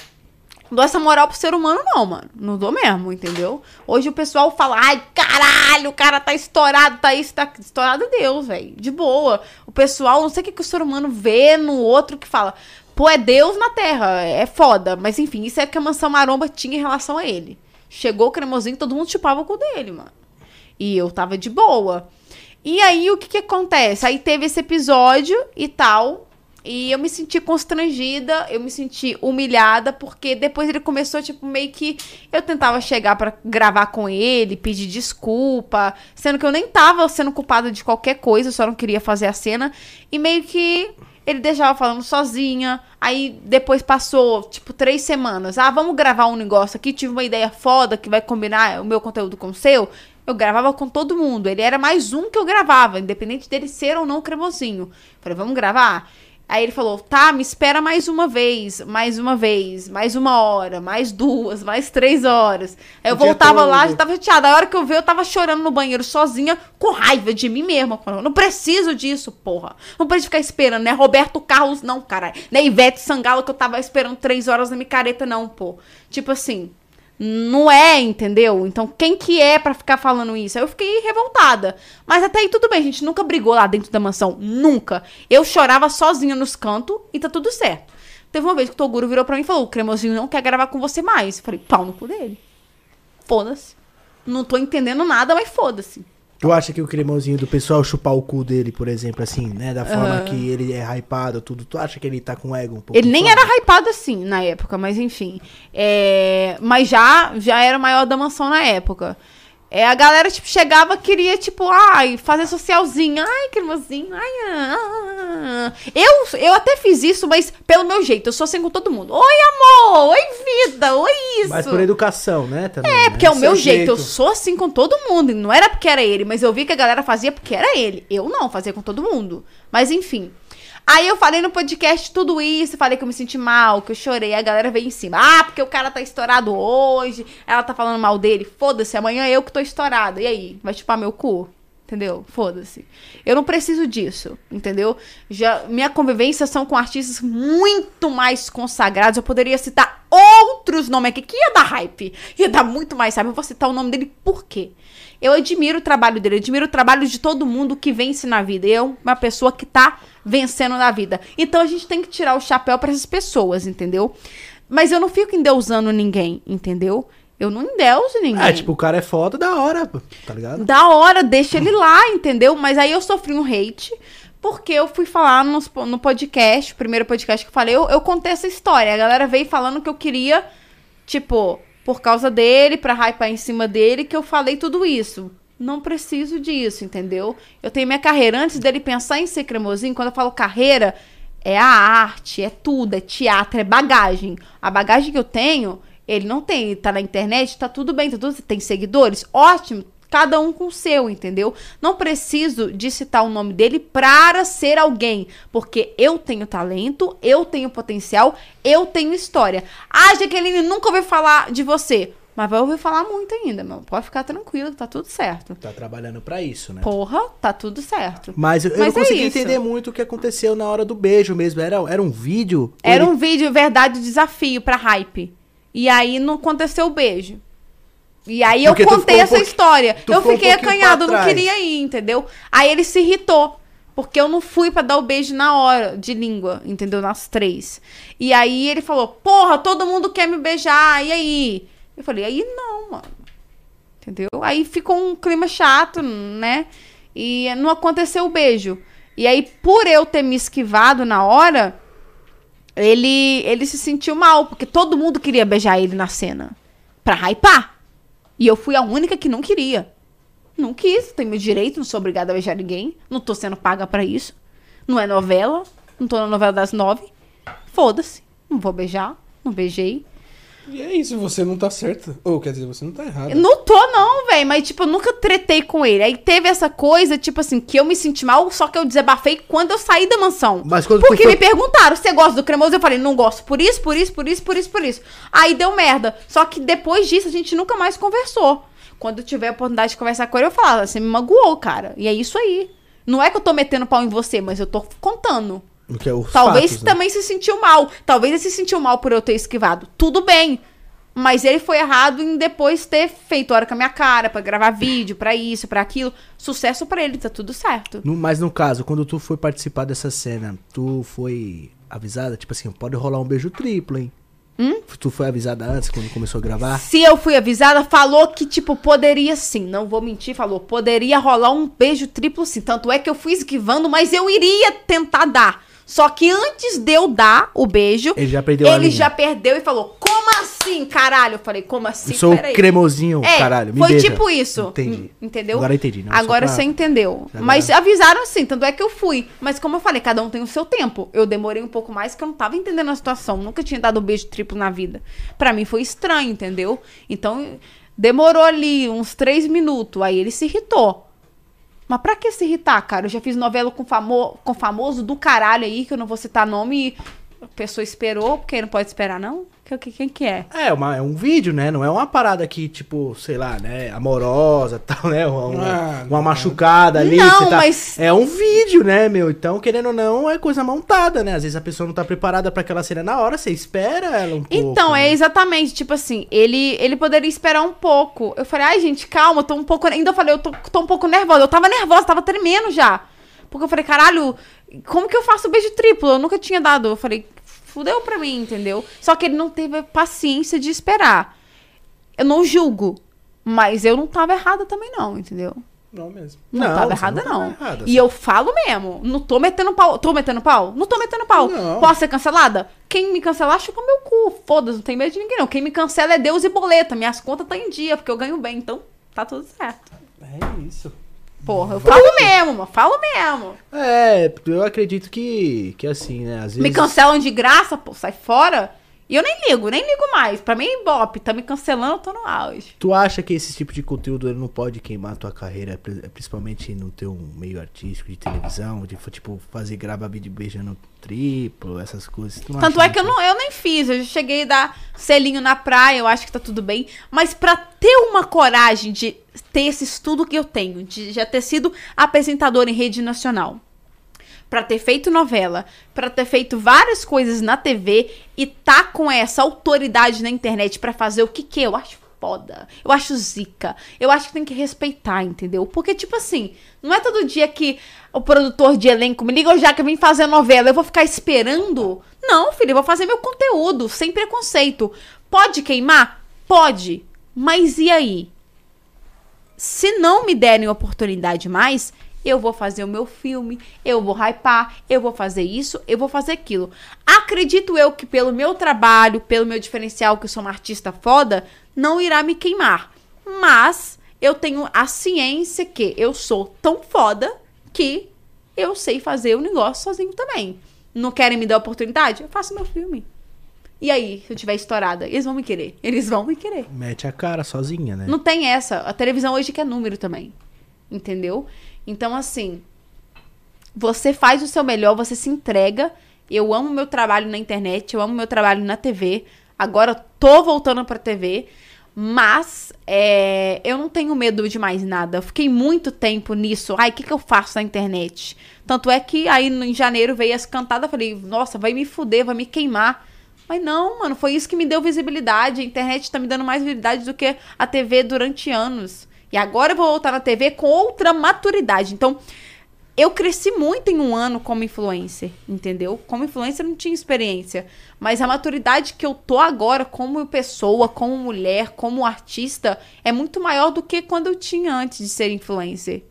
Não dou essa moral pro ser humano, não, mano. Não dou mesmo, entendeu? Hoje o pessoal fala, ai, caralho, o cara tá estourado, tá isso, tá estourado é Deus, velho. De boa. O pessoal, não sei o que, que o ser humano vê no outro que fala, pô, é Deus na Terra, é foda. Mas enfim, isso é que a mansão maromba tinha em relação a ele. Chegou o cremosinho, todo mundo chupava o cu dele, mano. E eu tava de boa. E aí, o que que acontece? Aí teve esse episódio e tal. E eu me senti constrangida, eu me senti humilhada, porque depois ele começou, tipo, meio que. Eu tentava chegar pra gravar com ele, pedir desculpa, sendo que eu nem tava sendo culpada de qualquer coisa, eu só não queria fazer a cena. E meio que ele deixava falando sozinha. Aí depois passou, tipo, três semanas. Ah, vamos gravar um negócio aqui. Tive uma ideia foda que vai combinar o meu conteúdo com o seu. Eu gravava com todo mundo. Ele era mais um que eu gravava, independente dele ser ou não cremosinho. Falei, vamos gravar? Aí ele falou, tá, me espera mais uma vez, mais uma vez, mais uma hora, mais duas, mais três horas. Aí eu
O
voltava lá, já tava chateada. A hora que eu vi, eu tava chorando no banheiro sozinha, com raiva de mim mesma. Falando, não preciso disso, porra. Não preciso ficar esperando, né? Roberto Carlos, não, caralho. Né? Ivete Sangalo, que eu tava esperando três horas na micareta, não, pô. Tipo assim, Não é, entendeu? Então, quem que é pra ficar falando isso? Eu fiquei revoltada. Mas até aí tudo bem, a gente nunca brigou lá dentro da mansão. Nunca. Eu chorava sozinha nos cantos e tá tudo certo. Teve uma vez que o Toguro virou pra mim e falou: o cremosinho não quer gravar com você mais. Eu falei, pau no cu dele. Foda-se. Não tô entendendo nada, mas foda-se.
Tu acha que o cremosinho do pessoal chupar o cu dele, por exemplo, assim, né? Da forma
Aham.
que ele é hypado, tudo. Tu acha que ele tá com ego um pouco?
Ele nem era hypado assim na época, mas enfim. É, mas já, já era o maior da mansão na época. É, a galera, tipo, chegava, queria, tipo, ai, fazer socialzinha. Ai, cremosinho, ai, ah, ah. Eu, eu até fiz isso, mas pelo meu jeito. Eu sou assim com todo mundo. Oi, amor! Oi, vida! Oi, isso!
Mas por educação, né? Também,
É,
né?
porque é o meu jeito. Eu
jeito.
sou assim com todo mundo. Não era porque era ele, mas eu vi que a galera fazia porque era ele. Eu não, fazia com todo mundo. Mas enfim. Aí eu falei no podcast tudo isso, falei que eu me senti mal, que eu chorei. A galera veio em cima. Ah, porque o cara tá estourado hoje. Ela tá falando mal dele. Foda-se, amanhã eu que tô estourada. E aí? Vai chupar meu cu? Entendeu? Foda-se. Eu não preciso disso, entendeu? Já minha convivência são com artistas muito mais consagrados. Eu poderia citar outros nomes aqui que ia dar hype. Ia dar muito mais hype. Eu vou citar o nome dele por quê? Eu admiro o trabalho dele, admiro o trabalho de todo mundo que vence na vida. Eu, uma pessoa que tá vencendo na vida. Então a gente tem que tirar o chapéu pra essas pessoas, entendeu? Mas eu não fico endeusando ninguém, entendeu? Eu não endeuso ninguém.
É, tipo, o cara é foda da hora, tá ligado?
Da hora, deixa ele lá, entendeu? Mas aí eu sofri um hate, porque eu fui falar nos- no, podcast, o primeiro podcast que eu falei, eu, eu contei essa história. A galera veio falando que eu queria, tipo, por causa dele, pra hypar em cima dele, que eu falei tudo isso. Não preciso disso, entendeu? Eu tenho minha carreira. Antes dele pensar em ser cremosinho, quando eu falo carreira, é a arte, é tudo, é teatro, é bagagem. A bagagem que eu tenho, ele não tem. Tá na internet, tá tudo bem, tá tudo, tem seguidores, ótimo. Cada um com o seu, entendeu? Não preciso de citar o nome dele para ser alguém. Porque eu tenho talento, eu tenho potencial, eu tenho história. Ah, Jaqueline nunca ouviu falar de você. Mas vai ouvir falar muito ainda, meu. Pode ficar tranquilo, tá tudo certo.
Tá trabalhando pra isso, né?
Porra, tá tudo certo.
Mas eu, eu
Mas
não
é
consegui entender muito o que aconteceu na hora do beijo mesmo. Era, era um vídeo?
Era
ele-
um vídeo, verdade, desafio pra hype. E aí não aconteceu o beijo. E aí
Porque
eu contei
um
essa
pouqui-
história.
tu
Eu
um
fiquei
pouquinho
acanhado, não queria ir, entendeu? Aí ele se irritou. Porque eu não fui pra dar o beijo na hora de língua, entendeu? Nas três. E aí ele falou: Porra, todo mundo quer me beijar, e aí? Eu falei: Aí não, mano. Entendeu? Aí ficou um clima chato, né? E não aconteceu o beijo. E aí, por eu ter me esquivado na hora, ele, ele se sentiu mal, porque todo mundo queria beijar ele na cena. Pra hypar. E eu fui a única que não queria. Não quis, tenho meu direito, não sou obrigada a beijar ninguém. Não tô sendo paga pra isso. Não é novela, não tô na novela das nove. Foda-se, não vou beijar, não beijei.
E é isso, você não tá certa. Ou quer dizer, você não tá errada.
Não tô, não, velho. Mas, tipo, eu nunca tretei com ele. Aí teve essa coisa, tipo assim, que eu me senti mal, só que eu desabafei quando eu saí da mansão.
Mas quando
Porque
foi-
me perguntaram, você gosta do cremoso? Eu falei, não gosto. Por isso, por isso, por isso, por isso, por isso. Aí deu merda. Só que depois disso, a gente nunca mais conversou. Quando eu tiver a oportunidade de conversar com ele, eu falava, você me magoou, cara. E é isso aí. Não é que eu tô metendo pau em você, mas eu tô contando.
É
Talvez
fatos, né?
também se sentiu mal. Talvez ele se sentiu mal por eu ter esquivado. Tudo bem. Mas ele foi errado em depois ter feito hora com a minha cara, pra gravar vídeo, pra isso, pra aquilo. Sucesso pra ele, tá tudo certo.
No- mas no caso, quando tu foi participar dessa cena, tu foi avisada? Tipo assim, pode rolar um beijo triplo, hein?
Hum?
Tu foi avisada antes, quando começou a gravar?
Se eu fui avisada, falou que, tipo, poderia sim. Não vou mentir, falou, poderia rolar um beijo triplo sim. Tanto é que eu fui esquivando, mas eu iria tentar dar. Só que antes de eu dar o beijo,
Ele já perdeu
ele já perdeu e falou: Como assim, caralho? Eu falei: Como assim?
Eu sou
Peraí."
cremosinho,
É,
caralho. Me
foi
beija.
tipo isso.
Entendi.
Entendeu?
Agora eu entendi. Não,
Agora
pra-
você entendeu.
Agora-
Mas avisaram assim, tanto é que eu fui. Mas como eu falei, cada um tem o seu tempo. Eu demorei um pouco mais, que eu não tava entendendo a situação. Nunca tinha dado um beijo triplo na vida. Pra mim foi estranho, entendeu? Então, demorou ali uns três minutos. Aí ele se irritou. Mas pra que se irritar, cara? Eu já fiz novela com, famo com famoso do caralho aí, que eu não vou citar nome. E pessoa esperou, porque não pode esperar, não? Que- que- Quem que é?
É, uma, é um vídeo, né? Não é uma parada que, tipo, sei lá, né? Amorosa tal, né? Uma, uma,
Ah,
uma
não.
machucada ali.
Não,
você tá-
mas-
É um vídeo, né, meu? Então, querendo ou não, é coisa montada, né? Às vezes a pessoa não tá preparada pra aquela cena na hora, você espera ela um pouco.
Então, é
né?
exatamente, tipo assim, ele, ele poderia esperar um pouco. Eu falei, ai, gente, calma, eu tô um pouco. Ainda eu falei, eu tô, tô um pouco nervosa. Eu tava nervosa, tava tremendo já. Porque eu falei, caralho, como que eu faço beijo triplo? Eu nunca tinha dado. Eu falei, fudeu pra mim, entendeu? Só que ele não teve paciência de esperar. Eu não julgo. Mas eu não tava errada também, não, entendeu?
Não mesmo.
Não,
Não,
tava errada,
não errada,
e
você-
eu falo mesmo. Não tô metendo pau. Tô metendo pau? Não tô metendo pau.
Não.
Posso ser cancelada? Quem me cancelar, chupa meu cu. Foda-se, não tem medo de ninguém, não. Quem me cancela é Deus e boleta. Minhas contas tá em dia, porque eu ganho bem. Então, tá tudo certo.
É isso.
Porra, eu falo mesmo, mano. Falo mesmo.
É, eu acredito que, que assim, né? Às vezes.
Me cancelam de graça, pô, sai fora. E eu nem ligo, nem ligo mais. Pra mim, Ibope, tá me cancelando, eu tô no auge.
Tu acha que esse tipo de conteúdo ele não pode queimar a tua carreira, pri- principalmente no teu meio artístico de televisão, de tipo fazer gravar vídeo beijando triplo, essas coisas?
Tanto é que eu,
muito?
não, eu nem fiz. Eu já cheguei a dar selinho na praia, eu acho que tá tudo bem. Mas pra ter uma coragem de ter esse estudo que eu tenho, de já ter sido apresentadora em rede nacional, pra ter feito novela, pra ter feito várias coisas na TV e tá com essa autoridade na internet pra fazer o que que eu acho foda. Eu acho zica. Eu acho que tem que respeitar, entendeu? Porque, tipo assim, não é todo dia que o produtor de elenco me liga, já que eu vim fazer novela, eu vou ficar esperando? Não, filho, eu vou fazer meu conteúdo, sem preconceito. Pode queimar? Pode. Mas e aí? Se não me derem oportunidade mais, eu vou fazer o meu filme, eu vou hypar, eu vou fazer isso, eu vou fazer aquilo. Acredito eu que pelo meu trabalho, pelo meu diferencial, que eu sou uma artista foda, não irá me queimar. Mas eu tenho a ciência que eu sou tão foda que eu sei fazer o negócio sozinho também. Não querem me dar oportunidade? Eu faço meu filme. E aí, se eu tiver estourada, eles vão me querer. Eles vão me querer.
Mete a cara sozinha, né?
Não tem essa. A televisão hoje quer número também. Entendeu? Então, assim, você faz o seu melhor, você se entrega. Eu amo meu trabalho na internet, eu amo meu trabalho na TV. Agora tô voltando pra TV. Mas é, eu não tenho medo de mais nada. Eu fiquei muito tempo nisso. Ai, o que, que eu faço na internet? Tanto é que aí em janeiro veio as cantadas. Falei, nossa, vai me fuder, vai me queimar. Mas não, mano, foi isso que me deu visibilidade. A internet tá me dando mais visibilidade do que a TV durante anos. E agora eu vou voltar na TV com outra maturidade. Então, eu cresci muito em um ano como influencer, entendeu? Como influencer eu não tinha experiência. Mas a maturidade que eu tô agora como pessoa, como mulher, como artista, é muito maior do que quando eu tinha antes de ser influencer.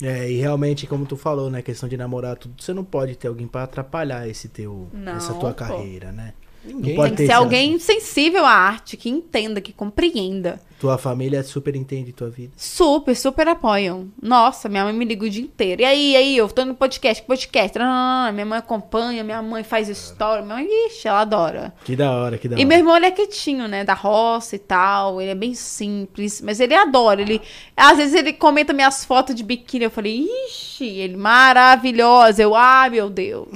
É, e realmente, como tu falou, né? Questão de namorar, tudo, você não pode ter alguém pra atrapalhar esse teu,
Não,
essa tua
pô.
carreira, né?
Ninguém.
Não pode
Tem que ser alguém sensível à arte, que entenda, que compreenda.
Tua família super entende tua vida.
Super, super apoiam. Nossa, minha mãe me liga o dia inteiro. E aí, e aí, eu tô no podcast, podcast. Ah, minha mãe acompanha, minha mãe faz story. Minha mãe, ixi, ela adora.
Que da hora, que da
E
hora.
meu irmão, ele é quietinho, né? Da roça e tal. Ele é bem simples. Mas ele adora. Ele, às vezes ele comenta minhas fotos de biquíni. Eu falei, ixi, ele maravilhosa. Eu, ai, meu Deus.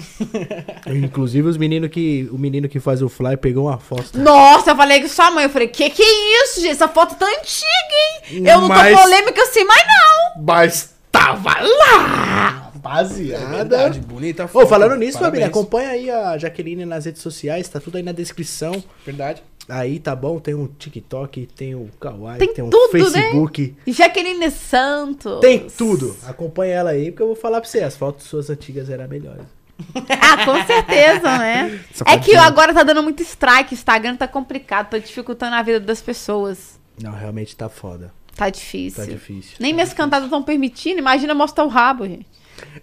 Inclusive os meninos que. O menino que faz o fly pegou uma foto.
Nossa, eu falei com sua mãe. Eu falei, que que é isso, gente? Essa foto tá antiga, hein? Eu não
Mas-
tô polêmica assim, mas não.
Mas tava lá! Rapaziada.
É verdade, bonita
Ô,
foto.
falando nisso,
Parabéns.
família, acompanha aí a Jaqueline nas redes sociais, tá tudo aí na descrição.
Verdade.
Aí tá bom, tem um TikTok, tem o Kawaii,
Tem
tem, um
tudo, né?
Facebook.
Jaqueline Santos.
Tem tudo. Acompanha ela aí, porque eu vou falar pra você, as fotos suas antigas eram melhores.
Ah, com certeza, né?
Só
É que agora tá dando muito strike, o Instagram tá complicado, tá dificultando a vida das pessoas.
Não, realmente tá foda.
Tá difícil.
Tá difícil.
Nem minhas cantadas estão permitindo, imagina mostrar o rabo, gente.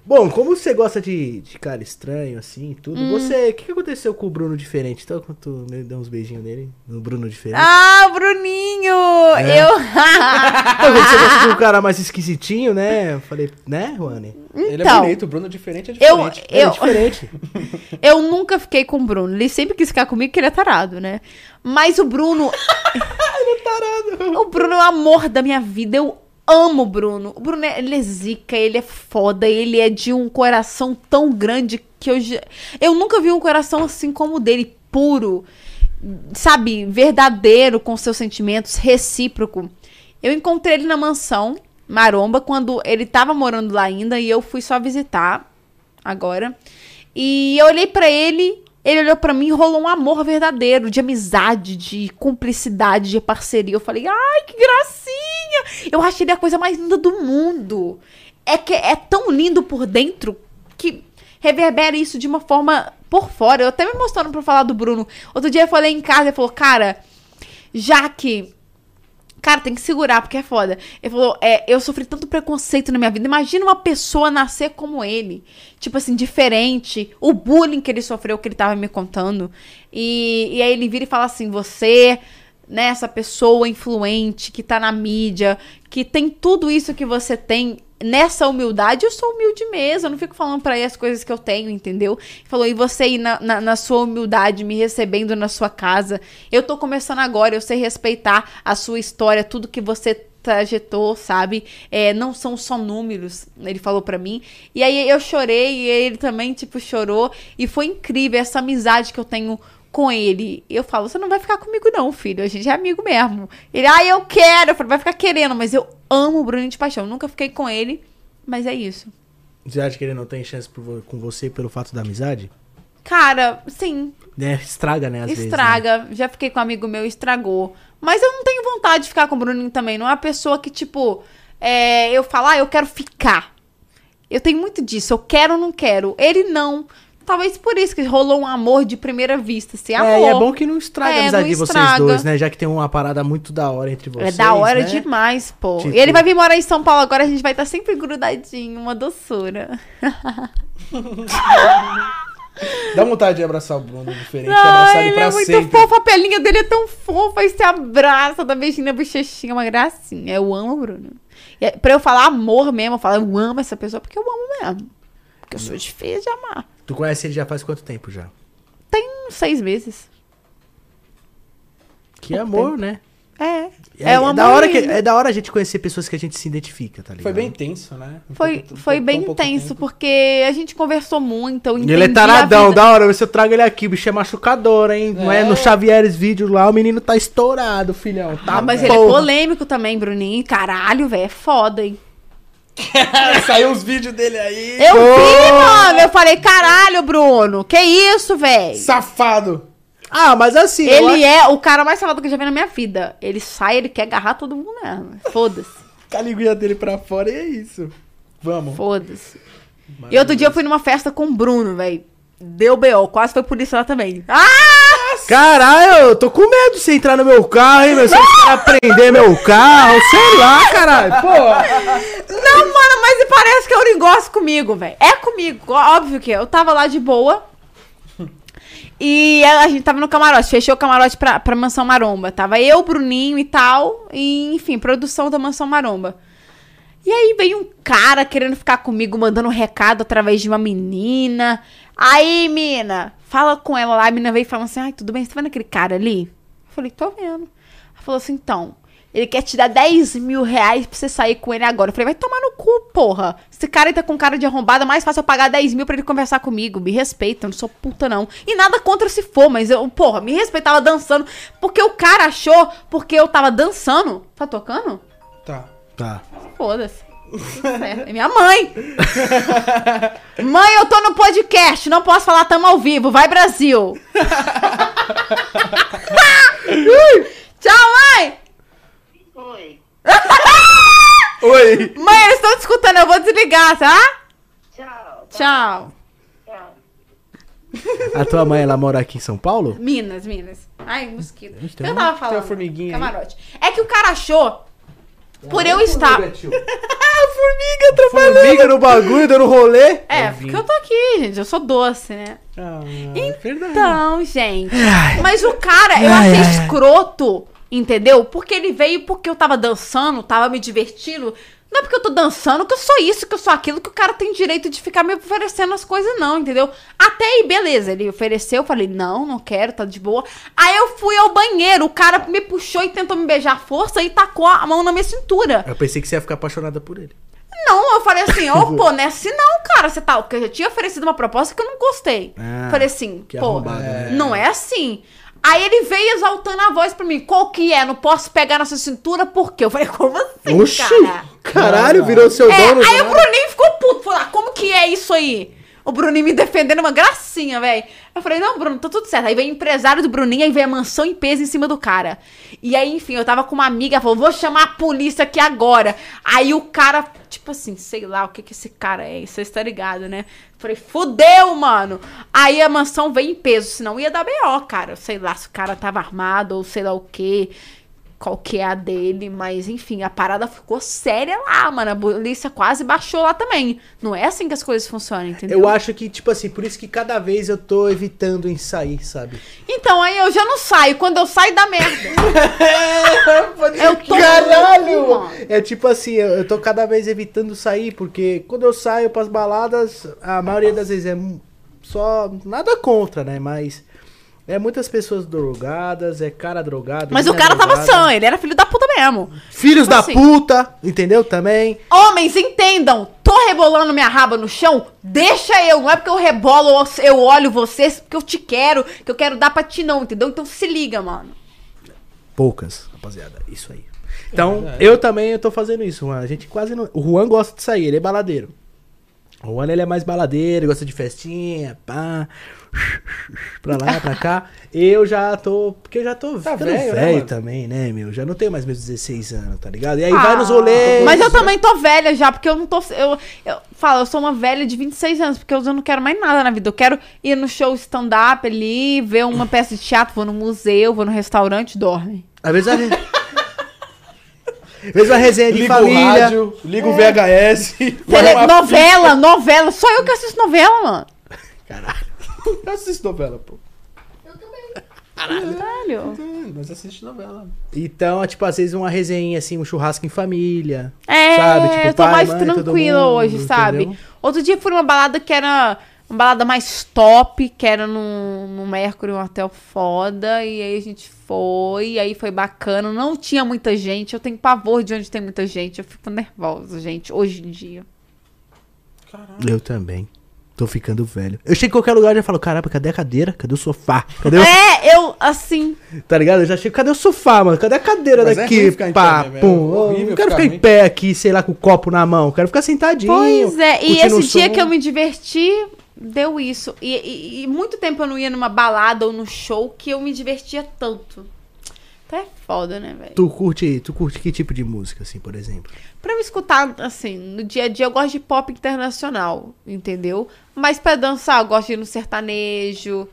Bom, como você gosta de, de cara estranho, assim, tudo,
Hum.
você. O que, que aconteceu com o Bruno diferente? Então, quando tu deu uns beijinhos nele, no Bruno diferente.
Ah, o Bruninho!
É.
Eu.
Então, você gosta de um cara mais esquisitinho, né? Eu falei, né, Juane?
Ele é
Então,
bonito, o Bruno diferente é
eu,
diferente.
É
eu,
diferente.
eu nunca fiquei com o Bruno. Ele sempre quis ficar comigo porque ele é tarado, né? Mas o Bruno. ele é tarado. O Bruno é o amor da minha vida. Eu amo o Bruno. O Bruno é, ele é zica, ele é foda, ele é de um coração tão grande que eu já- eu nunca vi um coração assim como o dele, puro, sabe, verdadeiro com seus sentimentos, recíproco. Eu encontrei ele na mansão Maromba quando ele tava morando lá ainda e eu fui só visitar agora. E eu olhei pra ele, ele olhou pra mim e rolou um amor verdadeiro, de amizade, de cumplicidade, de parceria. Eu falei, ai, que gracinha! Eu achei ele a coisa mais linda do mundo. É que é tão lindo por dentro que reverbera isso de uma forma por fora. Eu até me mostrando pra falar do Bruno. Outro dia eu falei em casa e falou, cara, já que Cara, tem que segurar, porque é foda. Ele falou, é, eu sofri tanto preconceito na minha vida. Imagina uma pessoa nascer como ele. Tipo assim, diferente. O bullying que ele sofreu, que ele tava me contando. E, e aí ele vira e fala assim, você, né, essa pessoa influente, que tá na mídia, que tem tudo isso que você tem, nessa humildade, eu sou humilde mesmo. Eu não fico falando pra ele as coisas que eu tenho, entendeu? Ele falou, e você aí na, na, na sua humildade, me recebendo na sua casa. Eu tô começando agora, eu sei respeitar a sua história, tudo que você trajetou, sabe? É, não são só números, ele falou pra mim. E aí eu chorei e ele também, tipo, chorou. E foi incrível essa amizade que eu tenho com ele. Eu falo, você não vai ficar comigo não, filho. A gente é amigo mesmo. Ele, ah, eu quero. Eu falo, vai ficar querendo, mas eu amo o Bruno de paixão. Nunca fiquei com ele, mas é isso.
Você acha que ele não tem chance por com você pelo fato da amizade?
Cara, sim,
Né? Estraga, né? Às vezes. né?
estraga. Já fiquei com um amigo meu, estragou. Mas eu não tenho vontade de ficar com o Bruninho também. Não é uma pessoa que, tipo, é, eu falo, ah, eu quero ficar. Eu tenho muito disso. Eu quero ou não quero. Ele não. Talvez por isso que rolou um amor de primeira vista. Assim, amor.
É, e é bom que não estraga
É,
a amizade
não
de vocês
estraga.
dois, né? Já que tem uma parada muito da hora entre
É
vocês.
da hora
né?
demais, pô.
Tipo-
E ele vai vir morar em São Paulo agora, a gente vai estar sempre grudadinho, uma doçura.
Dá vontade de abraçar o Bruno diferente, abraçar
Ai,
ele
ele
pra
é muito
sempre.
fofo, a pelinha dele é tão fofa, aí se abraça, dá beijinho na bochechinha, uma gracinha. Eu amo o Bruno. E é- pra eu falar amor mesmo, eu falo, eu amo essa pessoa porque eu amo mesmo. Porque eu sou difícil de amar.
Tu conhece ele já faz quanto tempo já?
Tem uns seis meses.
Que
Pouco
amor, né?
É. É, um amor
da hora que, é da hora a gente conhecer pessoas que a gente se identifica, tá ligado?
Foi bem tenso, né? Em
Foi,
pouco-
foi bem intenso,
tempo.
porque a gente conversou muito, eu entendi
ele é taradão, da hora, ver se eu trago ele aqui, o bicho é machucador, hein? Não é
É.
no Xavieres vídeo lá, o menino tá estourado, filhão. Tá
Ah, mas ele é
porra.
polêmico também, Bruninho. Caralho, velho, é foda, hein?
Saiu os vídeos dele aí.
Eu
Pô.
vi, mano. Eu falei, caralho, Bruno. Que isso, velho?
Safado.
Ah, mas assim,
Ele é o cara mais safado que eu já vi na minha vida. Ele sai, ele quer agarrar todo mundo mesmo. Foda-se.
Com a linguinha dele pra fora e é isso. Vamos.
Foda-se. E outro dia eu fui numa festa com o Bruno, velho. Deu B.O. Quase foi polícia lá também. Ah!
Caralho, eu tô com medo de você entrar no meu carro, hein, meu? Você quer prender meu carro, sei lá, caralho. Pô,
Não, mano, mas parece que é um negócio comigo, velho. É comigo, óbvio que é. Eu tava lá de boa. E a gente tava no camarote, fechou o camarote pra, pra Mansão Maromba. Tava eu, Bruninho e tal. E, enfim, produção da Mansão Maromba. E aí veio um cara querendo ficar comigo, mandando um recado através de uma menina. Aí, mina, fala com ela lá. A menina veio falando assim: Ai, tudo bem? Você tá vendo aquele cara ali? Eu falei: Tô vendo. Ela falou assim: Então, ele quer te dar 10 mil reais pra você sair com ele agora. Eu falei: Vai tomar no cu, porra. Esse cara tá com cara de arrombada. Mais fácil eu pagar 10 mil pra ele conversar comigo. Me respeita, eu não sou puta, não. E nada contra se for, mas eu, porra, me respeitava dançando. Porque o cara achou, porque eu tava dançando. Tá tocando?
Tá.
Tá.
Foda-se. É minha mãe. mãe, eu tô no podcast. Não posso falar, tamo ao vivo. Vai, Brasil. Tchau, mãe.
Oi.
Oi.
Mãe, eles estão te escutando. Eu vou desligar, tá?
Tchau.
Tchau.
Tchau.
A tua mãe, ela mora aqui em São Paulo?
Minas, Minas. Ai, mosquito.
Tem
Eu tava
tem
falando.
uma formiguinha aí.
Camarote. É que o cara achou, por eu estar...
Formiga trabalhando. Formiga no bagulho, dando rolê.
É, porque eu tô aqui, gente. Eu sou doce, né?
Ah, é verdade.
Então, gente. Mas o cara, eu
Ai,
achei
ai, ai.
escroto, entendeu? Porque ele veio porque eu tava dançando, tava me divertindo. Não é porque eu tô dançando que eu sou isso, que eu sou aquilo, que o cara tem direito de ficar me oferecendo as coisas, não, entendeu? Até aí, beleza. Ele ofereceu, eu falei, não, não quero, tá de boa. Aí eu fui ao banheiro, o cara me puxou e tentou me beijar à força e tacou a mão na minha cintura.
Eu pensei que você ia ficar apaixonada por ele.
Não, eu falei assim, ô, pô, não é assim não, cara. Você tá. Porque eu já tinha oferecido uma proposta que eu não gostei.
Ah,
falei assim, pô,
né?
não é assim. Aí ele veio exaltando a voz pra mim. Qual que é? Não posso pegar nessa cintura, por quê? Eu falei, como assim,
Oxi!
cara?
Caralho, virou seu
É,
dono.
aí
já.
o Bruninho ficou puto. Falou, ah, como que é isso aí? O Bruninho me defendendo uma gracinha, velho. Eu falei, não, Bruno, tá tudo certo. Aí veio o empresário do Bruninho, aí veio a mansão em peso em cima do cara. E aí, enfim, eu tava com uma amiga, falou, vou chamar a polícia aqui agora. Aí o cara, tipo assim, sei lá, o que que esse cara é, você está ligado, né? Eu falei, fudeu, mano. Aí a mansão veio em peso, senão ia dar B.O., cara. Sei lá se o cara tava armado ou sei lá o quê qual que é a dele, mas enfim, a parada ficou séria lá, mano. A polícia quase baixou lá também. Não é assim que as coisas funcionam, entendeu?
Eu acho que, tipo assim, por isso que cada vez eu tô evitando em sair, sabe?
Então aí eu já não saio. Quando eu saio da merda. eu tô
Caralho!
mano.
É tipo assim, eu eu tô cada vez evitando sair, porque quando eu saio pras baladas, a maioria das vezes é só. Nada contra, né? Mas. É muitas pessoas drogadas, é cara drogado.
Mas o cara tava
drogada.
sã, ele era filho da puta mesmo.
Filhos
Tipo
da
assim.
puta, entendeu? Também.
Homens, entendam. Tô rebolando minha raba no chão, deixa eu. Não é porque eu rebolo eu olho vocês, porque eu te quero, que eu quero dar pra ti não, entendeu? Então se liga, mano.
Poucas, rapaziada. Isso aí. Então, eu também eu tô fazendo isso, Juan. A gente quase não. O Juan gosta de sair, ele é baladeiro. O Juan ele é mais baladeiro, gosta de festinha, pá. Pra lá, pra cá. Eu já tô. Porque eu já tô
Tá
ficando
velho,
velho,
né,
também, né, meu? Já não tenho mais meus 16 anos, tá ligado? E aí vai nos rolês.
Ah, Mas eu também tô velha já, porque eu não tô. Eu, eu falo, eu sou uma velha de 26 anos, porque eu não quero mais nada na vida. Eu quero ir no show stand-up ali, ver uma peça de teatro, vou no museu, vou no restaurante, dorme.
Às vezes a re- Vezes uma resenha de
Liga
família.
o rádio, liga o VHS.
Tele- novela, novela. Só eu que assisto novela, mano.
Caralho.
Eu assisto novela, pô.
Eu também.
Caralho.
É, Nós assistimos novela.
Então, é tipo, às vezes uma resenha, assim, um churrasco em família.
É,
Sabe, tipo,
eu tô
pai,
mais
mãe,
tranquila
mundo,
hoje, sabe?
entendeu?
Outro dia fui numa balada que era uma balada mais top, que era no, no Mercury, um hotel foda, e aí a gente foi, e aí foi bacana. Não tinha muita gente, eu tenho pavor de onde tem muita gente, eu fico nervosa, gente, hoje em dia.
Eu também. Tô ficando velho. Eu chego em qualquer lugar e já falo, caramba, cadê a cadeira? Cadê o sofá? Cadê o...
É, eu, assim,
Tá ligado? Eu já chego, cadê o sofá, mano? Cadê a cadeira
Mas é
daqui?
ruim ficar em
Pá,
pé, né,
pum.
Horrível
não quero
ficar
ficar em pé aqui, sei lá, com o copo na mão. Quero ficar sentadinho.
Pois é, e esse dia que eu me diverti, deu isso. E, e- e muito tempo eu não ia numa balada ou no show que eu me divertia tanto. Então é foda, né, velho?
Tu curte, tu curte que tipo de música, assim, por exemplo?
Pra me escutar, assim, no dia a dia eu gosto de pop internacional, entendeu? Mas pra dançar eu gosto de ir no sertanejo.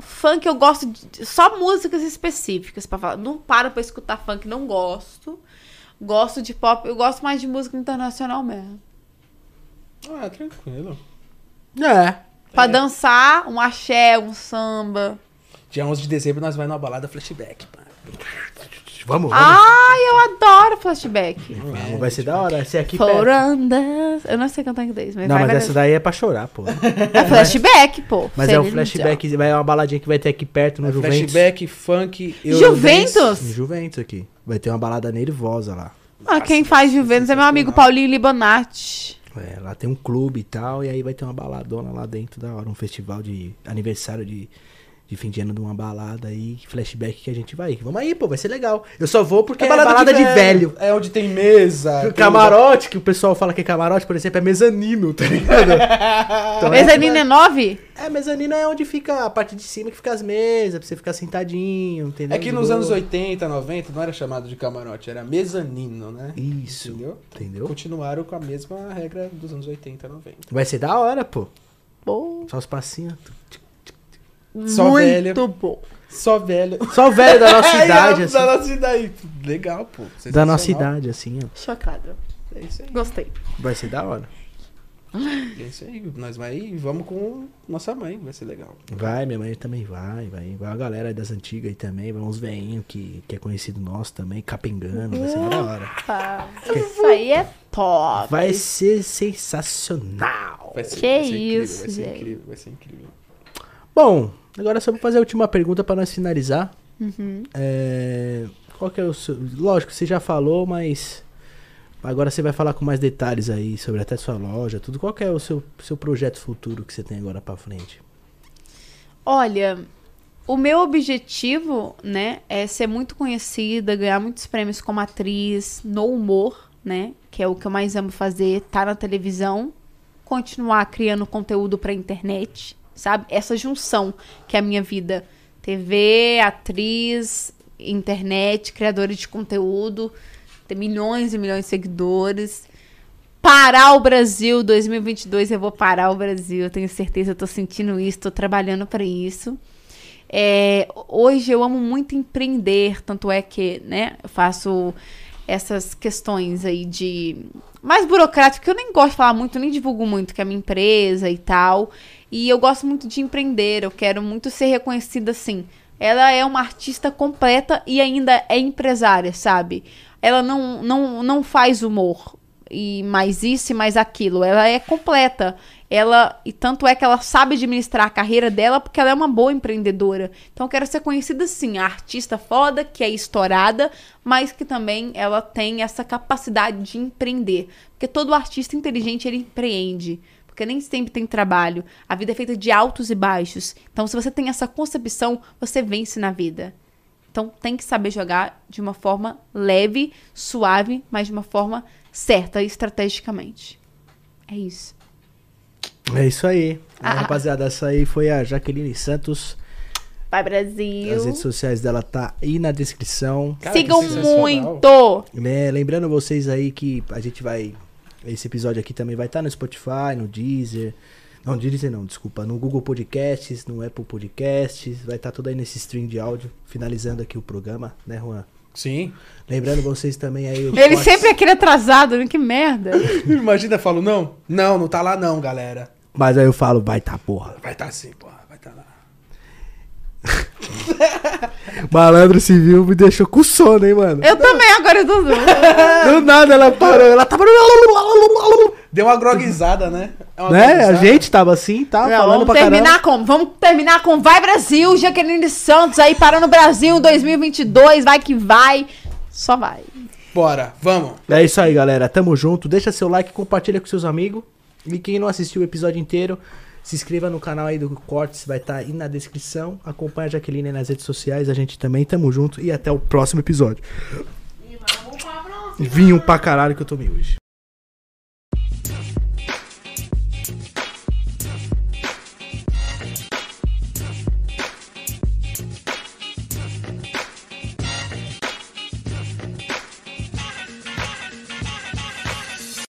Funk eu gosto de só músicas específicas para falar. Não paro pra escutar funk, não gosto. Gosto de pop, eu gosto mais de música internacional mesmo.
Ah, tranquilo.
É.
Pra dançar, um axé, um samba.
Dia 11 de dezembro nós vamos numa balada flashback, pá.
Vamos, vamos.
Ai, eu adoro flashback.
Vamos, vai ser da hora. Esse aqui perto.
Forandas. Eu não sei cantar inglês, mas
Não,
vai,
mas
vai
essa daí é pra chorar, pô.
É flashback, pô.
Mas é um flashback, vai é uma baladinha que vai ter aqui perto no Juventus.
Flashback, funk.
Juventus?
No Juventus aqui. Vai ter uma balada nervosa lá.
Ah, quem faz Juventus é meu amigo Paulinho Libonati.
É, lá tem um clube e tal, e aí vai ter uma baladona lá dentro da hora, um festival de aniversário de, de fim de ano de uma balada aí, flashback que a gente vai. Vamos aí, pô, vai ser legal. Eu só vou porque é balada, de, velho.
É onde tem mesa. tem
Camarote, que o pessoal fala que é camarote, por exemplo, é mezanino, tá ligado? Então, é-
Mezanino é nove?
É, mezanino é onde fica a parte de cima que fica as mesas, pra você ficar sentadinho, entendeu?
É que
De
nos anos 80, 90 não era chamado de camarote, era mezanino, né?
Isso,
Entendeu?
entendeu?
Continuaram com a mesma regra dos anos 80, 90.
Vai ser da hora, pô.
Pô,
Só os passinhos.
Só
muito
velha.
bom.
Só velho.
Só velho da nossa
Ai,
idade,
da-
assim.
Da nossa idade. Legal, pô.
Da nossa idade, assim, ó.
Chocada.
É isso aí.
Gostei.
Vai ser da hora.
É isso aí. Nós vai e vamos com nossa mãe, vai ser legal.
Vai, minha mãe também vai, vai. Vai a galera das antigas aí também, vai uns veinhos que, que é conhecido nosso também, capengando, vai ser da hora.
Ah, isso aí é top.
Vai ser sensacional.
Vai ser,
Que
vai ser incrível,
isso,
vai ser
gente.
incrível, vai ser incrível.
Bom, agora só vou fazer a última pergunta pra nós finalizar.
Uhum.
É, qual que é o seu... Lógico, você já falou, mas... Agora você vai falar com mais detalhes aí sobre até sua loja, tudo. Qual que é o seu, seu projeto futuro que você tem agora pra frente?
Olha, o meu objetivo, né, é ser muito conhecida, ganhar muitos prêmios como atriz, no humor, né, que é o que eu mais amo fazer, tá na televisão, continuar criando conteúdo pra internet, sabe? Essa junção que é a minha vida. TV, atriz, internet, criadora de conteúdo, ter milhões e milhões de seguidores. Parar o Brasil 2022, eu vou parar o Brasil, eu tenho certeza, eu tô sentindo isso, tô trabalhando para isso. É, hoje eu amo muito empreender, tanto é que, né, eu faço essas questões aí de mais burocrático, que eu nem gosto de falar muito, nem divulgo muito que é a minha empresa e tal. E eu gosto muito de empreender, eu quero muito ser reconhecida assim. Ela é uma artista completa e ainda é empresária, sabe? Ela não, não, não faz humor e mais isso e mais aquilo. Ela é completa. Ela e tanto é que ela sabe administrar a carreira dela porque ela é uma boa empreendedora. Então eu quero ser conhecida assim, artista foda que é estourada, mas que também ela tem essa capacidade de empreender. Porque todo artista inteligente ele empreende porque nem sempre tem trabalho. A vida é feita de altos e baixos. Então, se você tem essa concepção, você vence na vida. Então, tem que saber jogar de uma forma leve, suave, mas de uma forma certa, estrategicamente. É isso.
É isso aí.
Ah.
Rapaziada, essa aí foi a Jaqueline Santos.
Vai, Brasil.
As redes sociais dela tá aí na descrição.
Cara,
Sigam muito!
Né, lembrando vocês aí que a gente vai. Esse episódio aqui também vai estar no Spotify, no Deezer. Não, Deezer não, desculpa. No Google Podcasts, no Apple Podcasts. Vai estar tudo aí nesse stream de áudio. Finalizando aqui o programa, né, Juan?
Sim.
Lembrando vocês também aí.
Ele
cortes.
sempre é aquele atrasado, né? Que merda.
Imagina, eu falo, não? Não, não tá lá não, galera.
Mas aí eu falo, vai tá, porra.
Vai tá sim, porra, vai tá lá.
Malandro civil me deixou com sono, hein, mano?
Eu também, agora eu tô...
Do nada ela parou, ela tava.
Deu uma groguizada, né? É uma
Né? A
groguizada.
gente tava assim, tá?
Não,
falando
vamos
pra
terminar
caramba.
como? Vamos terminar com Vai Brasil, Jaqueline Santos aí parando o Brasil em 2022, vai que vai. Só vai.
Bora, vamos.
É isso aí, galera. Tamo junto. Deixa seu like, compartilha com seus amigos. E quem não assistiu o episódio inteiro, se inscreva no canal aí do Cortes, vai estar aí na descrição. Acompanha a Jaqueline aí nas redes sociais, a gente também. Tamo junto e até o próximo episódio.
E vamos pra próxima.
Vinho pra caralho que eu tomei hoje.